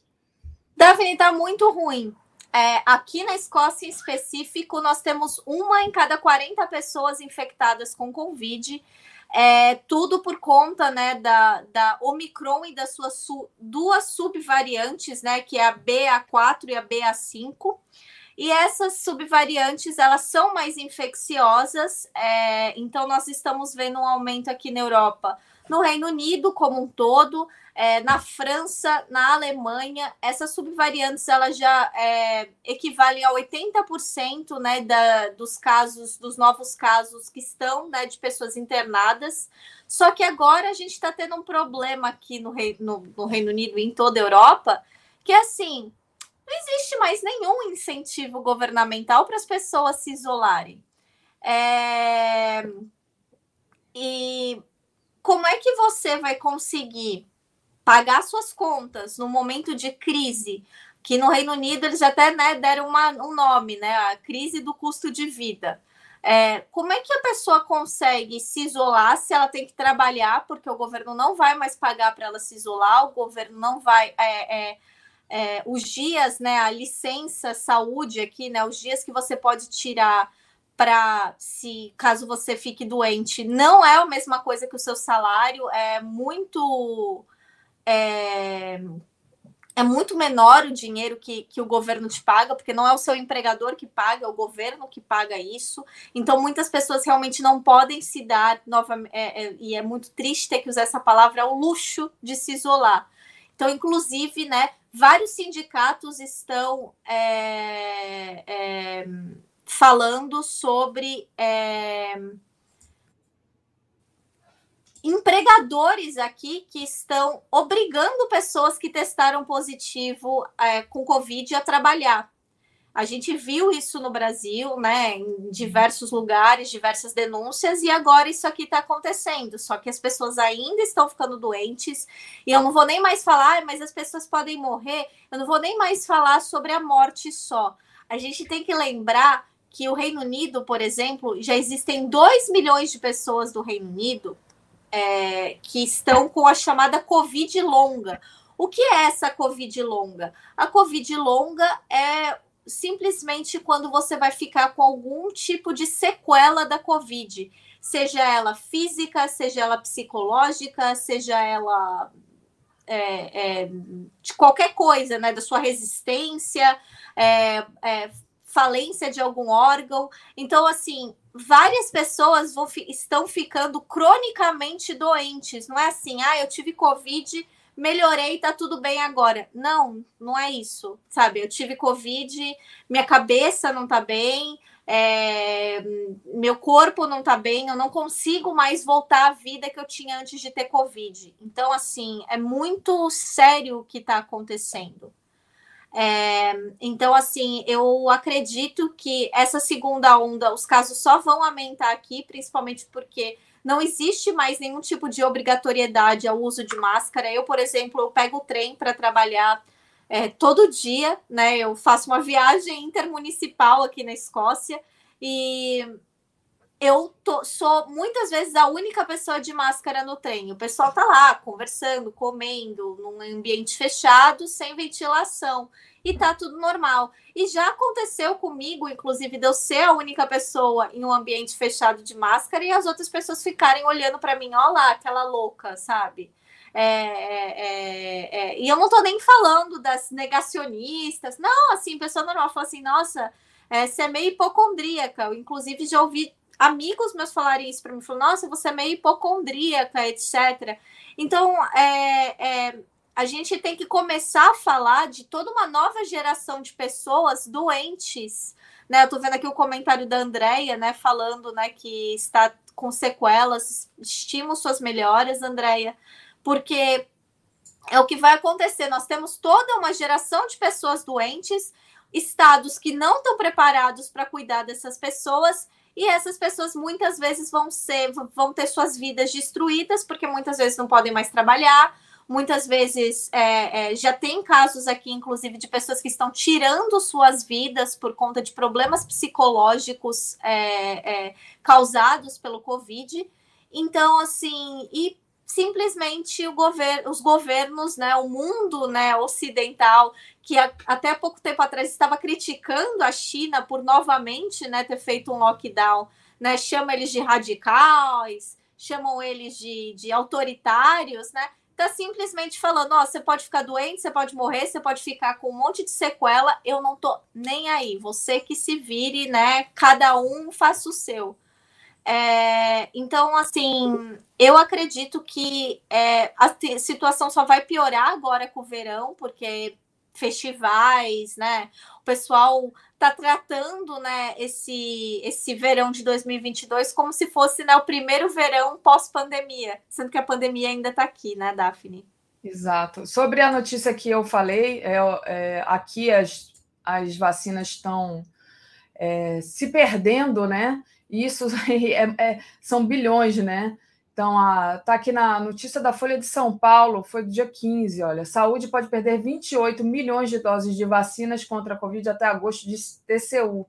Daphne, está muito ruim. É, aqui na Escócia, em específico, nós temos uma em cada 40 pessoas infectadas com Covid. É, tudo por conta né, da, da Omicron e das suas su duas subvariantes, né, que é a BA4 e a BA5. E essas subvariantes, elas são mais infecciosas, é, então nós estamos vendo um aumento aqui na Europa no Reino Unido como um todo, é, na França, na Alemanha, essas subvariantes elas já é, equivalem a 80% né, da, dos casos, dos novos casos que estão né, de pessoas internadas. Só que agora a gente está tendo um problema aqui no, Rei, no, no Reino Unido e em toda a Europa, que é assim, não existe mais nenhum incentivo governamental para as pessoas se isolarem. É... E como é que você vai conseguir pagar suas contas no momento de crise? Que no Reino Unido eles até né, deram uma, um nome, né? A crise do custo de vida. É, como é que a pessoa consegue se isolar se ela tem que trabalhar, porque o governo não vai mais pagar para ela se isolar, o governo não vai. É, é, é, os dias, né, a licença saúde aqui, né, os dias que você pode tirar para se caso você fique doente, não é a mesma coisa que o seu salário, é muito é, é muito menor o dinheiro que, que o governo te paga, porque não é o seu empregador que paga, é o governo que paga isso. Então, muitas pessoas realmente não podem se dar, é, é, e é muito triste ter que usar essa palavra, é o luxo de se isolar. Então, inclusive, né, vários sindicatos estão é, é falando sobre é, empregadores aqui que estão obrigando pessoas que testaram positivo é, com Covid a trabalhar. A gente viu isso no Brasil, né, em diversos lugares, diversas denúncias, e agora isso aqui está acontecendo. Só que as pessoas ainda estão ficando doentes, e eu não vou nem mais falar, mas as pessoas podem morrer. Eu não vou nem mais falar sobre a morte só. A gente tem que lembrar que o Reino Unido, por exemplo, já existem 2 milhões de pessoas do Reino Unido é, que estão com a chamada Covid longa. O que é essa Covid longa? A Covid longa é simplesmente quando você vai ficar com algum tipo de sequela da Covid, seja ela física, seja ela psicológica, seja ela é, é, de qualquer coisa, né? Da sua resistência, é, é falência de algum órgão. Então, assim, várias pessoas vão, estão ficando cronicamente doentes. Não é assim, ah, eu tive Covid, melhorei, tá tudo bem agora. Não, não é isso, sabe? Eu tive Covid, minha cabeça não tá bem, é, meu corpo não tá bem, eu não consigo mais voltar à vida que eu tinha antes de ter Covid. Então, assim, é muito sério o que está acontecendo. É, então, assim, eu acredito que essa segunda onda, os casos só vão aumentar aqui, principalmente porque não existe mais nenhum tipo de obrigatoriedade ao uso de máscara. Eu, por exemplo, eu pego o trem para trabalhar é, todo dia, né? Eu faço uma viagem intermunicipal aqui na Escócia e eu tô, sou muitas vezes a única pessoa de máscara no trem. O pessoal tá lá conversando, comendo, num ambiente fechado, sem ventilação. E tá tudo normal. E já aconteceu comigo, inclusive, de eu ser a única pessoa em um ambiente fechado de máscara e as outras pessoas ficarem olhando para mim, ó lá, aquela louca, sabe? É, é, é, é, e eu não tô nem falando das negacionistas. Não, assim, pessoa normal fala assim, nossa, é, você é meio hipocondríaca. Eu, inclusive, já ouvi amigos meus falarem isso para mim, falam, nossa, você é meio hipocondríaca, etc. Então, é, é, a gente tem que começar a falar de toda uma nova geração de pessoas doentes. Né? Eu tô vendo aqui o comentário da Andrea, né, falando né, que está com sequelas. Estimo suas melhoras, Andrea, porque é o que vai acontecer. Nós temos toda uma geração de pessoas doentes, estados que não estão preparados para cuidar dessas pessoas e essas pessoas muitas vezes vão ser, vão ter suas vidas destruídas, porque muitas vezes não podem mais trabalhar, muitas vezes é, é, já tem casos aqui, inclusive, de pessoas que estão tirando suas vidas por conta de problemas psicológicos é, é causados pelo Covid. Então, assim, e simplesmente gover os governos, né, o mundo né, ocidental, que até pouco tempo atrás estava criticando a China por novamente né, ter feito um lockdown, né, chama eles de radicais, chamam eles de, de autoritários, né? Está simplesmente falando: ó, você pode ficar doente, você pode morrer, você pode ficar com um monte de sequela, eu não tô nem aí. Você que se vire, né? Cada um faça o seu. É, então, assim, eu acredito que é, a situação só vai piorar agora com o verão, porque festivais, né? O pessoal está tratando, né, esse esse verão de 2022 como se fosse né, o primeiro verão pós-pandemia, sendo que a pandemia ainda está aqui, né, Daphne? Exato. Sobre a notícia que eu falei, é, é aqui as, as vacinas estão é, se perdendo, né? Isso é, é, são bilhões, né? Então, está aqui na notícia da Folha de São Paulo, foi do dia 15, olha. Saúde pode perder 28 milhões de doses de vacinas contra a Covid até agosto de TCU.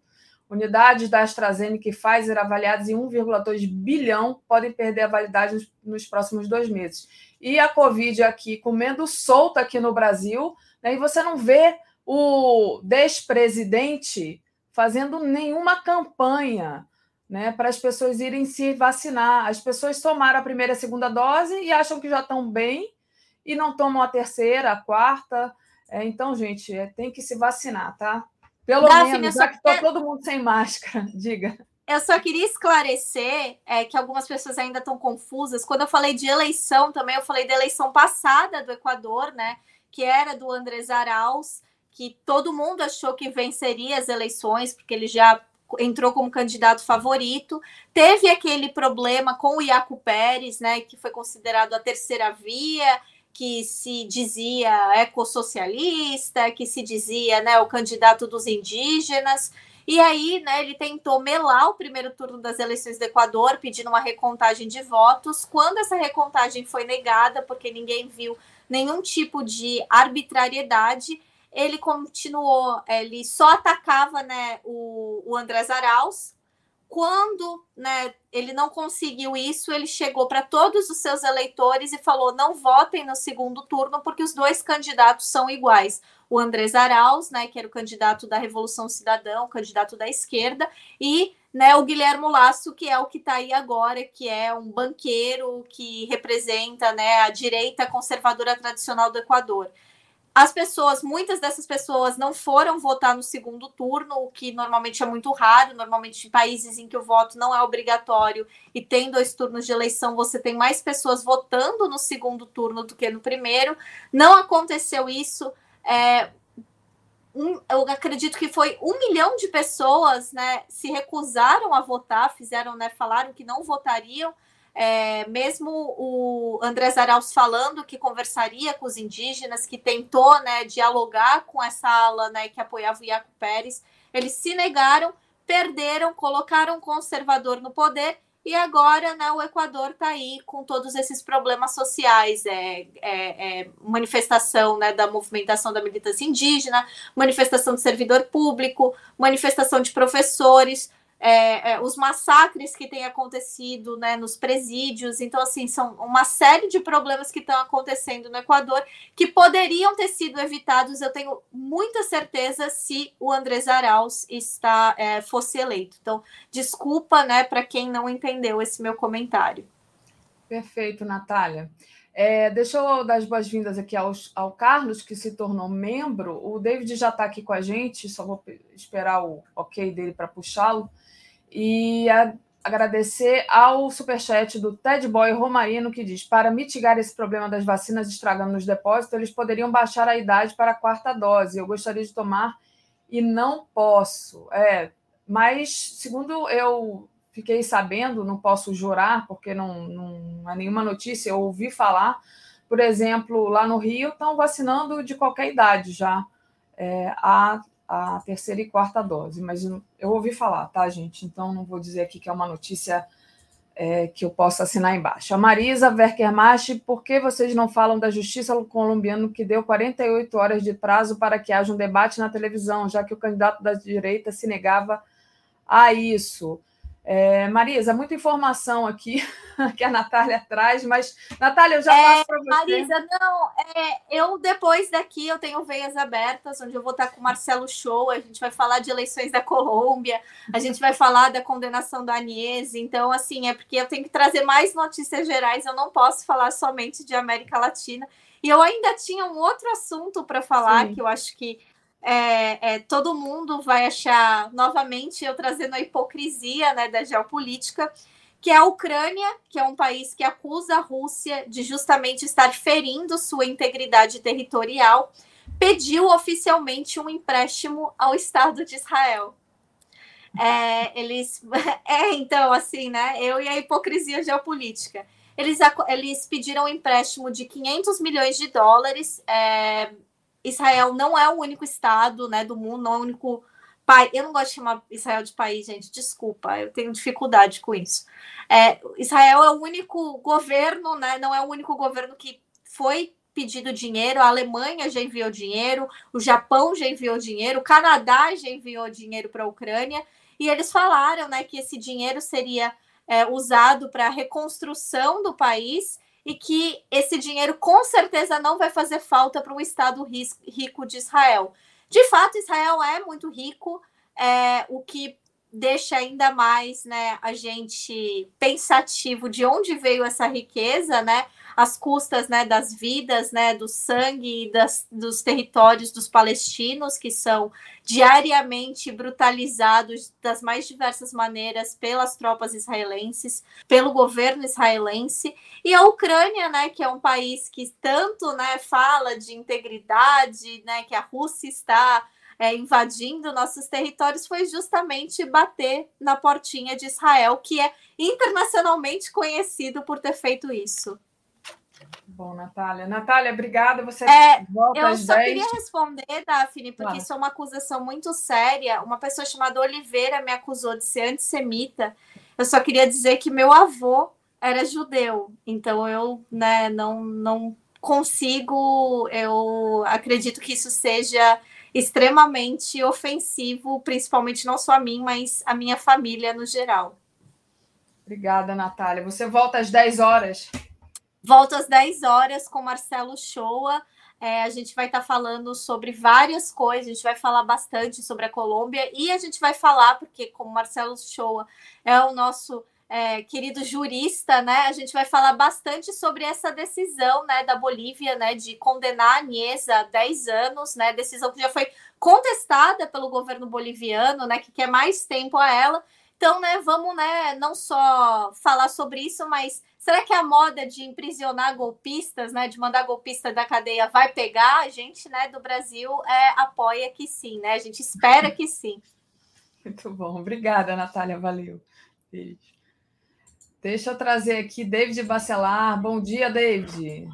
Unidades da AstraZeneca e Pfizer avaliadas em 1,2 bilhão podem perder a validade nos, nos, próximos dois meses. E a Covid aqui comendo solta aqui no Brasil, né, e você não vê o despresidente fazendo nenhuma campanha né, para as pessoas irem se vacinar. As pessoas tomaram a primeira e a segunda dose e acham que já estão bem e não tomam a terceira, a quarta. É, então, gente, é, tem que se vacinar, tá? Pelo Daphne, menos, já que está todo mundo sem máscara, diga. Eu só queria esclarecer é, que algumas pessoas ainda estão confusas. Quando eu falei de eleição também, eu falei da eleição passada do Equador, né? Que era do Andrés Arauz, que todo mundo achou que venceria as eleições, porque ele já entrou como candidato favorito. Teve aquele problema com o Iaco Pérez, né? Que foi considerado a terceira via, que se dizia ecossocialista, que se dizia né, o candidato dos indígenas. E aí, né, ele tentou melar o primeiro turno das eleições do Equador, pedindo uma recontagem de votos. Quando essa recontagem foi negada, porque ninguém viu nenhum tipo de arbitrariedade, ele continuou, ele só atacava né, o, o Andrés Arauz, quando né, ele não conseguiu isso, ele chegou para todos os seus eleitores e falou: não votem no segundo turno, porque os dois candidatos são iguais. O Andrés Arauz, né, que era o candidato da Revolução Cidadã, o candidato da esquerda, e né, o Guilherme Lasso, que é o que está aí agora, que é um banqueiro que representa né, a direita conservadora tradicional do Equador. As pessoas, muitas dessas pessoas não foram votar no segundo turno, o que normalmente é muito raro. Normalmente, em países em que o voto não é obrigatório e tem dois turnos de eleição, você tem mais pessoas votando no segundo turno do que no primeiro. Não aconteceu isso. É, um, eu acredito que foi um milhão de pessoas né, se recusaram a votar, fizeram, né, falaram que não votariam é, mesmo o Andrés Arauz falando que conversaria com os indígenas, que tentou né, dialogar com essa ala né, que apoiava o Iaco Pérez, eles se negaram, perderam, colocaram o conservador no poder e agora né, o Equador está aí com todos esses problemas sociais, é, é, é, manifestação né, da movimentação da militância indígena, manifestação de servidor público, manifestação de professores, é, é, os massacres que têm acontecido né, nos presídios. Então, assim, são uma série de problemas que estão acontecendo no Equador que poderiam ter sido evitados, eu tenho muita certeza, se o Andrés Arauz está, é, fosse eleito. Então, desculpa né, para quem não entendeu esse meu comentário. Perfeito, Natália. É, deixa eu dar as boas-vindas aqui ao, ao, Carlos, que se tornou membro. O David já está aqui com a gente, só vou esperar o ok dele para puxá-lo e a, agradecer ao superchat do Ted Boy Romarino, que diz: para mitigar esse problema das vacinas estragando nos depósitos, eles poderiam baixar a idade para a quarta dose. Eu gostaria de tomar e não posso. É, mas, segundo eu fiquei sabendo, não posso jurar, porque não, não é nenhuma notícia, eu ouvi falar, por exemplo, lá no Rio estão vacinando de qualquer idade já. É, a a terceira e quarta dose, mas eu ouvi falar, tá, gente? Então não vou dizer aqui que é uma notícia é, que eu possa assinar embaixo. A Marisa Verkermachi, por que vocês não falam da justiça colombiana que deu 48 horas de prazo para que haja um debate na televisão, já que o candidato da direita se negava a isso? É, Marisa, muita informação aqui que a Natália traz, mas Natália, eu já é, passo para você. Marisa, não, é, eu depois daqui eu tenho veias abertas, onde eu vou estar com o Marcelo Show, a gente vai falar de eleições da Colômbia, a gente vai falar da condenação da Anies, então assim, é porque eu tenho que trazer mais notícias gerais, eu não posso falar somente de América Latina. E eu ainda tinha um outro assunto para falar, Sim. que eu acho que é, é, todo mundo vai achar novamente eu trazendo a hipocrisia né, da geopolítica, que é a Ucrânia, que é um país que acusa a Rússia de justamente estar ferindo sua integridade territorial, pediu oficialmente um empréstimo ao Estado de Israel. É, eles, é, então, assim, né? Eu e a hipocrisia geopolítica. Eles, eles pediram um empréstimo de 500 milhões de dólares é, Israel não é o único estado né, do mundo, não é o único país. Eu não gosto de chamar Israel de país, gente, desculpa, eu tenho dificuldade com isso. É, Israel é o único governo, né, não é o único governo que foi pedido dinheiro, a Alemanha já enviou dinheiro, o Japão já enviou dinheiro, o Canadá já enviou dinheiro para a Ucrânia, e eles falaram né, que esse dinheiro seria é, usado para a reconstrução do país e que esse dinheiro com certeza não vai fazer falta para um Estado rico de Israel. De fato, Israel é muito rico, é, o que deixa ainda mais né, a gente pensativo de onde veio essa riqueza, né? As custas né, das vidas, né, do sangue e das, dos territórios dos palestinos, que são diariamente brutalizados das mais diversas maneiras pelas tropas israelenses, pelo governo israelense, e a Ucrânia, né, que é um país que tanto né, fala de integridade, né, que a Rússia está é, invadindo nossos territórios foi justamente bater na portinha de Israel, que é internacionalmente conhecido por ter feito isso. Bom, Natália. Natália, obrigada. Você é, Eu só 10. queria responder, Daphne, porque claro. isso é uma acusação muito séria. Uma pessoa chamada Oliveira me acusou de ser antissemita. Eu só queria dizer que meu avô era judeu, então eu né, não, não consigo, eu acredito que isso seja extremamente ofensivo, principalmente não só a mim, mas a minha família no geral. Obrigada, Natália. Você volta às 10 horas. Volto às 10 horas com Marcelo Shoa. É, a gente vai estar tá falando sobre várias coisas, a gente vai falar bastante sobre a Colômbia e a gente vai falar, porque como Marcelo Shoa é o nosso é, querido jurista, né, a gente vai falar bastante sobre essa decisão, né, da Bolívia, né, de condenar a Niesa a 10 anos, né, decisão que já foi contestada pelo governo boliviano, né, que quer mais tempo a ela. Então, né, vamos, né, não só falar sobre isso, mas será que a moda de imprisionar golpistas, né, de mandar golpista da cadeia vai pegar? A gente, né, do Brasil é, apoia que sim, né? A gente espera que sim. Muito bom. Obrigada, Natália. Valeu. Beijo. Deixa eu trazer aqui David Bacelar. Bom dia, David.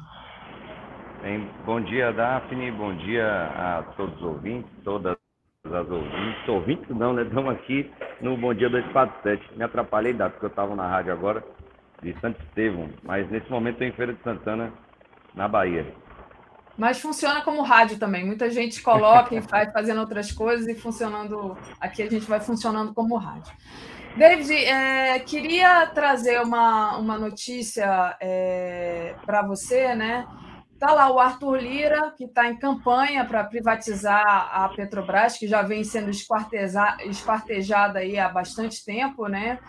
Bem, bom dia, Daphne. Bom dia a todos os ouvintes, todas as ouvintes. Ouvintes não, né? Estamos aqui no Bom Dia 247. Me atrapalhei, Daphne, porque eu estava na rádio agora, de Santo Estevão. Mas nesse momento estou em Feira de Santana, na Bahia. Mas funciona como rádio também. Muita gente coloca e vai fazendo outras coisas e funcionando. Aqui a gente vai funcionando como rádio. David, é, queria trazer uma, uma notícia é, para você, né? Está lá o Arthur Lira, que está em campanha para privatizar a Petrobras, que já vem sendo esquartejada aí há bastante tempo, né?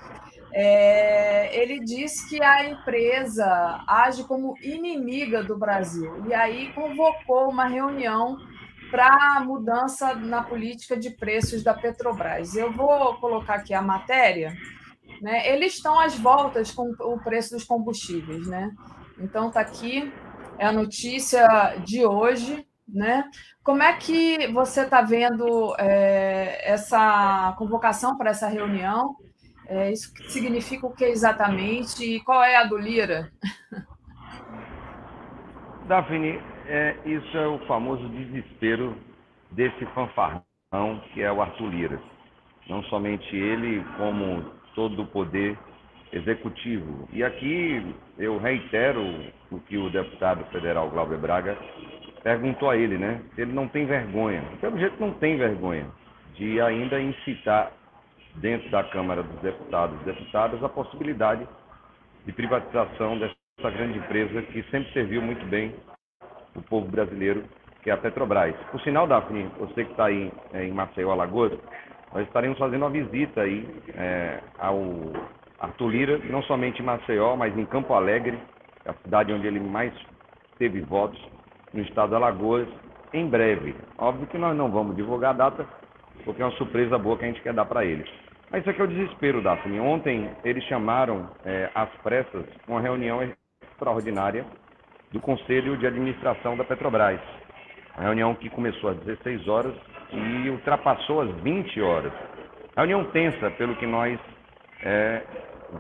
É, ele diz que a empresa age como inimiga do Brasil e aí convocou uma reunião para mudança na política de preços da Petrobras. Eu vou colocar aqui a matéria. Né? Eles estão às voltas com o preço dos combustíveis. Né? Então, está aqui, é a notícia de hoje. Né? Como é que você está vendo é, essa convocação para essa reunião? É, isso significa o que exatamente? E qual é a do Lira? Daphne, é, isso é o famoso desespero desse fanfarrão que é o Arthur Lira. Não somente ele, como todo o poder executivo. E aqui eu reitero o que o deputado federal Glauber Braga perguntou a ele, né? Se ele não tem vergonha. Pelo jeito não tem vergonha de ainda incitar dentro da Câmara dos Deputados e Deputadas a possibilidade de privatização dessa grande empresa que sempre serviu muito bem o povo brasileiro, que é a Petrobras. Por sinal, Daphne, você que está aí é, em Maceió, Alagoas, nós estaremos fazendo uma visita aí é, ao Arthur Lira, não somente em Maceió, mas em Campo Alegre, a cidade onde ele mais teve votos, no estado de Alagoas, em breve. Óbvio que nós não vamos divulgar a data, porque é uma surpresa boa que a gente quer dar para eles. Mas isso aqui é o desespero, Daphne. Ontem eles chamaram é, às pressas uma reunião extraordinária do Conselho de Administração da Petrobras. A reunião que começou às 16 horas e ultrapassou as 20 horas. A reunião tensa, pelo que nós é,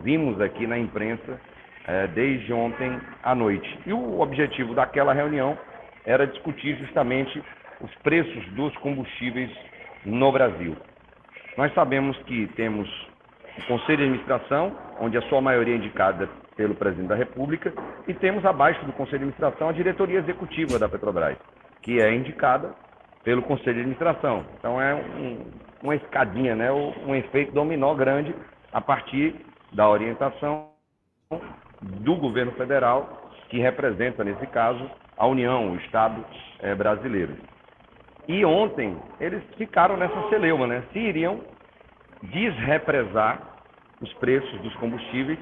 vimos aqui na imprensa é, desde ontem à noite. E o objetivo daquela reunião era discutir justamente os preços dos combustíveis no Brasil. Nós sabemos que temos o Conselho de Administração, onde a sua maioria é indicada pelo presidente da República, e temos abaixo do Conselho de Administração a diretoria executiva da Petrobras, que é indicada pelo Conselho de Administração. Então é um, uma escadinha, né? um efeito dominó grande a partir da orientação do governo federal, que representa, nesse caso, a União, o Estado é, brasileiro. E ontem eles ficaram nessa celeuma, né? Se iriam desrepresar os preços dos combustíveis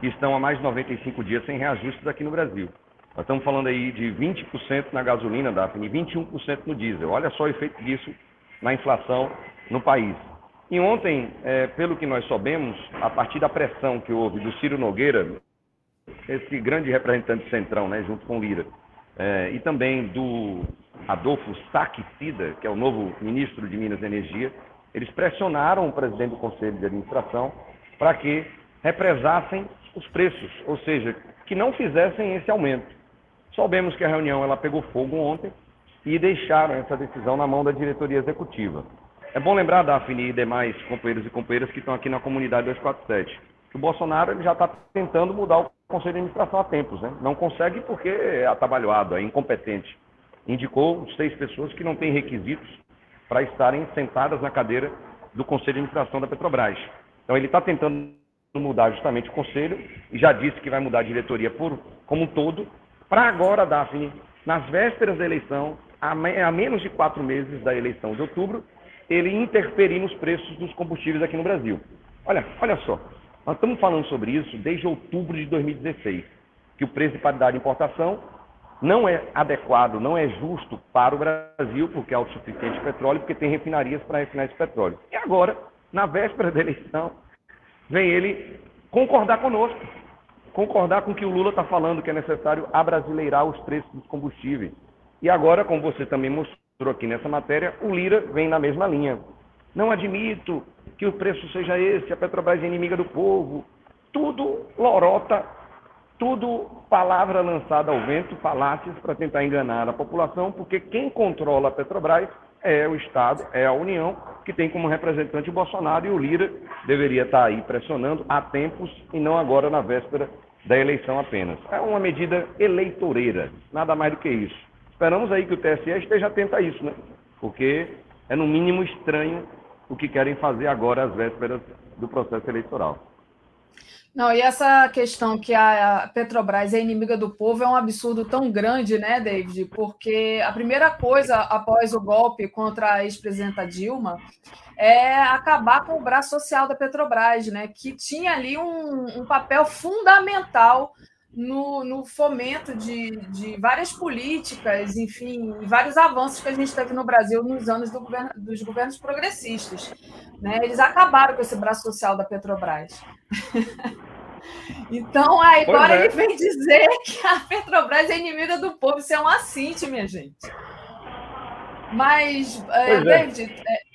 que estão há mais de 95 dias sem reajustes aqui no Brasil. Nós estamos falando aí de 20% na gasolina, Daphne, e 21% no diesel. Olha só o efeito disso na inflação no país. E ontem, é, pelo que nós soubemos, a partir da pressão que houve do Ciro Nogueira, esse grande representante centrão, né, junto com Lira, é, e também do Adolfo Saquicida, que é o novo ministro de Minas e Energia, eles pressionaram o presidente do Conselho de Administração para que represassem os preços, ou seja, que não fizessem esse aumento. Soubemos que a reunião ela pegou fogo ontem e deixaram essa decisão na mão da diretoria executiva. É bom lembrar, Daphne e demais companheiros e companheiras que estão aqui na comunidade 247, que o Bolsonaro ele já está tentando mudar o Conselho de Administração há tempos. Né? Não consegue porque é atabalhoado, é incompetente. Indicou seis pessoas que não têm requisitos para estarem sentadas na cadeira do Conselho de Administração da Petrobras. Então ele está tentando mudar justamente o Conselho e já disse que vai mudar a diretoria por, como um todo, para agora, Daphne, nas vésperas da eleição, a, menos de quatro meses da eleição de outubro, ele interferir nos preços dos combustíveis aqui no Brasil. Olha, olha só, nós estamos falando sobre isso desde outubro de 2016, que o preço de paridade de importação não é adequado, não é justo para o Brasil, porque é autossuficiente de petróleo, porque tem refinarias para refinar esse petróleo. E agora, na véspera da eleição, vem ele concordar conosco, concordar com o que o Lula está falando, que é necessário abrasileirar os preços dos combustíveis. E agora, como você também mostrou aqui nessa matéria, o Lira vem na mesma linha. Não admito que o preço seja esse, a Petrobras é inimiga do povo. Tudo lorota, tudo palavra lançada ao vento, falácias para tentar enganar a população, porque quem controla a Petrobras é o Estado, é a União, que tem como representante o Bolsonaro e o Lira deveria estar aí pressionando há tempos e não agora na véspera da eleição apenas. É uma medida eleitoreira, nada mais do que isso. Esperamos aí que o TSE esteja atento a isso, né? Porque é no mínimo estranho o que querem fazer agora às vésperas do processo eleitoral. Não, e essa questão que a Petrobras é inimiga do povo é um absurdo tão grande, né, David? Porque a primeira coisa após o golpe contra a ex-presidenta Dilma é acabar com o braço social da Petrobras, né? Que tinha ali um, um papel fundamental no, no fomento de, de, várias políticas, enfim, vários avanços que a gente teve no Brasil nos anos do governo, dos governos progressistas. Né? Eles acabaram com esse braço social da Petrobras. então, agora é. ele vem dizer que a Petrobras é inimiga do povo. Isso é um assinte, minha gente. Mas, é, David, é.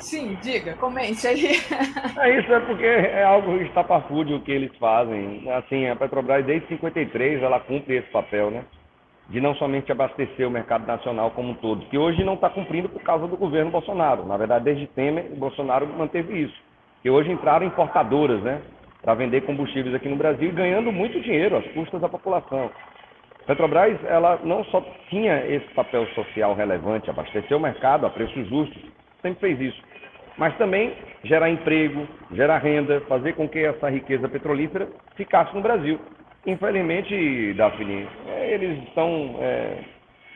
Sim, diga, comente aí. É isso, é porque é algo estapafúrdio que eles fazem. Assim, a Petrobras, desde 53, ela cumpre esse papel, né? De não somente abastecer o mercado nacional como um todo, que hoje não está cumprindo por causa do governo Bolsonaro. Na verdade, desde Temer, Bolsonaro manteve isso. Que hoje entraram importadoras, né? Para vender combustíveis aqui no Brasil, ganhando muito dinheiro às custas da população. Petrobras, ela não só tinha esse papel social relevante, abastecer o mercado a preços justos, sempre fez isso. Mas também gerar emprego, gerar renda, fazer com que essa riqueza petrolífera ficasse no Brasil. Infelizmente, Daphne, é, eles estão é,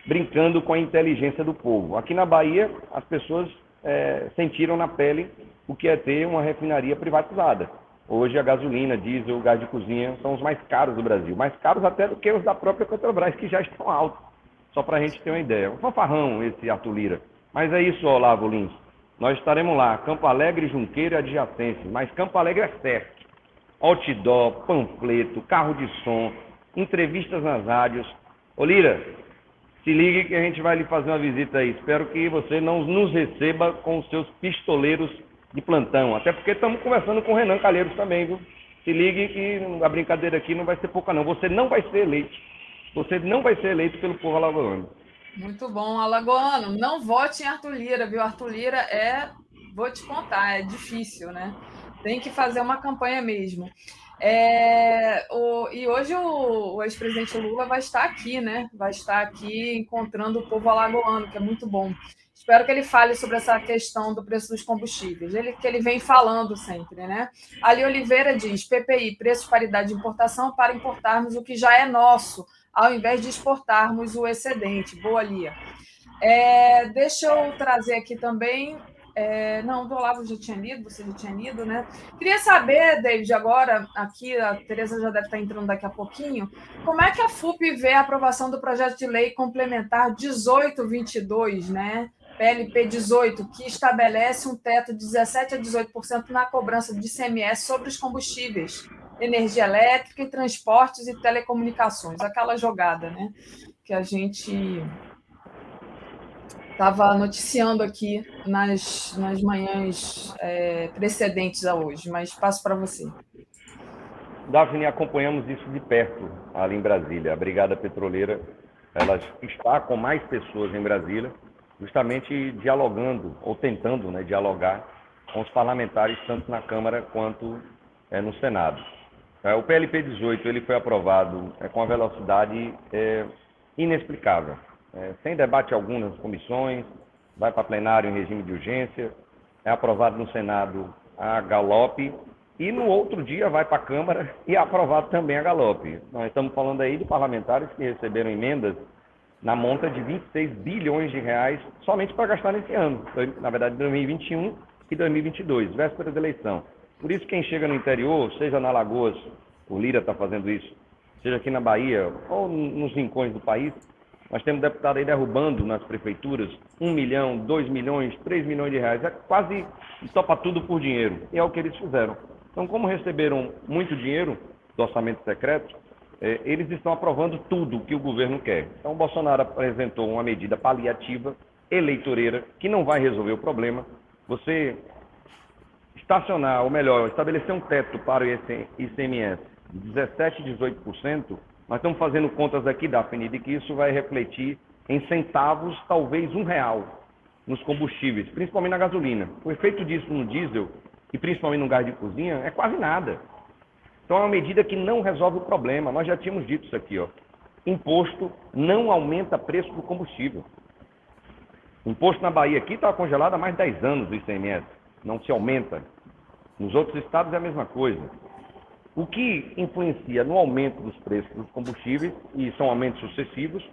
brincando com a inteligência do povo. Aqui na Bahia, as pessoas é, sentiram na pele o que é ter uma refinaria privatizada. Hoje a gasolina, diesel, gás de cozinha são os mais caros do Brasil, mais caros até do que os da própria Petrobras, que já estão altos. Só para a gente ter uma ideia. Um fanfarrão esse Arthur Lira. Mas é isso, Olavo Lins. Nós estaremos lá, Campo Alegre, Junqueiro e adjacência, mas Campo Alegre é certo. Outdoor, panfleto, carro de som, entrevistas nas rádios. Lira, se ligue que a gente vai lhe fazer uma visita aí. Espero que você não nos receba com os seus pistoleiros de plantão. Até porque estamos conversando com o Renan Calheiros também, viu? Se ligue que a brincadeira aqui não vai ser pouca, não. Você não vai ser eleito. Você não vai ser eleito pelo povo alagoano. Muito bom, Alagoano. Não vote em Arthur Lira, viu? Arthur Lira é, vou te contar, é difícil, né? Tem que fazer uma campanha mesmo. É, o, e hoje o, o ex-presidente Lula vai estar aqui, né? Vai estar aqui encontrando o povo alagoano, que é muito bom. Espero que ele fale sobre essa questão do preço dos combustíveis, ele, que ele vem falando sempre, né? Ali Oliveira diz: PPI, preço de paridade de importação para importarmos o que já é nosso ao invés de exportarmos o excedente. Boa, Lia. É, deixa eu trazer aqui também É, não, do Olavo já tinha lido, você já tinha lido, né? Queria saber, David, agora, aqui, a Tereza já deve estar entrando daqui a pouquinho, como é que a FUP vê a aprovação do projeto de lei complementar 1822, né? PLP 18, que estabelece um teto de 17% a 18% na cobrança de ICMS sobre os combustíveis, energia elétrica e transportes e telecomunicações, aquela jogada, né? Que a gente estava noticiando aqui nas, nas manhãs é, precedentes a hoje, mas passo para você. Daphne, acompanhamos isso de perto ali em Brasília. A Brigada Petroleira ela está com mais pessoas em Brasília, justamente dialogando, ou tentando né, dialogar com os parlamentares, tanto na Câmara quanto é, no Senado. É, o PLP 18 ele foi aprovado é, com a velocidade é, inexplicável é, sem debate algum nas comissões, vai para plenário em regime de urgência, é aprovado no Senado a galope e no outro dia vai para a Câmara e é aprovado também a galope. Nós estamos falando aí de parlamentares que receberam emendas na monta de 26 bilhões de reais somente para gastar nesse ano, na verdade 2021 e 2022, véspera da eleição. Por isso quem chega no interior, seja na Lagoas, o Lira está fazendo isso, seja aqui na Bahia ou nos rincões do país, nós temos deputado aí derrubando nas prefeituras um milhão, dois milhões, três milhões de reais. É quase topa tudo por dinheiro. E é o que eles fizeram. Então, como receberam muito dinheiro do orçamento secreto, é, eles estão aprovando tudo que o governo quer. Então, o Bolsonaro apresentou uma medida paliativa, eleitoreira, que não vai resolver o problema. Você estacionar, ou melhor, estabelecer um teto para o ICMS de 17%, 18%, nós estamos fazendo contas aqui, Daphne, de que isso vai refletir em centavos, talvez um real, nos combustíveis, principalmente na gasolina. O efeito disso no diesel e principalmente no gás de cozinha é quase nada. Então é uma medida que não resolve o problema. Nós já tínhamos dito isso aqui, ó. Imposto não aumenta preço do combustível. O imposto na Bahia aqui estava congelado há mais de 10 anos do ICMS. Não se aumenta. Nos outros estados é a mesma coisa. O que influencia no aumento dos preços dos combustíveis, e são aumentos sucessivos,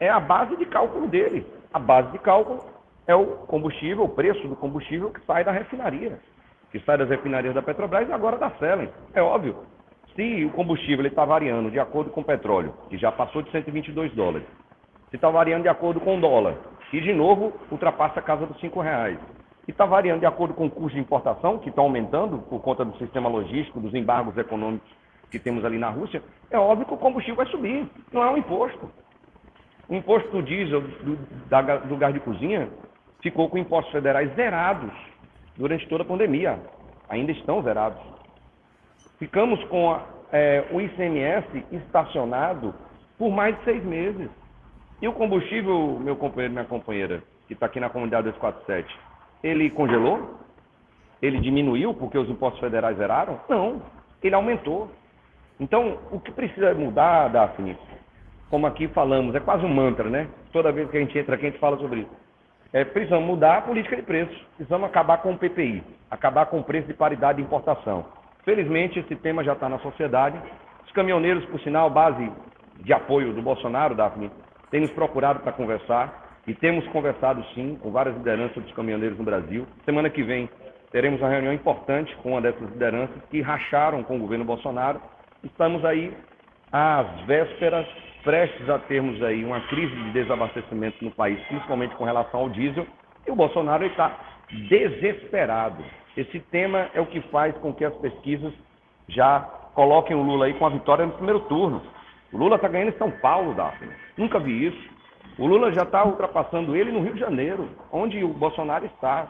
é a base de cálculo dele. A base de cálculo é o combustível, o preço do combustível que sai da refinaria, que sai das refinarias da Petrobras e agora da Selen. É óbvio. Se o combustível está variando de acordo com o petróleo, que já passou de 122 dólares, se está variando de acordo com o dólar, e de novo ultrapassa a casa dos 5 reais, que está variando de acordo com o custo de importação, que está aumentando por conta do sistema logístico, dos embargos econômicos que temos ali na Rússia, é óbvio que o combustível vai subir, não é um imposto. O imposto do diesel, do, da, do gás de cozinha, ficou com impostos federais zerados durante toda a pandemia. Ainda estão zerados. Ficamos com a, é, o ICMS estacionado por mais de seis meses. E o combustível, meu companheiro, minha companheira, que está aqui na comunidade 247, ele congelou? Ele diminuiu porque os impostos federais zeraram? Não, ele aumentou. Então, o que precisa mudar, Daphne, como aqui falamos, é quase um mantra, né? Toda vez que a gente entra aqui, a gente fala sobre isso. É, precisamos mudar a política de preços, precisamos acabar com o PPI, acabar com o preço de paridade de importação. Felizmente, esse tema já está na sociedade. Os caminhoneiros, por sinal, base de apoio do Bolsonaro, Daphne, têm nos procurado para conversar. E temos conversado sim com várias lideranças dos caminhoneiros no Brasil. Semana que vem teremos uma reunião importante com uma dessas lideranças que racharam com o governo Bolsonaro. Estamos aí às vésperas, prestes a termos aí uma crise de desabastecimento no país, principalmente com relação ao diesel. E o Bolsonaro está desesperado. Esse tema é o que faz com que as pesquisas já coloquem o Lula aí com a vitória no primeiro turno. O Lula está ganhando em São Paulo, Daphne. Nunca vi isso. O Lula já está ultrapassando ele no Rio de Janeiro, onde o Bolsonaro está.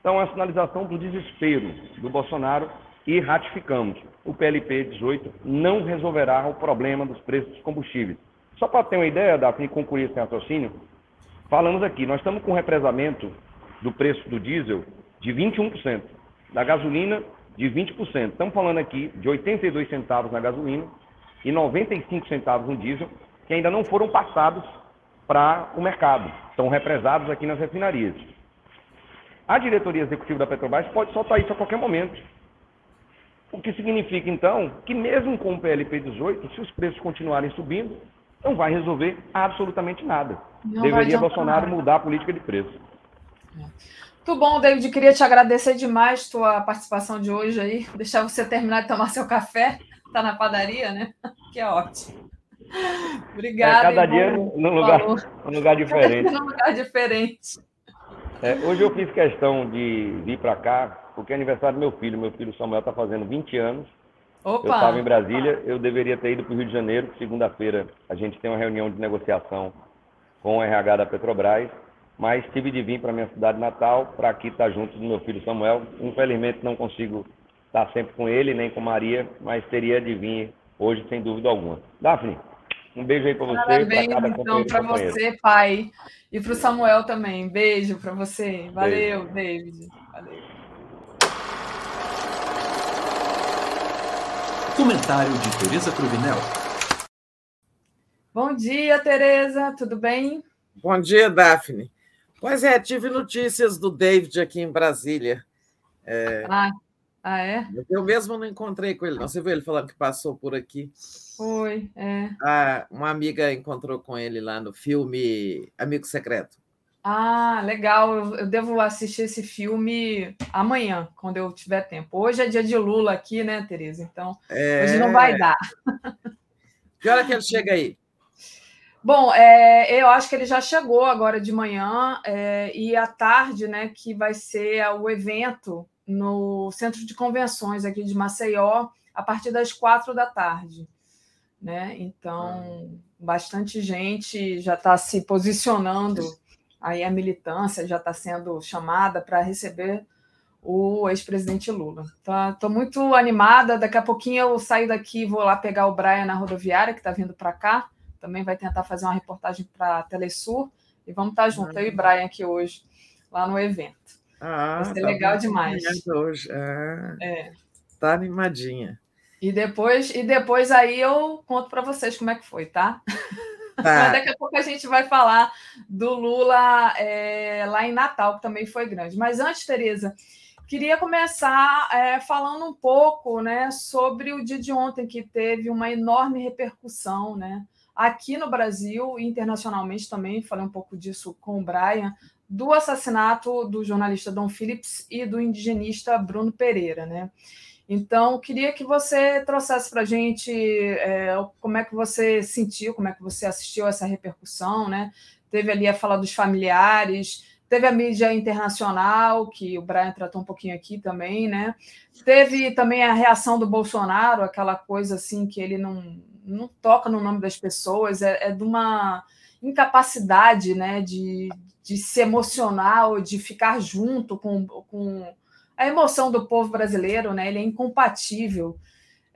Então, é a sinalização do desespero do Bolsonaro e ratificamos. O PLP 18 não resolverá o problema dos preços dos combustíveis. Só para ter uma ideia, Daphne, concluir esse raciocínio, falamos aqui, nós estamos com um represamento do preço do diesel de 21%, da gasolina de 20%. Estamos falando aqui de 82 centavos na gasolina e 95 centavos no diesel, que ainda não foram passados para o mercado. Estão represados aqui nas refinarias. A diretoria executiva da Petrobras pode soltar isso a qualquer momento. O que significa, então, que mesmo com o PLP 18, se os preços continuarem subindo, não vai resolver absolutamente nada. Não Deveria Bolsonaro nada. mudar a política de preço. Muito bom, David. Queria te agradecer demais tua participação de hoje aí. Deixar você terminar de tomar seu café. Está na padaria, né? Que é ótimo. Obrigada. É, cada dia num lugar, num lugar diferente. num lugar diferente. É, hoje eu fiz questão de vir para cá, porque é aniversário do meu filho. Meu filho Samuel está fazendo 20 anos. Opa. Eu estava em Brasília, eu deveria ter ido para o Rio de Janeiro. Segunda-feira a gente tem uma reunião de negociação com o RH da Petrobras, mas tive de vir para minha cidade natal para aqui estar tá junto do meu filho Samuel. Infelizmente não consigo estar sempre com ele, nem com Maria, mas teria de vir hoje sem dúvida alguma. Daphne, um beijo aí para você. Parabéns, cada então, para você, pai. E para o Samuel também. Beijo para você. Valeu, beijo. David. Valeu. Comentário de Tereza Cruvinel. Bom dia, Tereza. Tudo bem? Bom dia, Daphne. Pois é, tive notícias do David aqui em Brasília. É... Ah, ah, é? Eu mesmo não encontrei com ele, não. Você viu ele falando que passou por aqui? Foi, é. Ah, uma amiga encontrou com ele lá no filme Amigo Secreto. Ah, legal. Eu, eu devo assistir esse filme amanhã, quando eu tiver tempo. Hoje é dia de Lula aqui, né, Tereza? Então, é... hoje não vai dar. Que hora que ele chega aí? Bom, é, eu acho que ele já chegou agora de manhã é, e à tarde, né, que vai ser o evento no Centro de Convenções aqui de Maceió, a partir das quatro da tarde. Né? Então, bastante gente já está se posicionando, aí a militância já está sendo chamada para receber o ex-presidente Lula. Estou tá, muito animada, daqui a pouquinho eu saio daqui e vou lá pegar o Brian na rodoviária, que está vindo para cá, também vai tentar fazer uma reportagem para a Telesur, e vamos estar tá junto, eu e Brian aqui hoje, lá no evento. Ah, Vai ser tá legal demais. Hoje. Ah, é. Tá animadinha. E depois, e depois aí eu conto para vocês como é que foi, tá? tá. Daqui a pouco a gente vai falar do Lula é, lá em Natal, que também foi grande. Mas antes, Tereza, queria começar é, falando um pouco né, sobre o dia de ontem, que teve uma enorme repercussão, né? Aqui no Brasil e internacionalmente também, falei um pouco disso com o Brian, do assassinato do jornalista Dom Phillips e do indigenista Bruno Pereira, né? Então, queria que você trouxesse para a gente é, como é que você sentiu, como é que você assistiu a essa repercussão, né? Teve ali a fala dos familiares, teve a mídia internacional, que o Brian tratou um pouquinho aqui também, né? Teve também a reação do Bolsonaro, aquela coisa assim que ele não, não toca no nome das pessoas, é, é de uma incapacidade, né, de, de se emocionar ou de ficar junto com, com a emoção do povo brasileiro, né? Ele é incompatível,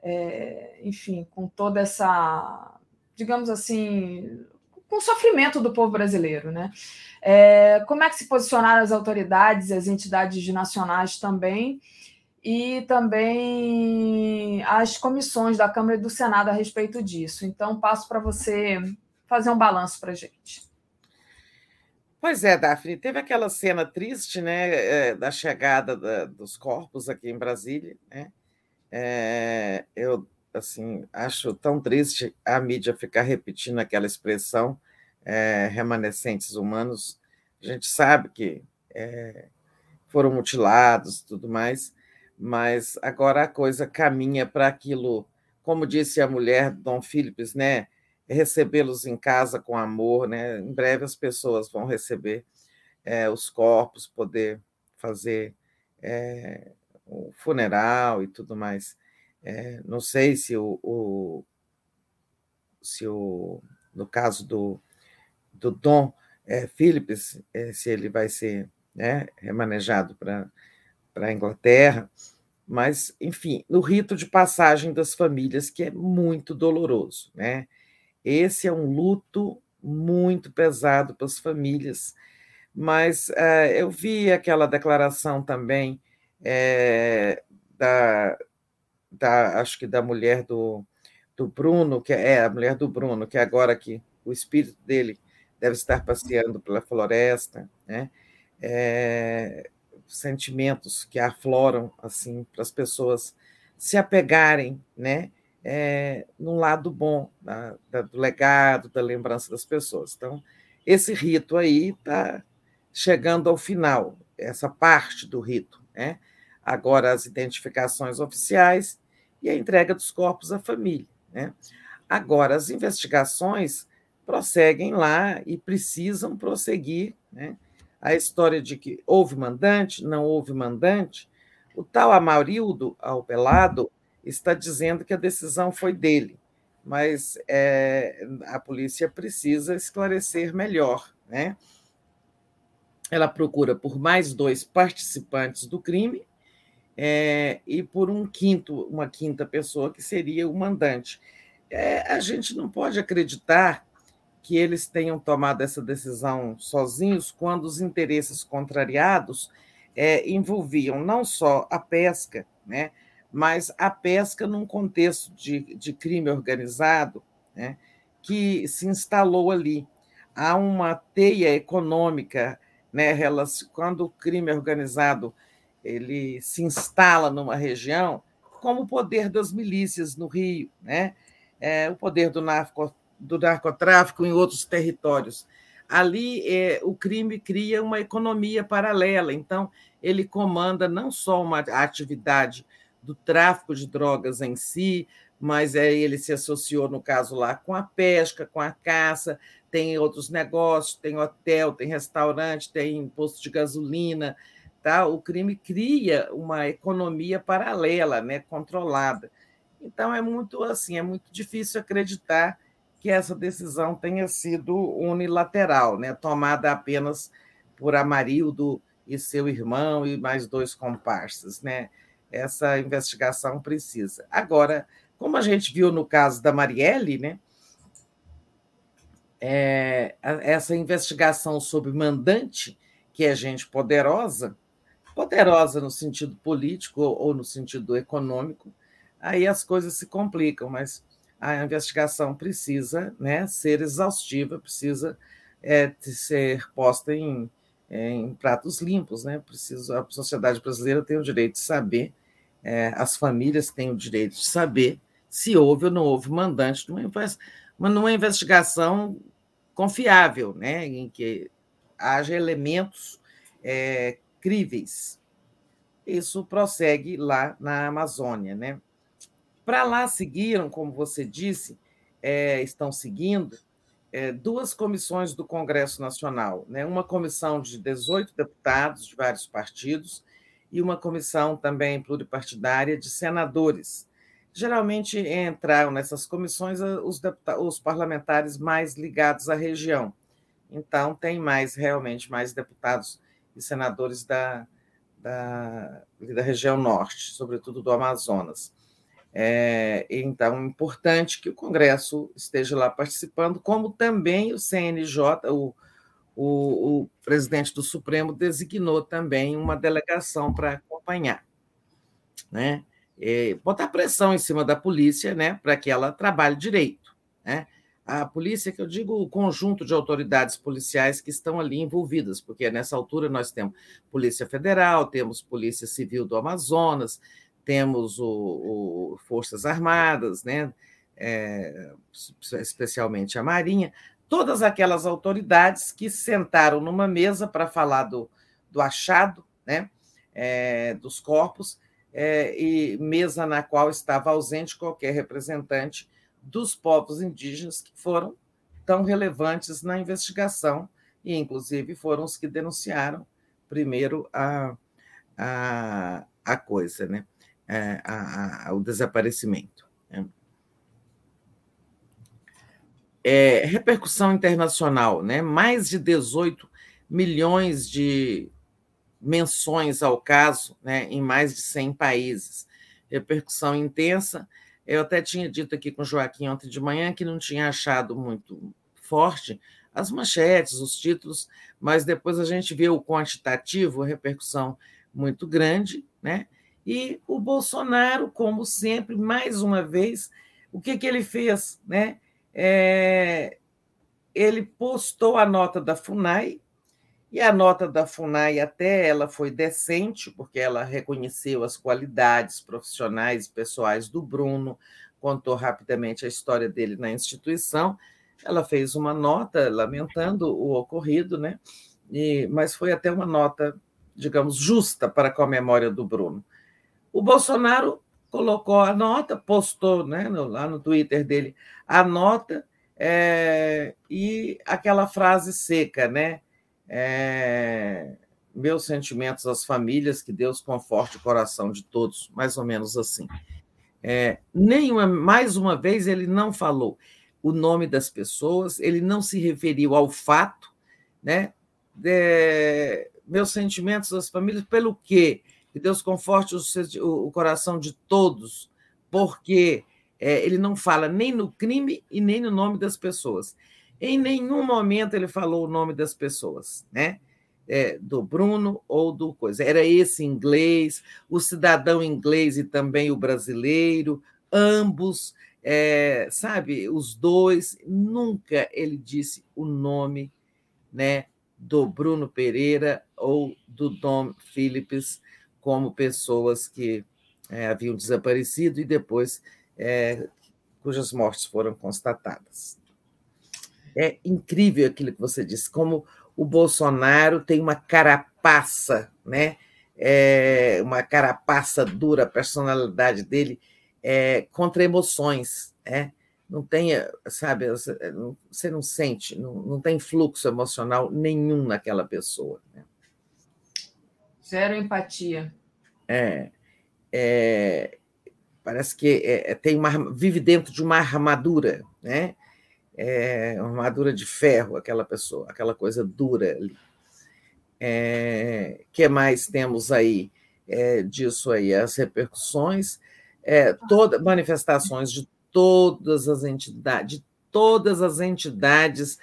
é, enfim, com toda essa, digamos assim, com o sofrimento do povo brasileiro, né? É, como é que se posicionaram as autoridades, as entidades nacionais também, e também as comissões da Câmara e do Senado a respeito disso. Então, passo para você fazer um balanço para a gente. Pois é, Daphne, teve aquela cena triste, né, eh, da chegada da, dos corpos aqui em Brasília, né? É, eu, assim, acho tão triste a mídia ficar repetindo aquela expressão é, remanescentes humanos. A gente sabe que é, foram mutilados, tudo mais, mas agora a coisa caminha para aquilo, como disse a mulher Dom Philips, né? Recebê-los em casa com amor, né? Em breve as pessoas vão receber é, os corpos, poder fazer é, o funeral e tudo mais. É, não sei se o, o, se o no caso do, do Dom é, Philips, é, se ele vai ser né, remanejado para a Inglaterra, mas, enfim, no rito de passagem das famílias, que é muito doloroso, né? Esse é um luto muito pesado para as famílias. Mas uh, eu vi aquela declaração também é, da, da, acho que da mulher do, do Bruno, que é, a mulher do Bruno, que agora que o espírito dele deve estar passeando pela floresta, né? É, sentimentos que afloram assim para as pessoas se apegarem, né? É, no lado bom da, da, do legado, da lembrança das pessoas. Então, esse rito aí está chegando ao final. essa parte do rito. Né? Agora, as identificações oficiais e a entrega dos corpos à família. Né? Agora, as investigações prosseguem lá e precisam prosseguir. Né? A história de que houve mandante, não houve mandante, o tal Amarildo Alpelado está dizendo que a decisão foi dele, mas é, a polícia precisa esclarecer melhor. Né? Ela procura por mais dois participantes do crime é, e por um quinto, uma quinta pessoa que seria o mandante. É, a gente não pode acreditar que eles tenham tomado essa decisão sozinhos quando os interesses contrariados é, envolviam não só a pesca, né, mas a pesca num contexto de, de crime organizado né, que se instalou ali. Há uma teia econômica, né, quando o crime organizado ele se instala numa região, como o poder das milícias no Rio, né? É, o poder do, narco, do narcotráfico em outros territórios. Ali, é, o crime cria uma economia paralela, então, ele comanda não só uma atividade do tráfico de drogas em si, mas é, ele se associou, no caso lá, com a pesca, com a caça, tem outros negócios, tem hotel, tem restaurante, tem posto de gasolina, tá? O crime cria uma economia paralela, né, controlada. Então é muito assim, é muito difícil acreditar que essa decisão tenha sido unilateral, né, tomada apenas por Amarildo e seu irmão e mais dois comparsas, né? Essa investigação precisa. Agora, como a gente viu no caso da Marielle, né? É, essa investigação sobre mandante, que é gente poderosa, poderosa no sentido político ou no sentido econômico, aí as coisas se complicam, mas a investigação precisa né, ser exaustiva, precisa é, ser posta em, em, pratos limpos. Né? Precisa, a sociedade brasileira tem o direito de saber, é, as famílias têm o direito de saber se houve ou não houve mandante numa, numa investigação confiável, né, em que haja elementos é, críveis. Isso prossegue lá na Amazônia. Né? Para lá seguiram, como você disse, é, estão seguindo é, duas comissões do Congresso Nacional, né? uma comissão de 18 deputados de vários partidos e uma comissão também pluripartidária de senadores. Geralmente entraram nessas comissões os, os parlamentares mais ligados à região. Então, tem mais, realmente, mais deputados e senadores da, da, da região norte, sobretudo do Amazonas. É, então, é importante que o Congresso esteja lá participando, como também o CNJ, o, o, o presidente do Supremo designou também uma delegação para acompanhar. Né? E botar pressão em cima da polícia né, para que ela trabalhe direito. Né? a polícia, que eu digo o conjunto de autoridades policiais que estão ali envolvidas, porque nessa altura nós temos Polícia Federal, temos Polícia Civil do Amazonas, temos o, o Forças Armadas, né? É, especialmente a Marinha, todas aquelas autoridades que sentaram numa mesa para falar do, do achado né? É, dos corpos, é, e mesa na qual estava ausente qualquer representante dos povos indígenas que foram tão relevantes na investigação e, inclusive, foram os que denunciaram primeiro a, a, a coisa, né? É, a, a, o desaparecimento. Né? É, repercussão internacional, né? mais de 18 milhões de menções ao caso né? em mais de 100 países. Repercussão intensa eu até tinha dito aqui com o Joaquim ontem de manhã que não tinha achado muito forte as manchetes, os títulos, mas depois a gente vê o quantitativo, a repercussão muito grande, né? E o Bolsonaro, como sempre, mais uma vez, o que, que ele fez, né? É, ele postou a nota da FUNAI, e a nota da FUNAI até ela foi decente, porque ela reconheceu as qualidades profissionais e pessoais do Bruno, contou rapidamente a história dele na instituição. Ela fez uma nota lamentando o ocorrido, né? E, mas foi até uma nota digamos, justa para com a memória do Bruno. O Bolsonaro colocou a nota, postou né, no, lá no Twitter dele a nota é, e aquela frase seca, né? É, meus sentimentos às famílias, que Deus conforte o coração de todos, mais ou menos assim. É, nenhuma, mais uma vez, ele não falou o nome das pessoas, ele não se referiu ao fato, né? De, meus sentimentos às famílias, pelo quê? Que Deus conforte o, coração de todos, porque é, ele não fala nem no crime e nem no nome das pessoas. Em nenhum momento ele falou o nome das pessoas, né? É, do Bruno ou do coisa. Era esse inglês, o cidadão inglês e também o brasileiro, ambos, é, sabe, os dois. Nunca ele disse o nome, né, do Bruno Pereira ou do Dom Phillips como pessoas que é, haviam desaparecido e depois é, cujas mortes foram constatadas. É incrível aquilo que você disse, como o Bolsonaro tem uma carapaça, né? É, uma carapaça dura, a personalidade dele é, contra emoções, né? Não tem, sabe, você não sente, não, não tem fluxo emocional nenhum naquela pessoa. Né? Zero empatia. É, é, parece que é, é, tem uma, vive dentro de uma armadura, né? É uma armadura de ferro, aquela pessoa, aquela coisa dura ali. É, que mais temos aí é, disso aí? As repercussões, toda, manifestações de todas as entidades, de todas as entidades,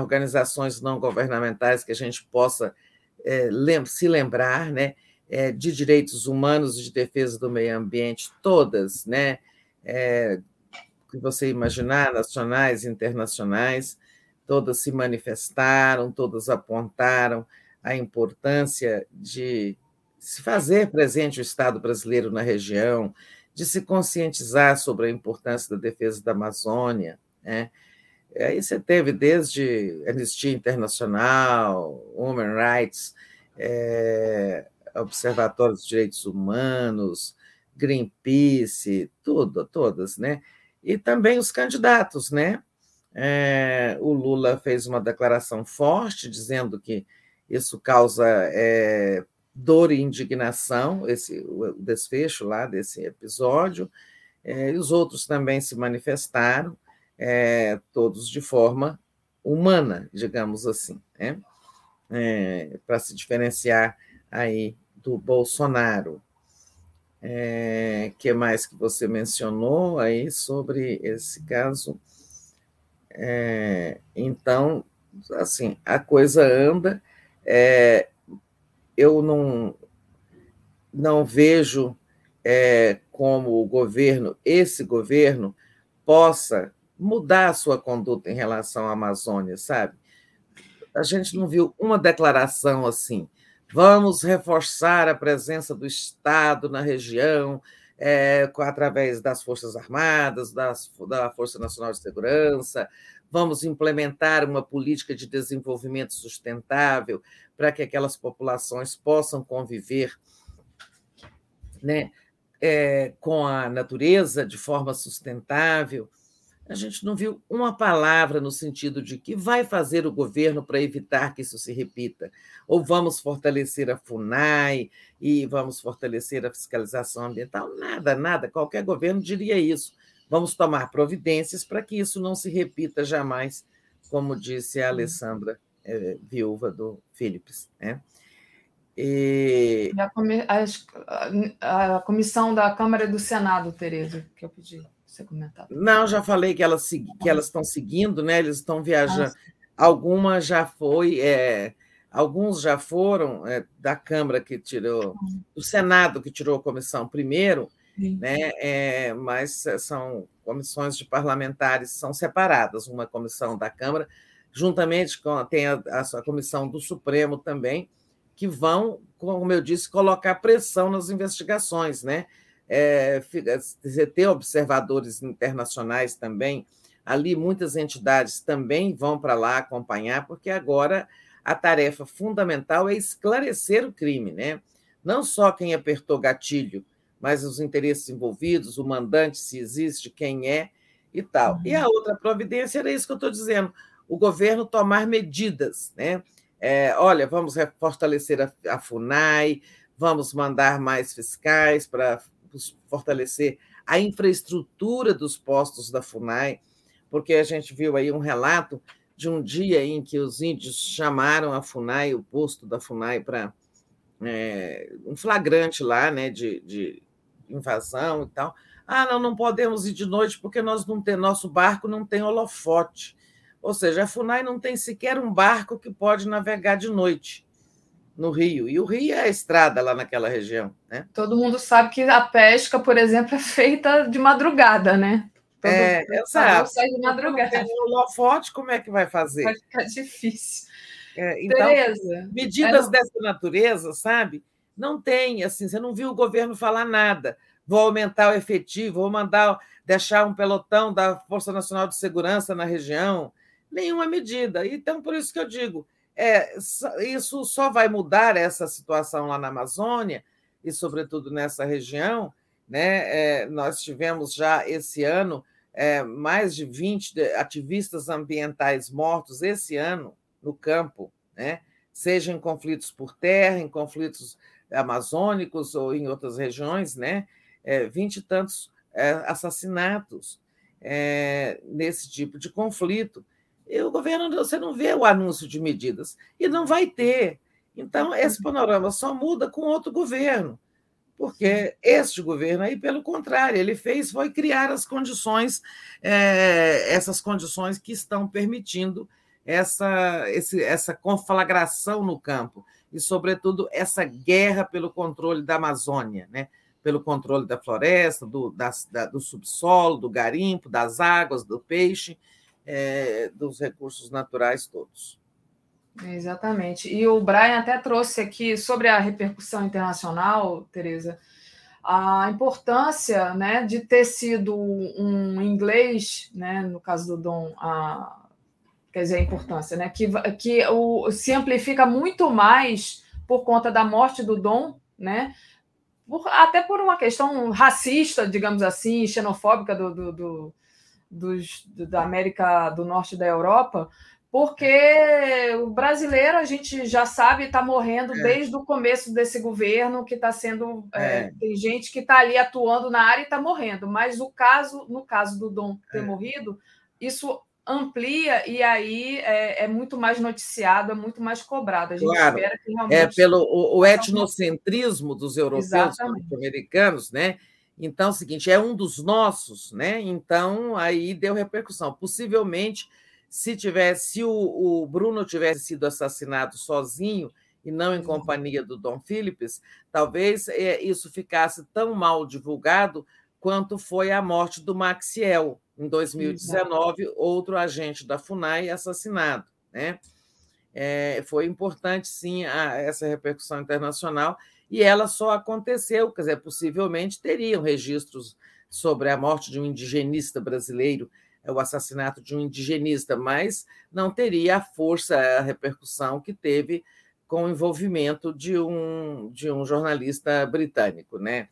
organizações não governamentais que a gente possa se lembrar, né? É, de direitos humanos e de defesa do meio ambiente, todas, né? É, que você imaginar, nacionais internacionais, todas se manifestaram, todas apontaram a importância de se fazer presente o Estado brasileiro na região, de se conscientizar sobre a importância da defesa da Amazônia. Né? Aí você teve desde Anistia Internacional, Human Rights, é, Observatório dos Direitos Humanos, Greenpeace, tudo, todas, né? E também os candidatos, né? É, o Lula fez uma declaração forte dizendo que isso causa é, dor e indignação, esse, o desfecho lá desse episódio, é, e os outros também se manifestaram, é, todos de forma humana, digamos assim, né? É, para se diferenciar aí do Bolsonaro. É, que mais que você mencionou aí sobre esse caso? É, então, assim, a coisa anda. É, eu não, não vejo é, como o governo, esse governo, possa mudar a sua conduta em relação à Amazônia, sabe? A gente não viu uma declaração assim. Vamos reforçar a presença do Estado na região, é, através das Forças Armadas, das, da Força Nacional de Segurança. Vamos implementar uma política de desenvolvimento sustentável para que aquelas populações possam conviver né, é, com a natureza de forma sustentável a gente não viu uma palavra no sentido de que vai fazer o governo para evitar que isso se repita. Ou vamos fortalecer a FUNAI e vamos fortalecer a fiscalização ambiental. Nada, nada. Qualquer governo diria isso. Vamos tomar providências para que isso não se repita jamais, como disse a Alessandra, é, viúva do Philips. Né? E... A, a, comissão da Câmara e do Senado, Tereza, que eu pedi você. Não, já falei que elas, que elas estão seguindo, né? Eles estão viajando. Ah, Alguma já foi, é, alguns já foram é, da Câmara que tirou, do Senado que tirou a comissão primeiro, Sim. né? É, mas são comissões de parlamentares são separadas, uma comissão da Câmara, juntamente com tem a, a comissão do Supremo também, que vão, como eu disse, colocar pressão nas investigações, né? É, ter observadores internacionais também. Ali, muitas entidades também vão para lá acompanhar, porque agora a tarefa fundamental é esclarecer o crime, né? Não só quem apertou gatilho, mas os interesses envolvidos, o mandante, se existe, quem é e tal. E a uhum. outra providência era isso que eu estou dizendo: o governo tomar medidas, né? É, olha, vamos fortalecer a, a FUNAI, vamos mandar mais fiscais para fortalecer a infraestrutura dos postos da FUNAI, porque a gente viu aí um relato de um dia em que os índios chamaram a FUNAI, o posto da FUNAI, para é, um flagrante lá, né, de, de invasão e tal. Ah, não, não podemos ir de noite porque nós não tem, nosso barco não tem holofote. Ou seja, a FUNAI não tem sequer um barco que pode navegar de noite no Rio. E o Rio é a estrada lá naquela região. Né? Todo mundo sabe que a pesca, por exemplo, é feita de madrugada, né? Todo é, exato. Sai de madrugada. O holofote, como é que vai fazer? Vai ficar difícil. É, então, Tereza, medidas é... dessa natureza, sabe? Não tem, assim, você não viu o governo falar nada. Vou aumentar o efetivo, vou mandar deixar um pelotão da Força Nacional de Segurança na região. Nenhuma medida. Então, por isso que eu digo, é, isso só vai mudar essa situação lá na Amazônia e, sobretudo, nessa região. Né? É, nós tivemos já esse ano é, mais de 20 ativistas ambientais mortos esse ano no campo, né? seja em conflitos por terra, em conflitos amazônicos ou em outras regiões, né? É, vinte e tantos é, assassinatos é, nesse tipo de conflito. E o governo, você não vê o anúncio de medidas, e não vai ter. Então, esse panorama só muda com outro governo. Porque este governo aí, pelo contrário, ele fez foi criar as condições, é, essas condições que estão permitindo essa, esse, essa conflagração no campo. E, sobretudo, essa guerra pelo controle da Amazônia, né? pelo controle da floresta, do, das, da, do subsolo, do garimpo, das águas, do peixe, é, dos recursos naturais todos. Exatamente. E o Brian até trouxe aqui sobre a repercussão internacional, Tereza, a importância né, de ter sido um inglês, né, no caso do Dom, a, quer dizer, a importância, né, que, que o, se amplifica muito mais por conta da morte do Dom, né, por, até por uma questão racista, digamos assim, xenofóbica do, do, do dos, da América do Norte da Europa, porque o brasileiro, a gente já sabe, está morrendo é. desde o começo desse governo, que está sendo. É. É, tem gente que está ali atuando na área e está morrendo. Mas o caso, no caso do Dom ter é. morrido, isso amplia e aí é, é, muito mais noticiado, é muito mais cobrado. A gente claro. espera que realmente. É pelo o, o etnocentrismo dos europeus americanos, né? Então, é o seguinte, é um dos nossos, né? Então, aí deu repercussão. Possivelmente se tivesse, se o, o Bruno tivesse sido assassinado sozinho e não em uhum. companhia do Dom Philips, talvez é, isso ficasse tão mal divulgado quanto foi a morte do Maxiel, em 2019, outro agente da FUNAI assassinado. Né? É, foi importante, sim, a, essa repercussão internacional, e ela só aconteceu, quer dizer, possivelmente teriam registros sobre a morte de um indigenista brasileiro é o assassinato de um indigenista, mas não teria a força, a repercussão que teve com o envolvimento de um, de um jornalista britânico, né?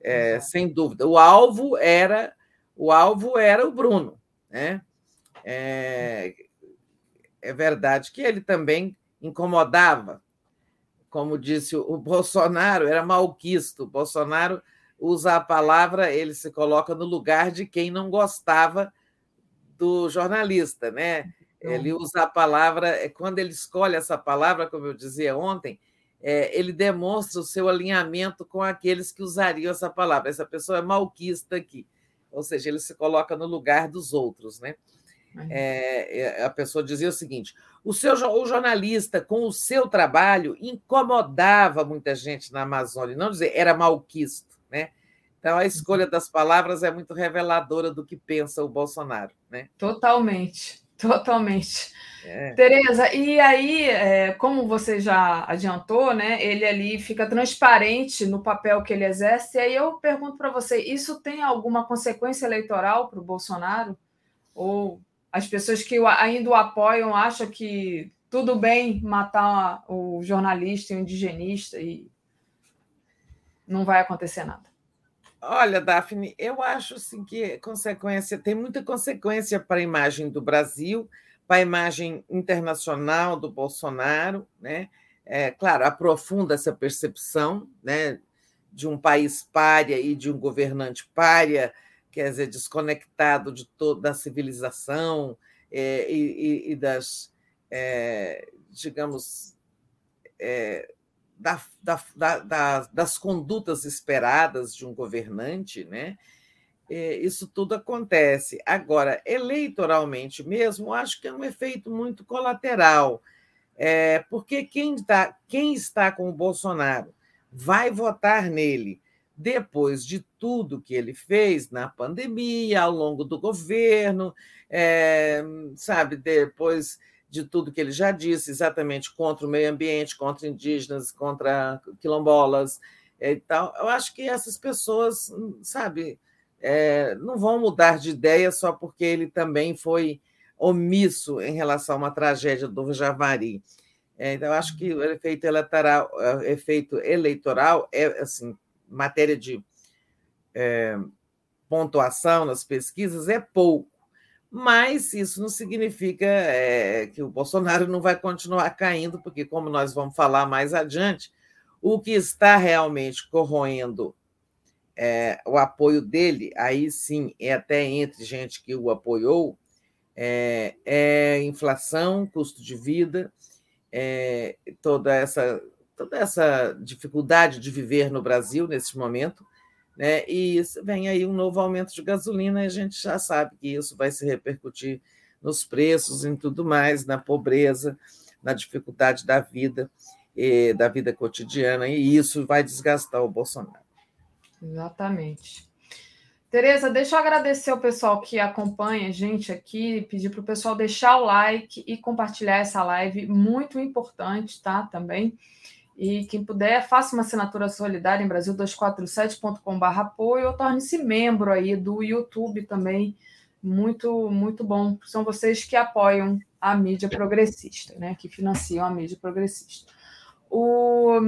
É, sem dúvida. O alvo era o alvo era o Bruno, né? É, é verdade que ele também incomodava, como disse o Bolsonaro, era malquisto. O Bolsonaro usa a palavra, ele se coloca no lugar de quem não gostava do jornalista, né? Ele usa a palavra, é, quando ele escolhe essa palavra, como eu dizia ontem, é, ele demonstra o seu alinhamento com aqueles que usariam essa palavra. Essa pessoa é malquista aqui, ou seja, ele se coloca no lugar dos outros, né? É, é a pessoa dizia o seguinte: o seu o jornalista, com o seu trabalho, incomodava muita gente na Amazônia, não dizer era malquisto, né? Então, a escolha das palavras é muito reveladora do que pensa o Bolsonaro. Né? Totalmente, totalmente. É. Tereza, e aí, é, como você já adiantou, né, ele ali fica transparente no papel que ele exerce, e aí eu pergunto para você: isso tem alguma consequência eleitoral para o Bolsonaro? Ou as pessoas que ainda o apoiam acham que tudo bem matar o jornalista e o indigenista e não vai acontecer nada. Olha, Daphne, eu acho assim, que consequência tem muita consequência para a imagem do Brasil, para a imagem internacional do Bolsonaro, né? É, claro, aprofunda essa percepção né, de um país párea e de um governante párea, quer dizer, desconectado de toda a civilização é, e, e, das, é, digamos, é, da, da, da, das condutas esperadas de um governante, né? Isso tudo acontece. Agora, eleitoralmente mesmo, acho que é um efeito muito colateral, porque quem, tá, quem está com o Bolsonaro vai votar nele depois de tudo que ele fez na pandemia, ao longo do governo, é, sabe, depois de tudo que ele já disse, exatamente contra o meio ambiente, contra indígenas, contra quilombolas e tal. Eu acho que essas pessoas, sabe, é, não vão mudar de ideia só porque ele também foi omisso em relação a uma tragédia do Javari. É, então, eu acho que o efeito eleitoral, efeito eleitoral é assim, matéria de é, pontuação nas pesquisas é pouco mas isso não significa é, que o Bolsonaro não vai continuar caindo, porque, como nós vamos falar mais adiante, o que está realmente corroendo é, o apoio dele, aí sim, é até entre gente que o apoiou, é, é inflação, custo de vida, é, toda, essa, toda essa dificuldade de viver no Brasil nesse momento né? E vem aí um novo aumento de gasolina, e a gente já sabe que isso vai se repercutir nos preços, em tudo mais, na pobreza, na dificuldade da vida, da vida cotidiana, e isso vai desgastar o Bolsonaro. Exatamente. Tereza, deixa eu agradecer o pessoal que acompanha a gente aqui, pedir para o pessoal deixar o like e compartilhar essa live, muito importante, tá? Também. E quem puder, faça uma assinatura solidária em Brasil247.com.br apoio ou torne-se membro aí do YouTube também. Muito, muito bom. São vocês que apoiam a mídia progressista, né? Que financiam a mídia progressista. O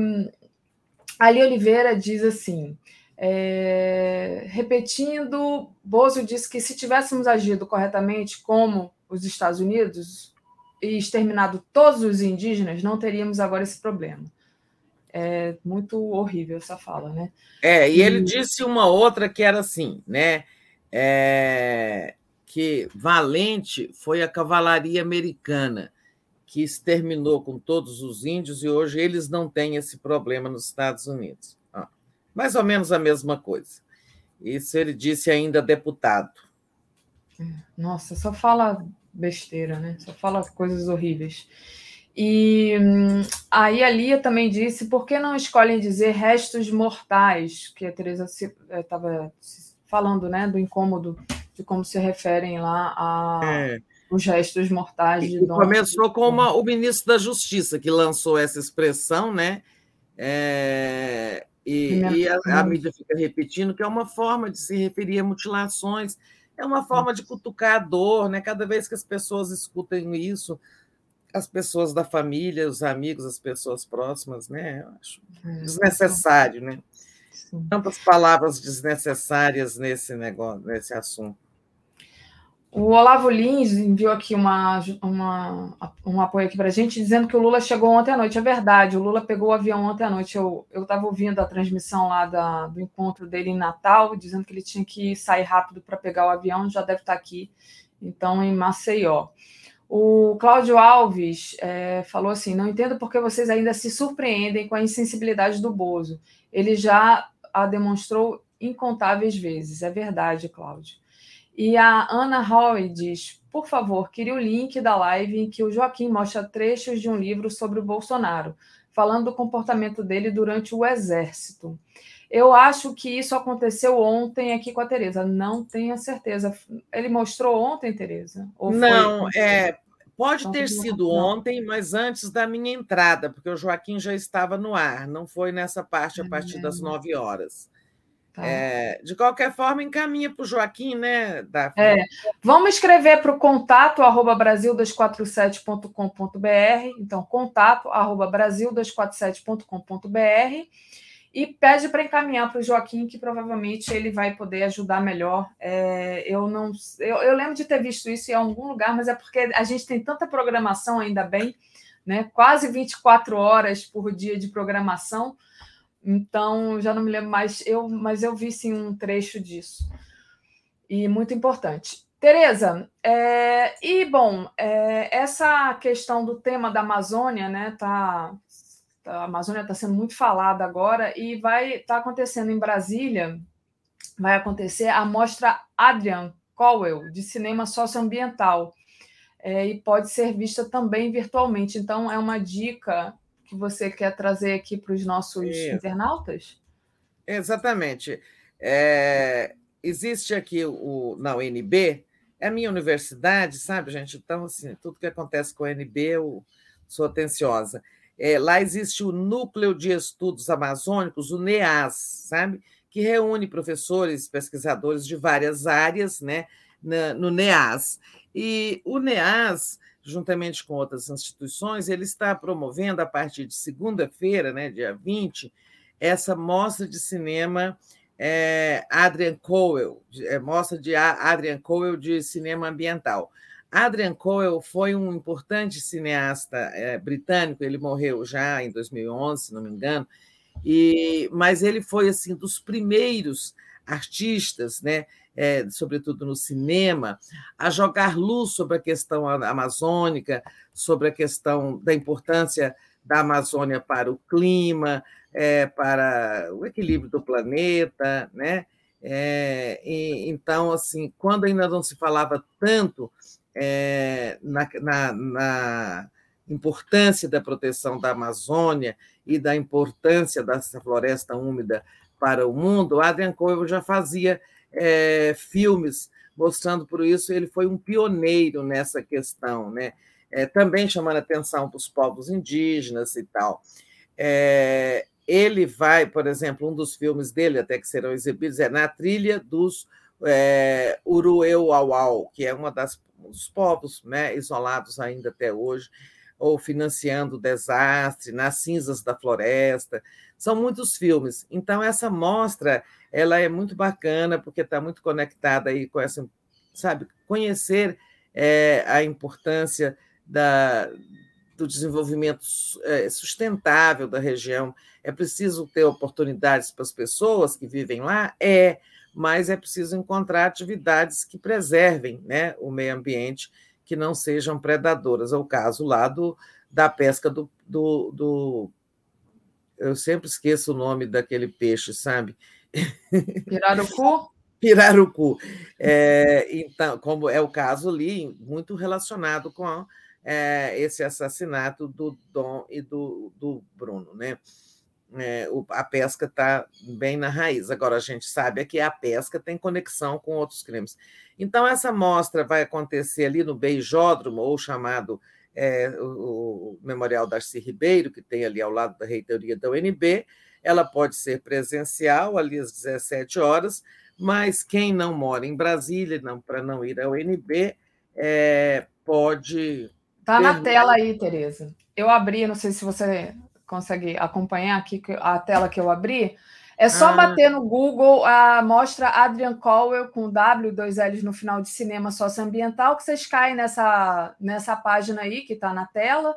Ali Oliveira diz assim: é, repetindo, Bozo disse que se tivéssemos agido corretamente como os Estados Unidos e exterminado todos os indígenas, não teríamos agora esse problema. É muito horrível essa fala, né? É, e, e... ele disse uma outra que era assim, né? É, que valente foi a cavalaria americana, que exterminou com todos os índios, e hoje eles não têm esse problema nos Estados Unidos. Ah, mais ou menos a mesma coisa. Isso ele disse ainda deputado. É, nossa, só fala besteira, né? Só fala coisas horríveis. E hum, aí a Lia também disse: por que não escolhem dizer restos mortais? Que a Teresa estava eh, falando, né, do incômodo de como se referem lá a é. os restos mortais de Dom. Começou com uma, o ministro da Justiça que lançou essa expressão, né? É, e, e a, a, mídia fica repetindo que é uma forma de se referir a mutilações, é uma forma de cutucar a dor, né? Cada vez que as pessoas escutam isso, as pessoas da família, os amigos, as pessoas próximas, né? Eu acho é, desnecessário, né? Sim. Tantas palavras desnecessárias nesse negócio, nesse assunto. O Olavo Lins enviou aqui uma, uma, um apoio aqui para a gente, dizendo que o Lula chegou ontem à noite. É verdade, o Lula pegou o avião ontem à noite. Eu estava ouvindo a transmissão lá da, do encontro dele em Natal, dizendo que ele tinha que sair rápido para pegar o avião, já deve estar aqui, então, em Maceió. O Cláudio Alves é, falou assim: não entendo por que vocês ainda se surpreendem com a insensibilidade do Bozo. Ele já a demonstrou incontáveis vezes. É verdade, Cláudio. E a Ana Hoy diz: por favor, queria o link da live em que o Joaquim mostra trechos de um livro sobre o Bolsonaro, falando do comportamento dele durante o exército. Eu acho que isso aconteceu ontem aqui com a Tereza. Não tenho certeza. Ele mostrou ontem, Tereza? não, é, pode ter sido ontem, mas antes da minha entrada, porque o Joaquim já estava no ar. Não foi nessa parte a partir das nove horas. Tá. É, de qualquer forma, encaminha para o Joaquim, né, Daphne? É. Vamos escrever para o contato arroba brasil247.com.br. Então, contato arroba brasil247.com.br e pede para encaminhar para o Joaquim, que provavelmente ele vai poder ajudar melhor. É, eu não, eu, eu, lembro de ter visto isso em algum lugar, mas é porque a gente tem tanta programação, ainda bem, né? Quase 24 horas por dia de programação. Então, já não me lembro mais, eu, mas eu vi sim um trecho disso. E muito importante. Tereza, é, e bom, é, essa questão do tema da Amazônia, né, tá, a Amazônia está sendo muito falada agora e vai estar tá acontecendo em Brasília, vai acontecer a mostra Adrian Cowell, de cinema socioambiental, é, e pode ser vista também virtualmente. Então, é uma dica que você quer trazer aqui para os nossos Isso. internautas? Exatamente. É, existe aqui o, na UNB, é a minha universidade, sabe, gente? Então, assim, tudo que acontece com a UNB, eu sou atenciosa. É, lá existe o Núcleo de Estudos Amazônicos, o NEAS, sabe? Que reúne professores, pesquisadores de várias áreas né, na, no NEAS. E o NEAS, juntamente com outras instituições, ele está promovendo, a partir de segunda-feira, né, dia 20, essa mostra de cinema é, Adrian Cowell, é, mostra de Adrian Cowell de cinema ambiental. Adrian Cowell foi um importante cineasta é, britânico, ele morreu já em 2011, se não me engano, e, mas ele foi assim dos primeiros artistas, né, é, sobretudo no cinema, a jogar luz sobre a questão amazônica, sobre a questão da importância da Amazônia para o clima, é, para o equilíbrio do planeta, né? É, e, então, assim, quando ainda não se falava tanto é, na, na, na, importância da proteção da Amazônia e da importância dessa floresta úmida para o mundo, Adrian Coelho já fazia é, filmes mostrando por isso, ele foi um pioneiro nessa questão, né? É, também chamando atenção para os povos indígenas e tal. É, ele vai, por exemplo, um dos filmes dele, até que serão exibidos, é Na Trilha dos é, Urueuauau, que é uma das dos povos né, isolados ainda até hoje, ou financiando o desastre, nas cinzas da floresta. São muitos filmes. Então, essa mostra ela é muito bacana, porque está muito conectada aí com essa, sabe, conhecer é, a importância da, do desenvolvimento é, sustentável da região. É preciso ter oportunidades para as pessoas que vivem lá? É, mas é preciso encontrar atividades que preservem né, o meio ambiente, que não sejam predadoras. É o caso lá do, da pesca do, do, do eu sempre esqueço o nome daquele peixe, sabe? Pirarucu? Pirarucu. É, então, como é o caso ali, muito relacionado com é, esse assassinato do Dom e do, do Bruno, né? É, a pesca está bem na raiz. Agora, a gente sabe é que a pesca tem conexão com outros crimes. Então, essa mostra vai acontecer ali no Beijódromo, ou chamado é, o, o, Memorial Darcy Ribeiro, que tem ali ao lado da reitoria da UNB. Ela pode ser presencial, ali às 17 horas, mas quem não mora em Brasília, não para não ir à UNB, é, pode. Está na tela aí, Tereza. Eu abri, não sei se você consegue acompanhar aqui a tela que eu abri. É só ah. bater no Google a mostra Adrian Cowell com W, dois L's no final de cinema socioambiental, que vocês caem nessa, nessa página aí que está na tela.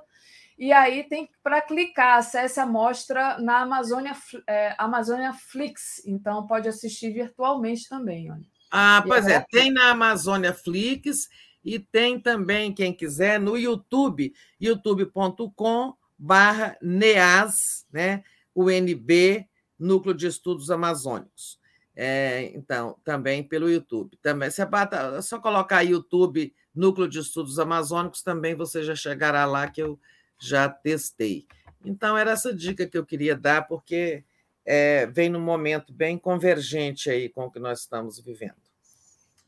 E aí tem para clicar, acesse a mostra na Amazônia, é, Amazônia Flix. Então pode assistir virtualmente também. Olha. Ah, pois é, tem na Amazônia Flix e tem também, quem quiser, no YouTube, youtube.com barra NEAS, né? UNB, Núcleo de Estudos Amazônicos. É, então, também pelo YouTube. Também, se é só colocar YouTube Núcleo de Estudos Amazônicos, também você já chegará lá que eu já testei. Então, era essa dica que eu queria dar, porque é, vem num momento bem convergente aí com o que nós estamos vivendo.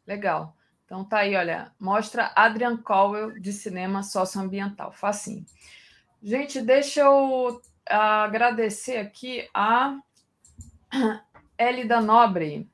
Legal. Então tá aí, olha, mostra Adrian Cowell de cinema socioambiental, facinho. Gente, deixa eu agradecer aqui a Elida Nobre.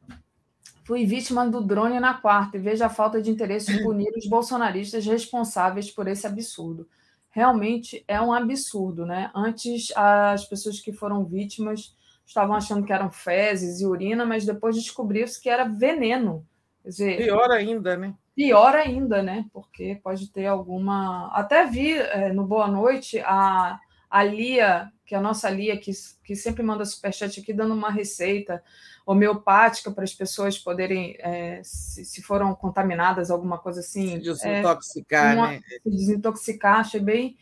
Fui vítima do drone na quarta e vejo a falta de interesse em punir os bolsonaristas responsáveis por esse absurdo. Realmente é um absurdo, né? Antes, as pessoas que foram vítimas estavam achando que eram fezes e urina, mas depois descobriu-se que era veneno. Dizer, pior ainda, né? Pior ainda, né? Porque pode ter alguma. Até vi é, no Boa Noite a, a Lia, que é a nossa Lia, que, que sempre manda superchat aqui, dando uma receita homeopática para as pessoas poderem, é, se, se, foram contaminadas, alguma coisa assim. Se desintoxicar, é, uma, né? Se desintoxicar, achei bem,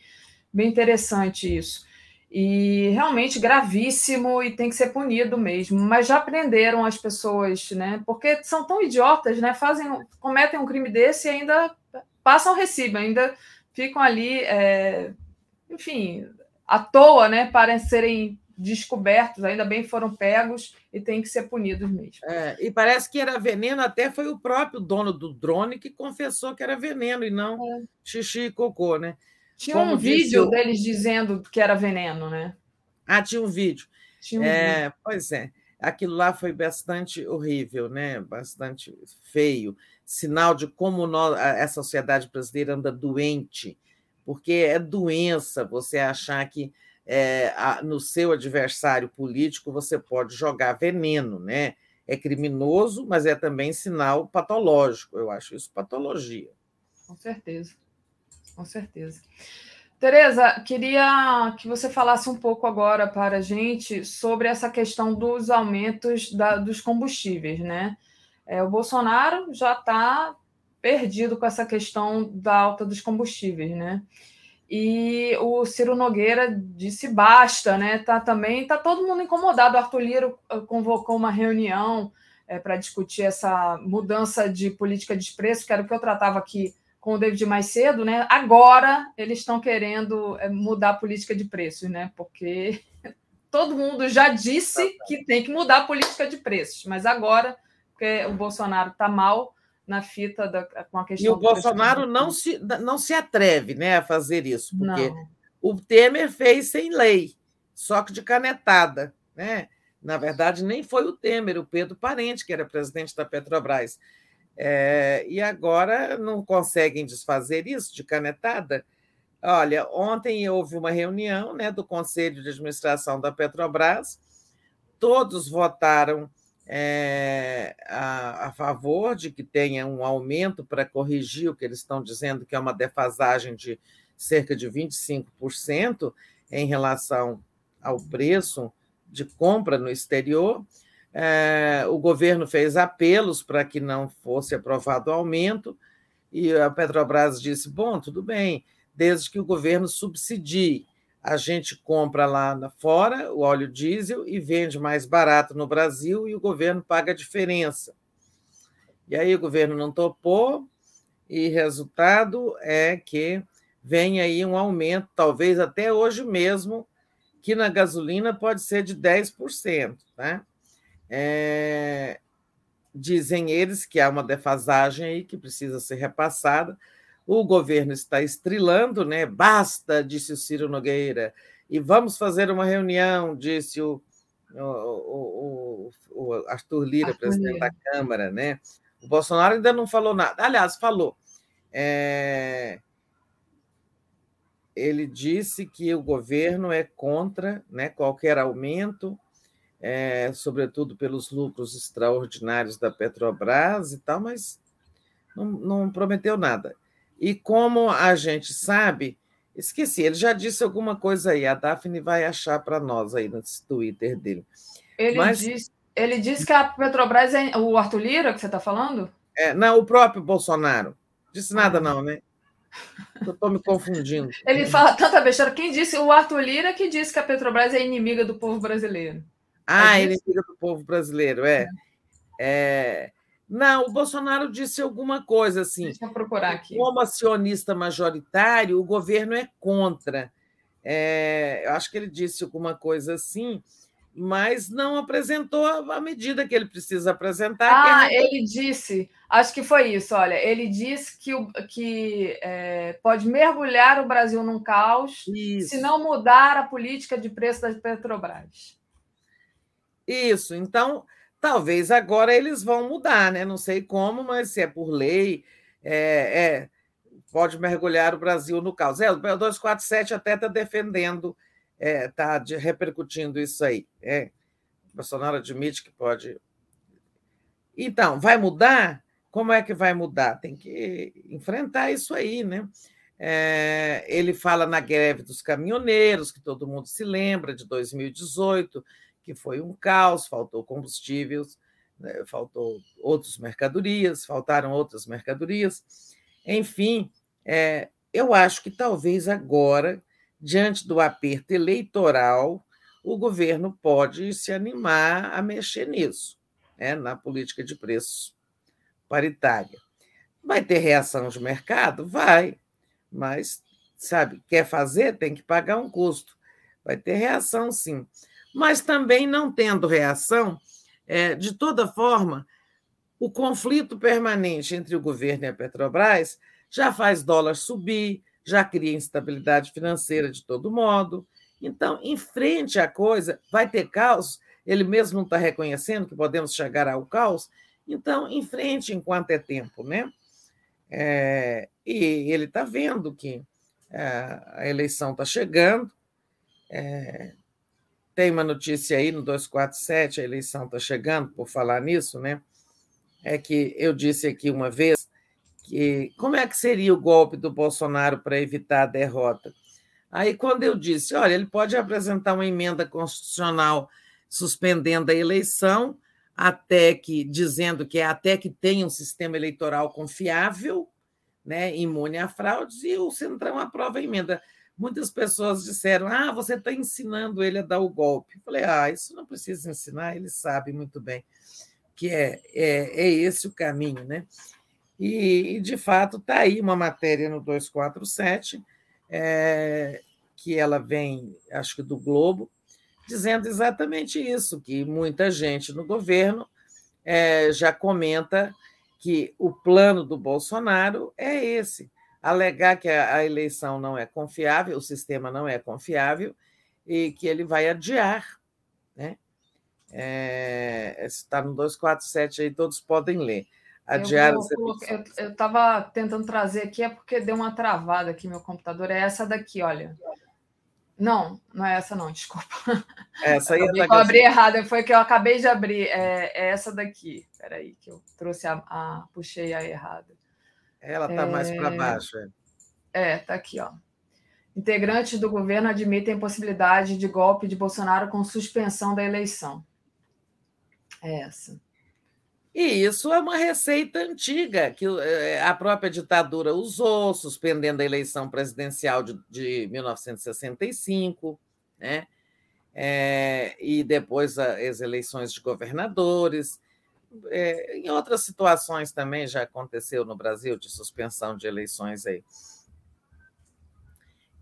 bem interessante isso. E realmente gravíssimo e tem que ser punido mesmo. Mas já aprenderam as pessoas, né? Porque são tão idiotas, né? Fazem, cometem um crime desse e ainda passam recibo, ainda ficam ali, é, enfim, à toa, né? Para serem descobertos, ainda bem foram pegos e têm que ser punidos mesmo. É, e parece que era veneno, até foi o próprio dono do drone que confessou que era veneno e não é. xixi e cocô, né? Tinha Como um vídeo deles dizendo que era veneno, né? Ah, tinha um vídeo. Tinha um é, vídeo. Pois é, aquilo lá foi bastante horrível, né? Bastante feio, sinal de como nós, a sociedade brasileira anda doente, porque é doença você achar que é, no seu adversário político você pode jogar veneno, né? É criminoso, mas é também sinal patológico. Eu acho isso patologia. Com certeza, com certeza. Tereza, queria que você falasse um pouco agora para a gente sobre essa questão dos aumentos da, dos combustíveis, né? É, o Bolsonaro já está perdido com essa questão da alta dos combustíveis, né? E o Ciro Nogueira disse basta, né? Tá também tá todo mundo incomodado. O Arthur Liro eh, convocou uma reunião é, para discutir essa mudança de política de preço, que era o que eu tratava aqui com o David mais cedo, né? Agora eles estão querendo eh, mudar a política de preços, né? Porque todo mundo já disse que tem que mudar a política de preços, mas agora, porque o Bolsonaro está mal, na fita da, com a questão. E o Bolsonaro não se, não se atreve né, a fazer isso, porque não. o Temer fez sem lei, só que de canetada. Né? Na verdade, nem foi o Temer, o Pedro Parente, que era presidente da Petrobras. É, e agora não conseguem desfazer isso de canetada. Olha, ontem houve uma reunião né, do Conselho de Administração da Petrobras, todos votaram é, a, a, favor de que tenha um aumento para corrigir o que eles estão dizendo que é uma defasagem de cerca de 25% em relação ao preço de compra no exterior. É, o governo fez apelos para que não fosse aprovado o aumento, e a Petrobras disse: bom, tudo bem, desde que o governo subsidie a gente compra lá fora o óleo diesel e vende mais barato no Brasil e o governo paga a diferença. E aí o governo não topou e resultado é que vem aí um aumento, talvez até hoje mesmo, que na gasolina pode ser de 10%. Tá? É... Dizem eles que há uma defasagem aí que precisa ser repassada, o governo está estrilando, né? Basta, disse o Ciro Nogueira, e vamos fazer uma reunião, disse o, o, o, o Arthur Lira, Arthur presidente Lira. da Câmara, né? O Bolsonaro ainda não falou nada. Aliás, falou. É... Ele disse que o governo é contra né, qualquer aumento, é, sobretudo pelos lucros extraordinários da Petrobras e tal, mas não, não prometeu nada. E como a gente sabe, esqueci, ele já disse alguma coisa aí, a Daphne vai achar para nós aí no Twitter dele. Ele, Mas... disse, ele disse que a Petrobras é o Arthur Lira que você está falando? É, não, o próprio Bolsonaro. Disse nada, ah. não, né? Eu estou me confundindo. Ele fala tanta besteira. Quem disse? O Arthur Lira que disse que a Petrobras é inimiga do povo brasileiro. Ah, é inimiga do povo brasileiro, é. é. Não, o Bolsonaro disse alguma coisa assim. Deixa eu procurar aqui. Como acionista majoritário, o governo é contra. É, eu acho que ele disse alguma coisa assim, mas não apresentou a medida que ele precisa apresentar. Ah, é... ele disse, acho que foi isso. Olha, ele disse que, que é, pode mergulhar o Brasil num caos isso. se não mudar a política de preço da Petrobras. Isso. Então, talvez agora eles vão mudar, né? Não sei como, mas se é por lei, é, é pode mergulhar o Brasil no caos. É, o 247 até está defendendo, está é, repercutindo isso aí. É. O Bolsonaro admite que pode. Então, vai mudar? Como é que vai mudar? Tem que enfrentar isso aí, né? É, ele fala na greve dos caminhoneiros, que todo mundo se lembra, de 2018, que foi um caos, faltou combustíveis, né, faltou outras mercadorias, faltaram outras mercadorias. Enfim, é, eu acho que talvez agora, diante do aperto eleitoral, o governo pode se animar a mexer nisso, né, na política de preços paritária. Vai ter reação de mercado? Vai, mas, sabe, quer fazer, tem que pagar um custo. Vai ter reação, sim. Mas também não tendo reação, é, de toda forma, o conflito permanente entre o governo e a Petrobras já faz dólar subir, já cria instabilidade financeira de todo modo. Então, em frente à coisa, vai ter caos. Ele mesmo não está reconhecendo que podemos chegar ao caos. Então, em frente enquanto é tempo, né? É, e ele está vendo que é, a eleição está chegando. É, tem uma notícia aí no 247, a eleição está chegando, por falar nisso, né? É que eu disse aqui uma vez que como é que seria o golpe do Bolsonaro para evitar a derrota? Aí, quando eu disse, olha, ele pode apresentar uma emenda constitucional suspendendo a eleição, até que dizendo que é até que tenha um sistema eleitoral confiável, né, imune a fraudes, e o Centrão aprova a emenda. Muitas pessoas disseram: Ah, você está ensinando ele a dar o golpe. Eu falei: Ah, isso não precisa ensinar, ele sabe muito bem que é, é, é esse o caminho, né? E, e de fato, está aí uma matéria no 247, é, que ela vem, acho que do Globo, dizendo exatamente isso, que muita gente no governo é, já comenta que o plano do Bolsonaro é esse: alegar que a eleição não é confiável, o sistema não é confiável e que ele vai adiar. Né? É, está no 247 aí, todos podem ler. Adiar eu estava tentando trazer aqui, é porque deu uma travada aqui meu computador. É essa daqui, olha. Não, não é essa não, desculpa. Essa aí é eu abri errado, foi que eu acabei de abrir. É, é essa daqui. Espera aí, que eu trouxe a, a puxei a errada. Ela está é... mais para baixo. É, está aqui, ó. Integrantes do governo admitem possibilidade de golpe de Bolsonaro com suspensão da eleição. É essa. E isso é uma receita antiga que eh, a própria ditadura usou, suspendendo a eleição presidencial de, de 1965, né? É, e depois as eleições de governadores. É, em outras situações também já aconteceu no Brasil de suspensão de eleições aí.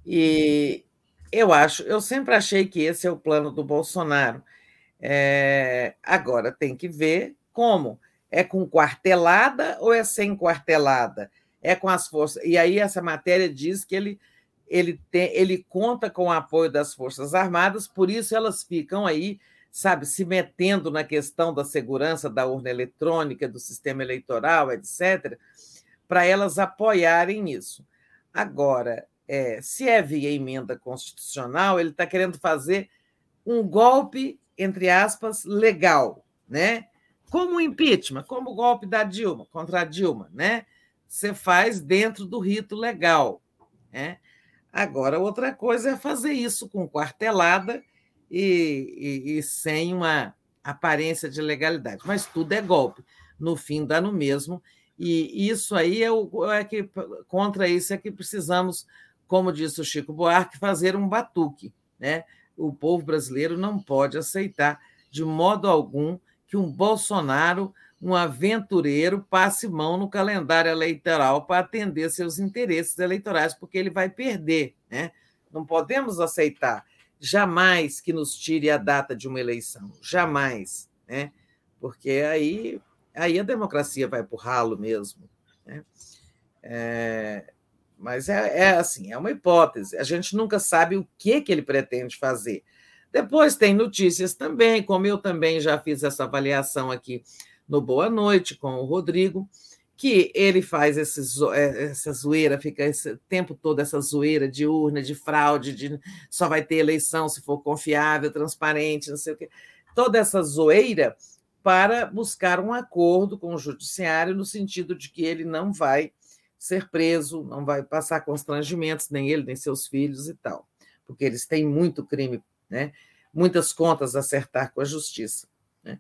E eu acho, eu sempre achei que esse é o plano do Bolsonaro. É, agora tem que ver como? É com quartelada ou é sem quartelada? É com as forças. E aí essa matéria diz que ele ele, tem, ele conta com o apoio das Forças Armadas, por isso elas ficam aí, sabe, se metendo na questão da segurança da urna eletrônica, do sistema eleitoral, etc., para elas apoiarem isso. Agora, é, se é via emenda constitucional, ele está querendo fazer um golpe, entre aspas, legal, né? Como o impeachment, como o golpe da Dilma, contra a Dilma, né? Você faz dentro do rito legal. Né? Agora, outra coisa é fazer isso com quartelada e, e, e sem uma aparência de legalidade. Mas tudo é golpe. No fim, dá no mesmo. E isso aí é, o, é que, contra isso é que precisamos, como disse o Chico Buarque, fazer um batuque. Né? O povo brasileiro não pode aceitar, de modo algum, que um Bolsonaro, um aventureiro, passe mão no calendário eleitoral para atender seus interesses eleitorais, porque ele vai perder. Né? Não podemos aceitar jamais que nos tire a data de uma eleição, jamais, né? porque aí, aí a democracia vai para o ralo mesmo. Né? É, mas é, é, assim, é uma hipótese. A gente nunca sabe o que, que ele pretende fazer. Depois tem notícias também, como eu também já fiz essa avaliação aqui no Boa Noite com o Rodrigo, que ele faz esse, é, essa zoeira, fica esse tempo todo essa zoeira de urna, de fraude, de só vai ter eleição se for confiável, transparente, não sei o quê. Toda essa zoeira para buscar um acordo com o judiciário no sentido de que ele não vai ser preso, não vai passar constrangimentos, nem ele, nem seus filhos e tal, porque eles têm muito crime, né? muitas contas a acertar com a justiça. Né?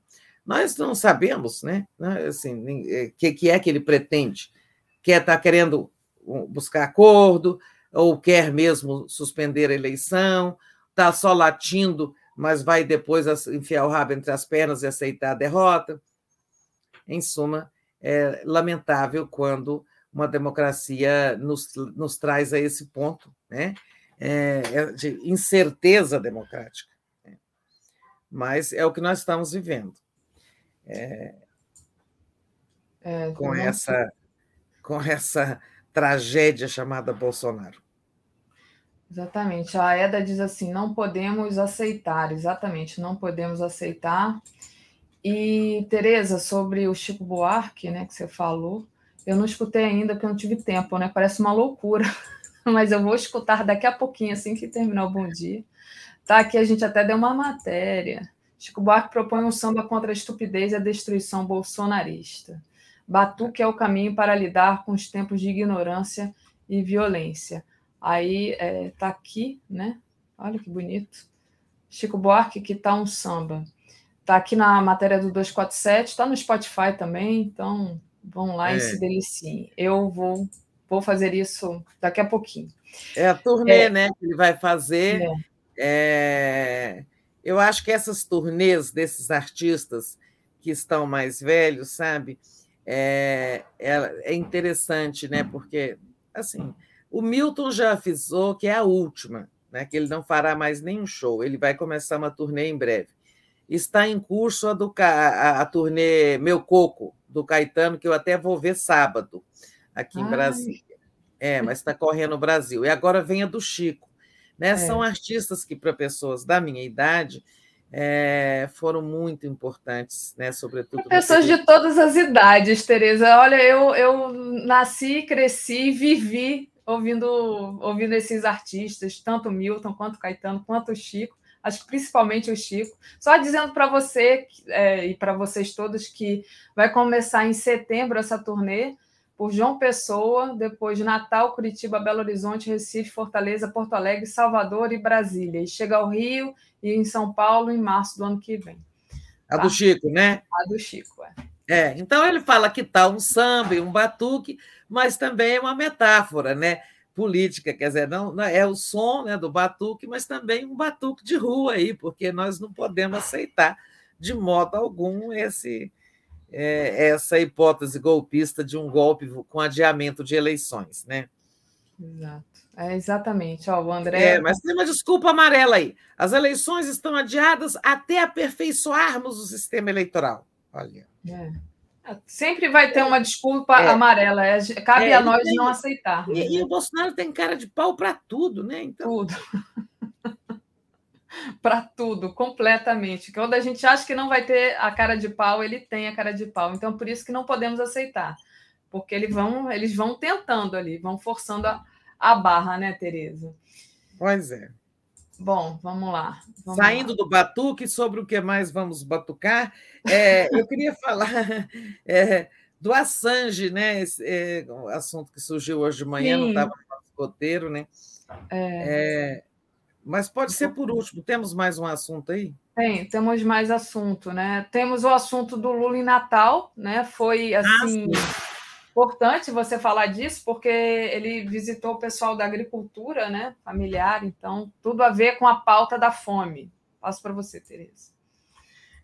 Nós não sabemos né? né assim, o é, que, que é que ele pretende. Quer estar tá querendo buscar acordo, ou quer mesmo suspender a eleição, está só latindo, mas vai depois enfiar o rabo entre as pernas e aceitar a derrota. Em suma, é lamentável quando uma democracia nos, nos traz a esse ponto né? É, é, de incerteza democrática. Né? Mas é o que nós estamos vivendo. É, é, com, essa, com essa tragédia chamada Bolsonaro. Exatamente. A Eda diz assim: não podemos aceitar, exatamente, não podemos aceitar. E, Tereza, sobre o Chico Buarque, né, que você falou, eu não escutei ainda porque eu não tive tempo, né? Parece uma loucura, mas eu vou escutar daqui a pouquinho, assim que terminar o bom dia. Tá aqui, a gente até deu uma matéria. Chico Buarque propõe um samba contra a estupidez e a destruição bolsonarista. Batuque é o caminho para lidar com os tempos de ignorância e violência. Aí é, tá aqui, né? Olha que bonito. Chico Buarque, que tá um samba. Tá aqui na matéria do 247, tá no Spotify também, então Vão lá é. e se deliciem. Eu vou, vou fazer isso daqui a pouquinho. É a turnê, é. né, que ele vai fazer. É. Eu acho que essas turnês desses artistas que estão mais velhos, sabe, é, é, é interessante, né, porque, assim, o Milton já avisou que é a última, né, que ele não fará mais nenhum show, ele vai começar uma turnê em breve. Está em curso a, do, a, a turnê Meu Coco, do Caetano, que eu até vou ver sábado, aqui em Ai. Brasília. É, mas está correndo no Brasil. E agora vem a do Chico. Né? É. São artistas que, para pessoas da minha idade, é, foram muito importantes, né? sobretudo. Pessoas de todas as idades, Tereza. Olha, eu, eu nasci, cresci, vivi ouvindo, ouvindo esses artistas, tanto Milton, quanto Caetano, quanto Chico acho que principalmente o Chico. Só dizendo para você é, e para vocês todos que vai começar em setembro essa turnê por João Pessoa, depois Natal, Curitiba, Belo Horizonte, Recife, Fortaleza, Porto Alegre, Salvador e Brasília. E chega ao Rio e em São Paulo em março do ano que vem. A do tá? Chico, né? A do Chico, é. É, então ele fala que tal tá um samba e um batuque, mas também é uma metáfora, né? política, quer dizer, não, não, é o som né, do batuque, mas também um batuque de rua aí, porque nós não podemos aceitar de modo algum esse é, essa hipótese golpista de um golpe com adiamento de eleições, né? Exato. É exatamente. Ó, o André. É, mas tem uma desculpa amarela aí. As eleições estão adiadas até aperfeiçoarmos o sistema eleitoral. Olha. É. Sempre vai ter uma desculpa é. amarela. É, cabe é, a nós tem, não aceitar. E, né? e, o Bolsonaro tem cara de pau para tudo, né? Então... Tudo. para tudo, completamente. Quando a gente acha que não vai ter a cara de pau, ele tem a cara de pau. Então, por isso que não podemos aceitar. Porque eles vão, eles vão tentando ali, vão forçando a, a barra, né, Tereza? Pois é. Bom, vamos lá. Vamos Saindo lá. do batuque, sobre o que mais vamos batucar, é, eu queria falar é, do Assange, né? Esse, é, um assunto que surgiu hoje de manhã, Sim. não estava no nosso roteiro, né? É. mas pode ser por último. Temos mais um assunto aí? Tem, temos mais assunto, né? Temos o assunto do Lula em Natal, né? Foi ah, assim. Ah, Importante você falar disso, porque ele visitou o pessoal da agricultura né, familiar, então, tudo a ver com a pauta da fome. Passo para você, Tereza.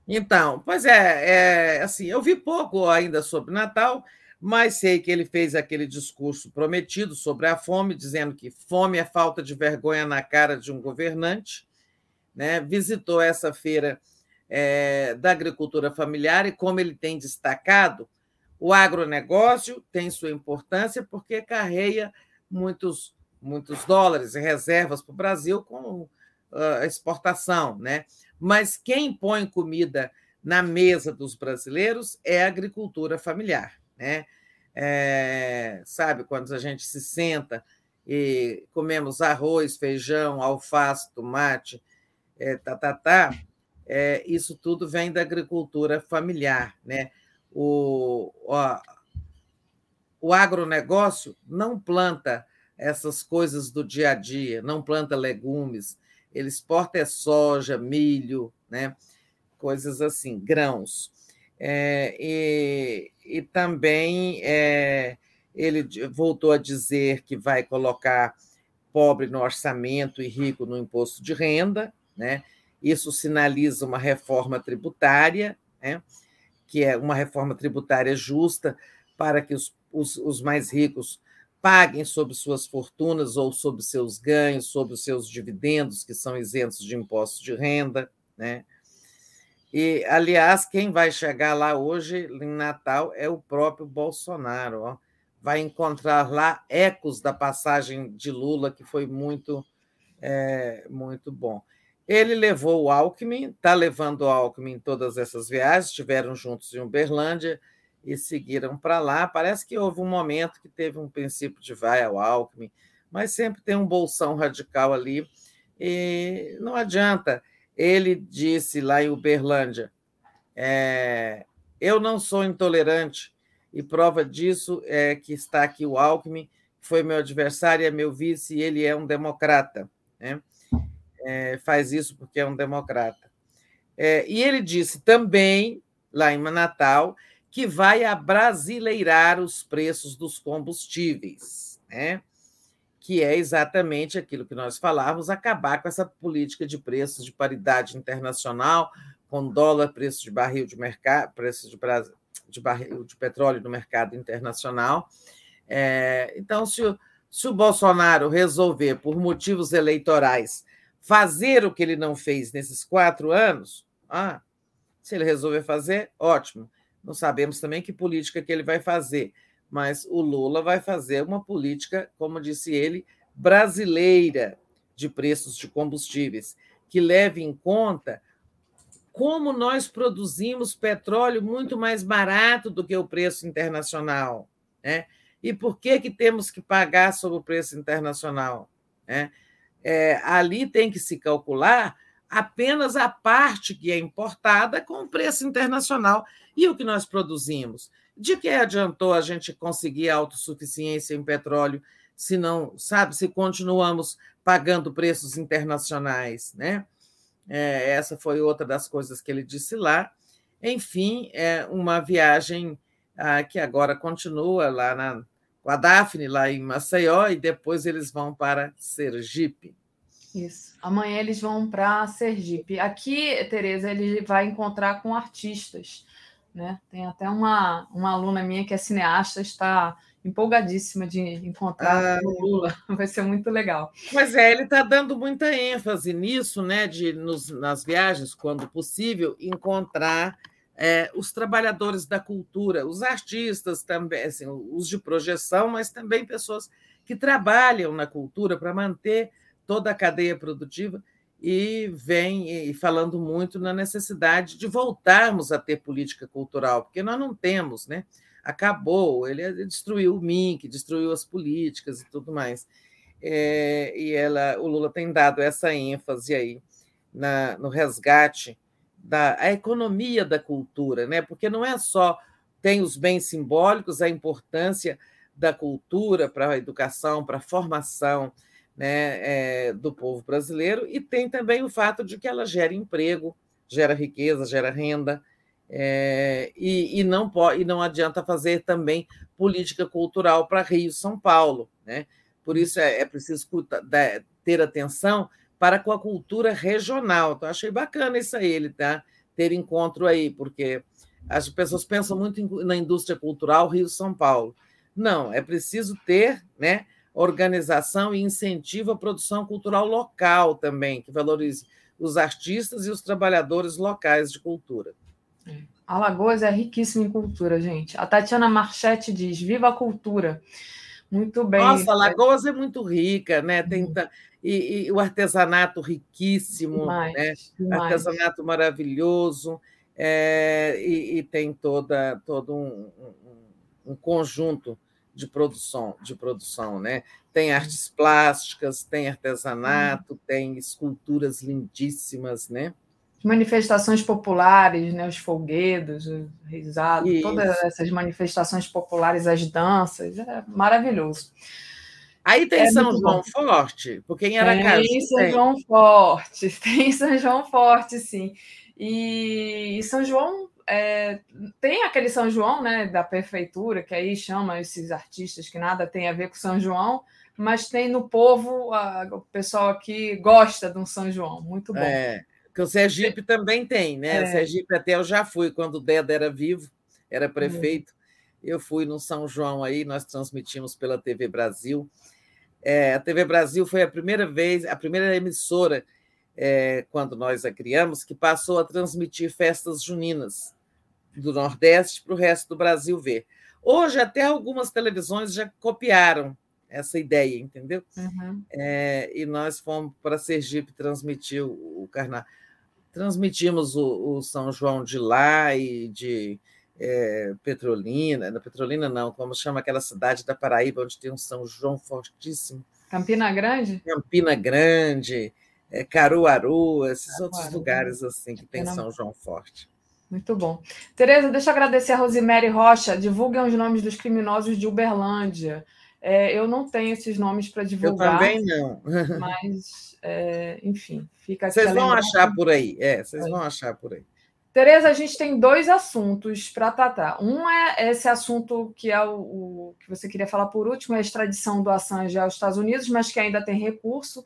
Então, pois é, é, assim, eu vi pouco ainda sobre Natal, mas sei que ele fez aquele discurso prometido sobre a fome, dizendo que fome é falta de vergonha na cara de um governante. Né? Visitou essa feira é, da agricultura familiar e, como ele tem destacado, o agronegócio tem sua importância porque carreia muitos, muitos dólares e reservas para o Brasil com a exportação, né? Mas quem põe comida na mesa dos brasileiros é a agricultura familiar, né? É, sabe, quando a gente se senta e comemos arroz, feijão, alface, tomate, é, tá, tá, tá, é, isso tudo vem da agricultura familiar. Né? O, o, o agronegócio não planta essas coisas do dia a dia, não planta legumes, ele exporta é soja, milho, né? coisas assim, grãos. É, e, e também é, ele voltou a dizer que vai colocar pobre no orçamento e rico no imposto de renda, né? Isso sinaliza uma reforma tributária, né? que é uma reforma tributária justa para que os, os, os mais ricos paguem sobre suas fortunas ou sobre seus ganhos, sobre os seus dividendos, que são isentos de impostos de renda. Né? E, aliás, quem vai chegar lá hoje, em Natal, é o próprio Bolsonaro. Ó vai encontrar lá ecos da passagem de Lula, que foi muito, é, muito bom. Ele levou o Alckmin, está levando o Alckmin em todas essas viagens, estiveram juntos em Uberlândia e seguiram para lá. Parece que houve um momento que teve um princípio de vai ao Alckmin, mas sempre tem um bolsão radical ali, e não adianta. Ele disse lá em Uberlândia: é, eu não sou intolerante, e prova disso é que está aqui o Alckmin, que foi meu adversário, é meu vice, e ele é um democrata. Né? É, faz isso porque é um democrata. É, e ele disse também, lá em Natal, que vai abrasileirar os preços dos combustíveis, né? Que é exatamente aquilo que nós falávamos, acabar com essa política de preços de paridade internacional, com dólar, preço de barril de mercado, preço de de barril de petróleo no mercado internacional. É, então, se o, se o Bolsonaro resolver, por motivos eleitorais, fazer o que ele não fez nesses quatro anos, ah, se ele resolver fazer, ótimo. Não sabemos também que política que ele vai fazer, mas o Lula vai fazer uma política, como disse ele, brasileira de preços de combustíveis, que leve em conta como nós produzimos petróleo muito mais barato do que o preço internacional. Né? E por que, que temos que pagar sobre o preço internacional? Né? É, ali tem que se calcular apenas a parte que é importada com o preço internacional e o que nós produzimos. De que adiantou a gente conseguir autossuficiência em petróleo se não, sabe, se continuamos pagando preços internacionais, né? É, essa foi outra das coisas que ele disse lá. Enfim, é uma viagem ah, que agora continua lá na, com a Daphne, lá em Maceió, e depois eles vão para Sergipe. Isso. Amanhã eles vão para Sergipe. Aqui, Tereza, ele vai encontrar com artistas. Né? Tem até uma, uma aluna minha que é cineasta, está empolgadíssima de encontrar ah, o Lula. Vai ser muito legal. Mas é, ele está dando muita ênfase nisso, né? De nos, nas viagens, quando possível, encontrar é, os trabalhadores da cultura, os artistas também, assim, os de projeção, mas também pessoas que trabalham na cultura para manter toda a cadeia produtiva e vem falando muito na necessidade de voltarmos a ter política cultural, porque nós não temos, né? acabou, ele destruiu o MINC, destruiu as políticas e tudo mais. É, e ela, o Lula tem dado essa ênfase aí na, no resgate da a economia da cultura, né? porque não é só tem os bens simbólicos, a importância da cultura para a educação, para a formação né, é, do povo brasileiro, e tem também o fato de que ela gera emprego, gera riqueza, gera renda, é, e, e, não pode, e não adianta fazer também política cultural para Rio e São Paulo. Né? Por isso é, é preciso ter atenção para com a cultura regional. Então, achei bacana isso aí, ele tá, ter encontro aí, porque as pessoas pensam muito na indústria cultural Rio e São Paulo. Não, é preciso ter né, organização e incentivo à produção cultural local também, que valorize os artistas e os trabalhadores locais de cultura. Alagoas é riquíssimo em cultura, gente. A Tatiana Marchetti diz: Viva a cultura! Muito bem. Nossa, Lagoas é muito rica, né? Tem, e, e o artesanato riquíssimo, demais, né? Demais. Artesanato maravilhoso, é, e, e, tem toda, todo um, um, um, conjunto de produção, de produção, né? Tem artes plásticas, tem artesanato, tem esculturas lindíssimas, né? manifestações populares, né, os folguedos, o risado, Isso. todas essas manifestações populares, as danças, é maravilhoso. Aí tem é São João bom. Forte, porque em Aracaju tem São tem. João Forte, tem São João Forte, sim. E, e São João é, tem aquele São João, né, da prefeitura, que aí chama esses artistas que nada tem a ver com São João, mas tem no povo, a, o pessoal aqui gosta de um São João, muito bom. É. Que o Sergipe também tem, né? É. Sergipe até eu já fui quando o Deda era vivo, era prefeito. Eu fui no São João aí, nós transmitimos pela TV Brasil. É, a TV Brasil foi a primeira vez, a primeira emissora, é, quando nós a criamos, que passou a transmitir festas juninas do Nordeste para o resto do Brasil ver. Hoje, até algumas televisões já copiaram essa ideia, entendeu? Uhum. É, e nós fomos para Sergipe transmitir o, o carnaval transmitimos o, o, São João de lá e de é, Petrolina, na Petrolina não, como chama aquela cidade da Paraíba, onde tem um São João fortíssimo. Campina Grande? Campina Grande, é, Caruaru, esses Caruaru. outros lugares assim que tem São João forte. Muito bom. Tereza, deixa eu agradecer a Rosemary Rocha. Divulguem os nomes dos criminosos de Uberlândia. É, eu não tenho esses nomes para divulgar. Eu também não. mas, é, enfim, fica Vocês vão achar por aí. É, vocês é. vão achar por aí. Tereza, a gente tem dois assuntos para tratar. Um é esse assunto que é o, o, que você queria falar por último, é a extradição do Assange aos Estados Unidos, mas que ainda tem recurso.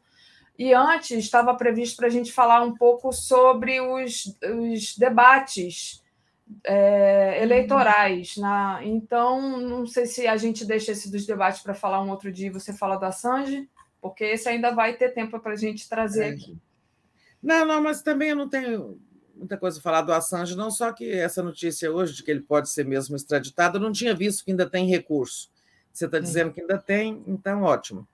E antes estava previsto para a gente falar um pouco sobre os, os debates é, eleitorais. Na, então, não sei se a gente deixa esse dos debates para falar um outro dia e você fala do Assange, porque esse ainda vai ter tempo para a gente trazer é. aqui. Não, não, mas também eu não tenho muita coisa a falar do Assange, não só que essa notícia hoje de que ele pode ser mesmo extraditado, eu não tinha visto que ainda tem recurso. Você está dizendo que ainda tem, então ótimo.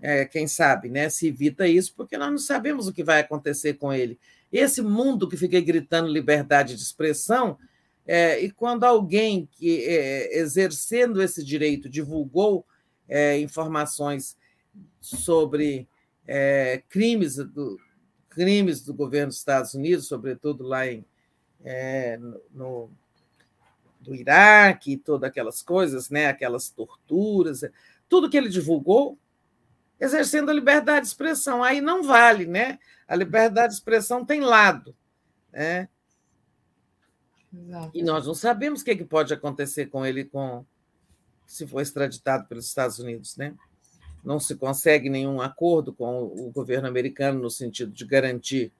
É, quem sabe, né? Se evita isso, porque nós não sabemos o que vai acontecer com ele. Esse mundo que fica gritando liberdade de expressão, é, e quando alguém que, é, exercendo esse direito, divulgou é, informações sobre é, crimes, do, crimes do governo dos Estados Unidos, sobretudo lá em, é, no, do Iraque, todas aquelas coisas, né, aquelas torturas, tudo que ele divulgou, exercendo a liberdade de expressão. Aí não vale, né? A liberdade de expressão tem lado. Né? Exato. E nós não sabemos o que, é que pode acontecer com ele com se for extraditado pelos Estados Unidos, né? Não se consegue nenhum acordo com o governo americano no sentido de garantir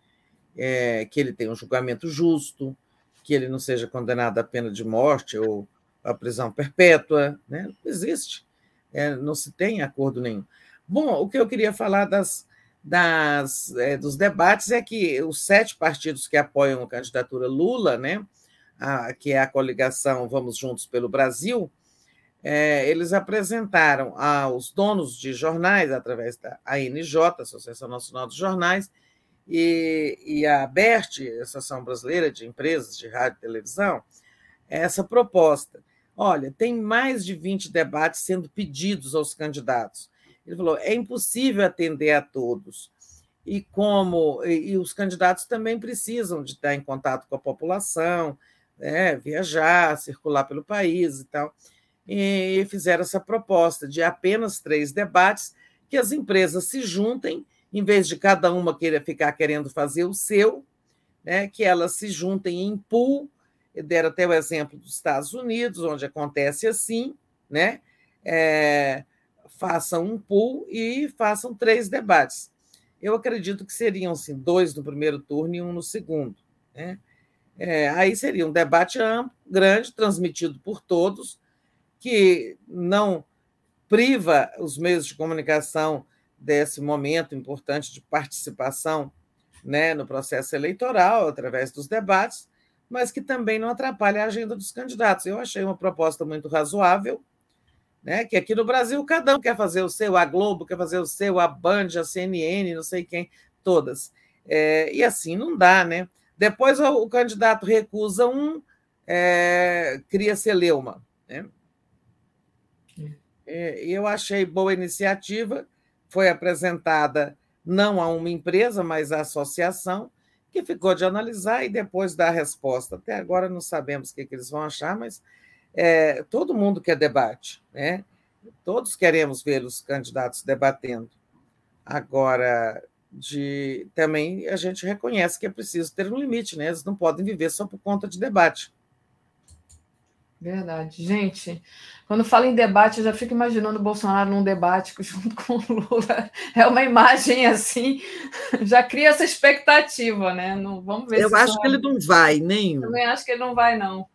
é, que ele tenha um julgamento justo, que ele não seja condenado à pena de morte ou à prisão perpétua, né? Não existe, é, não se tem acordo nenhum. Bom, o que eu queria falar das das, é, dos debates é que os sete partidos que apoiam a candidatura Lula, né, a, que é a coligação Vamos Juntos pelo Brasil, é, eles apresentaram aos donos de jornais, através da ANJ, Associação Nacional dos Jornais, e, e a ABERT, Associação Brasileira de Empresas de Rádio e Televisão, essa proposta. Olha, tem mais de 20 debates sendo pedidos aos candidatos ele falou: é impossível atender a todos. E como e, e os candidatos também precisam de estar em contato com a população, né, viajar, circular pelo país e tal. E fizeram essa proposta de apenas três debates, que as empresas se juntem, em vez de cada uma querer ficar querendo fazer o seu, né, que elas se juntem em pool. Deram até o exemplo dos Estados Unidos, onde acontece assim, né? É, façam um pool e façam três debates. Eu acredito que seriam assim, dois no primeiro turno e um no segundo. Né? É, aí seria um debate amplo, grande, transmitido por todos, que não priva os meios de comunicação desse momento importante de participação né, no processo eleitoral, através dos debates, mas que também não atrapalha a agenda dos candidatos. Eu achei uma proposta muito razoável, Né? Que aqui no Brasil cada um quer fazer o seu, a Globo quer fazer o seu, a Band, a CNN, não sei quem, todas. É, e assim não dá, né? Depois o, o candidato recusa um, é, cria celeuma. Né? É, eu achei boa iniciativa, foi apresentada não a uma empresa, mas à associação, que ficou de analisar e depois dar a resposta. Até agora não sabemos o que, que eles vão achar, mas é, todo mundo quer debate, né? Todos queremos ver os candidatos debatendo. Agora, de, também a gente reconhece que é preciso ter um limite, né? Eles não podem viver só por conta de debate. Verdade. Gente, quando falo em debate, eu já fico imaginando o Bolsonaro num debate junto com o Lula. É uma imagem assim, já cria essa expectativa, né? Não, vamos ver Eu acho que ele não vai, nem. Também acho que ele não vai, não.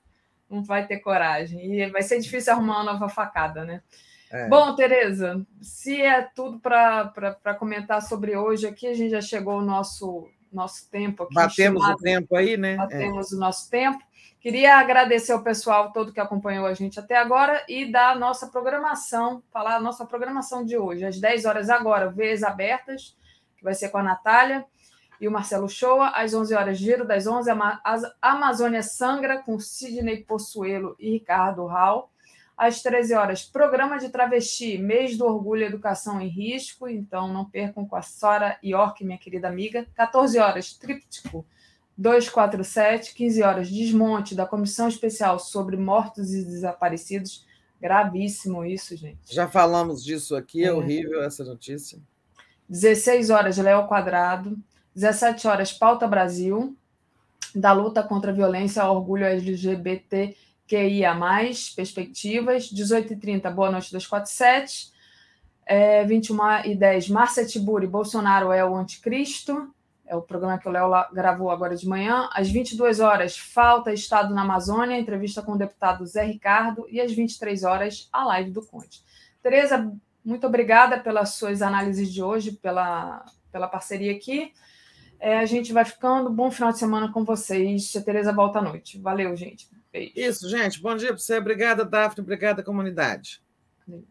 Não vai ter coragem. E vai ser difícil arrumar uma nova facada, né? É. Bom, Tereza, se é tudo para comentar sobre hoje aqui, a gente já chegou ao nosso, nosso tempo aqui. Batemos chamado, o tempo aí, né? Batemos é. o nosso tempo. Queria agradecer ao pessoal todo que acompanhou a gente até agora e dar a nossa programação, falar a nossa programação de hoje. Às 10 horas agora, Veias Abertas, que vai ser com a Natália e o Marcelo Shoa. Às 11 horas, Giro das 11, a Amazônia Sangra, com Sidney Possuelo e Ricardo Hall. Às 13 horas, programa de travesti, mês do orgulho educação em risco. Então, não percam com a Sora York, minha querida amiga. 14 horas, tríptico 247, 15 horas, desmonte da Comissão Especial sobre Mortos e Desaparecidos. Gravíssimo isso, gente. Já falamos disso aqui, é, é horrível essa notícia. 16 horas, Léo Quadrado. 17 horas, Pauta Brasil, da luta contra a violência orgulho LGBTQIA+, perspectivas. 18h30, Boa Noite 247. É, 21 e 10, Márcia Tiburi, Bolsonaro é o anticristo é o programa que o Léo gravou agora de manhã. Às 22 horas, Falta Estado na Amazônia, entrevista com o deputado Zé Ricardo. E às 23 horas, a live do Conte. Tereza, muito obrigada pelas suas análises de hoje, pela, pela parceria aqui. É, a gente vai ficando. Bom final de semana com vocês. A Tereza volta à noite. Valeu, gente. Beijo. Isso, gente. Bom dia para você. Obrigada, Daphne. Obrigada, comunidade. Valeu.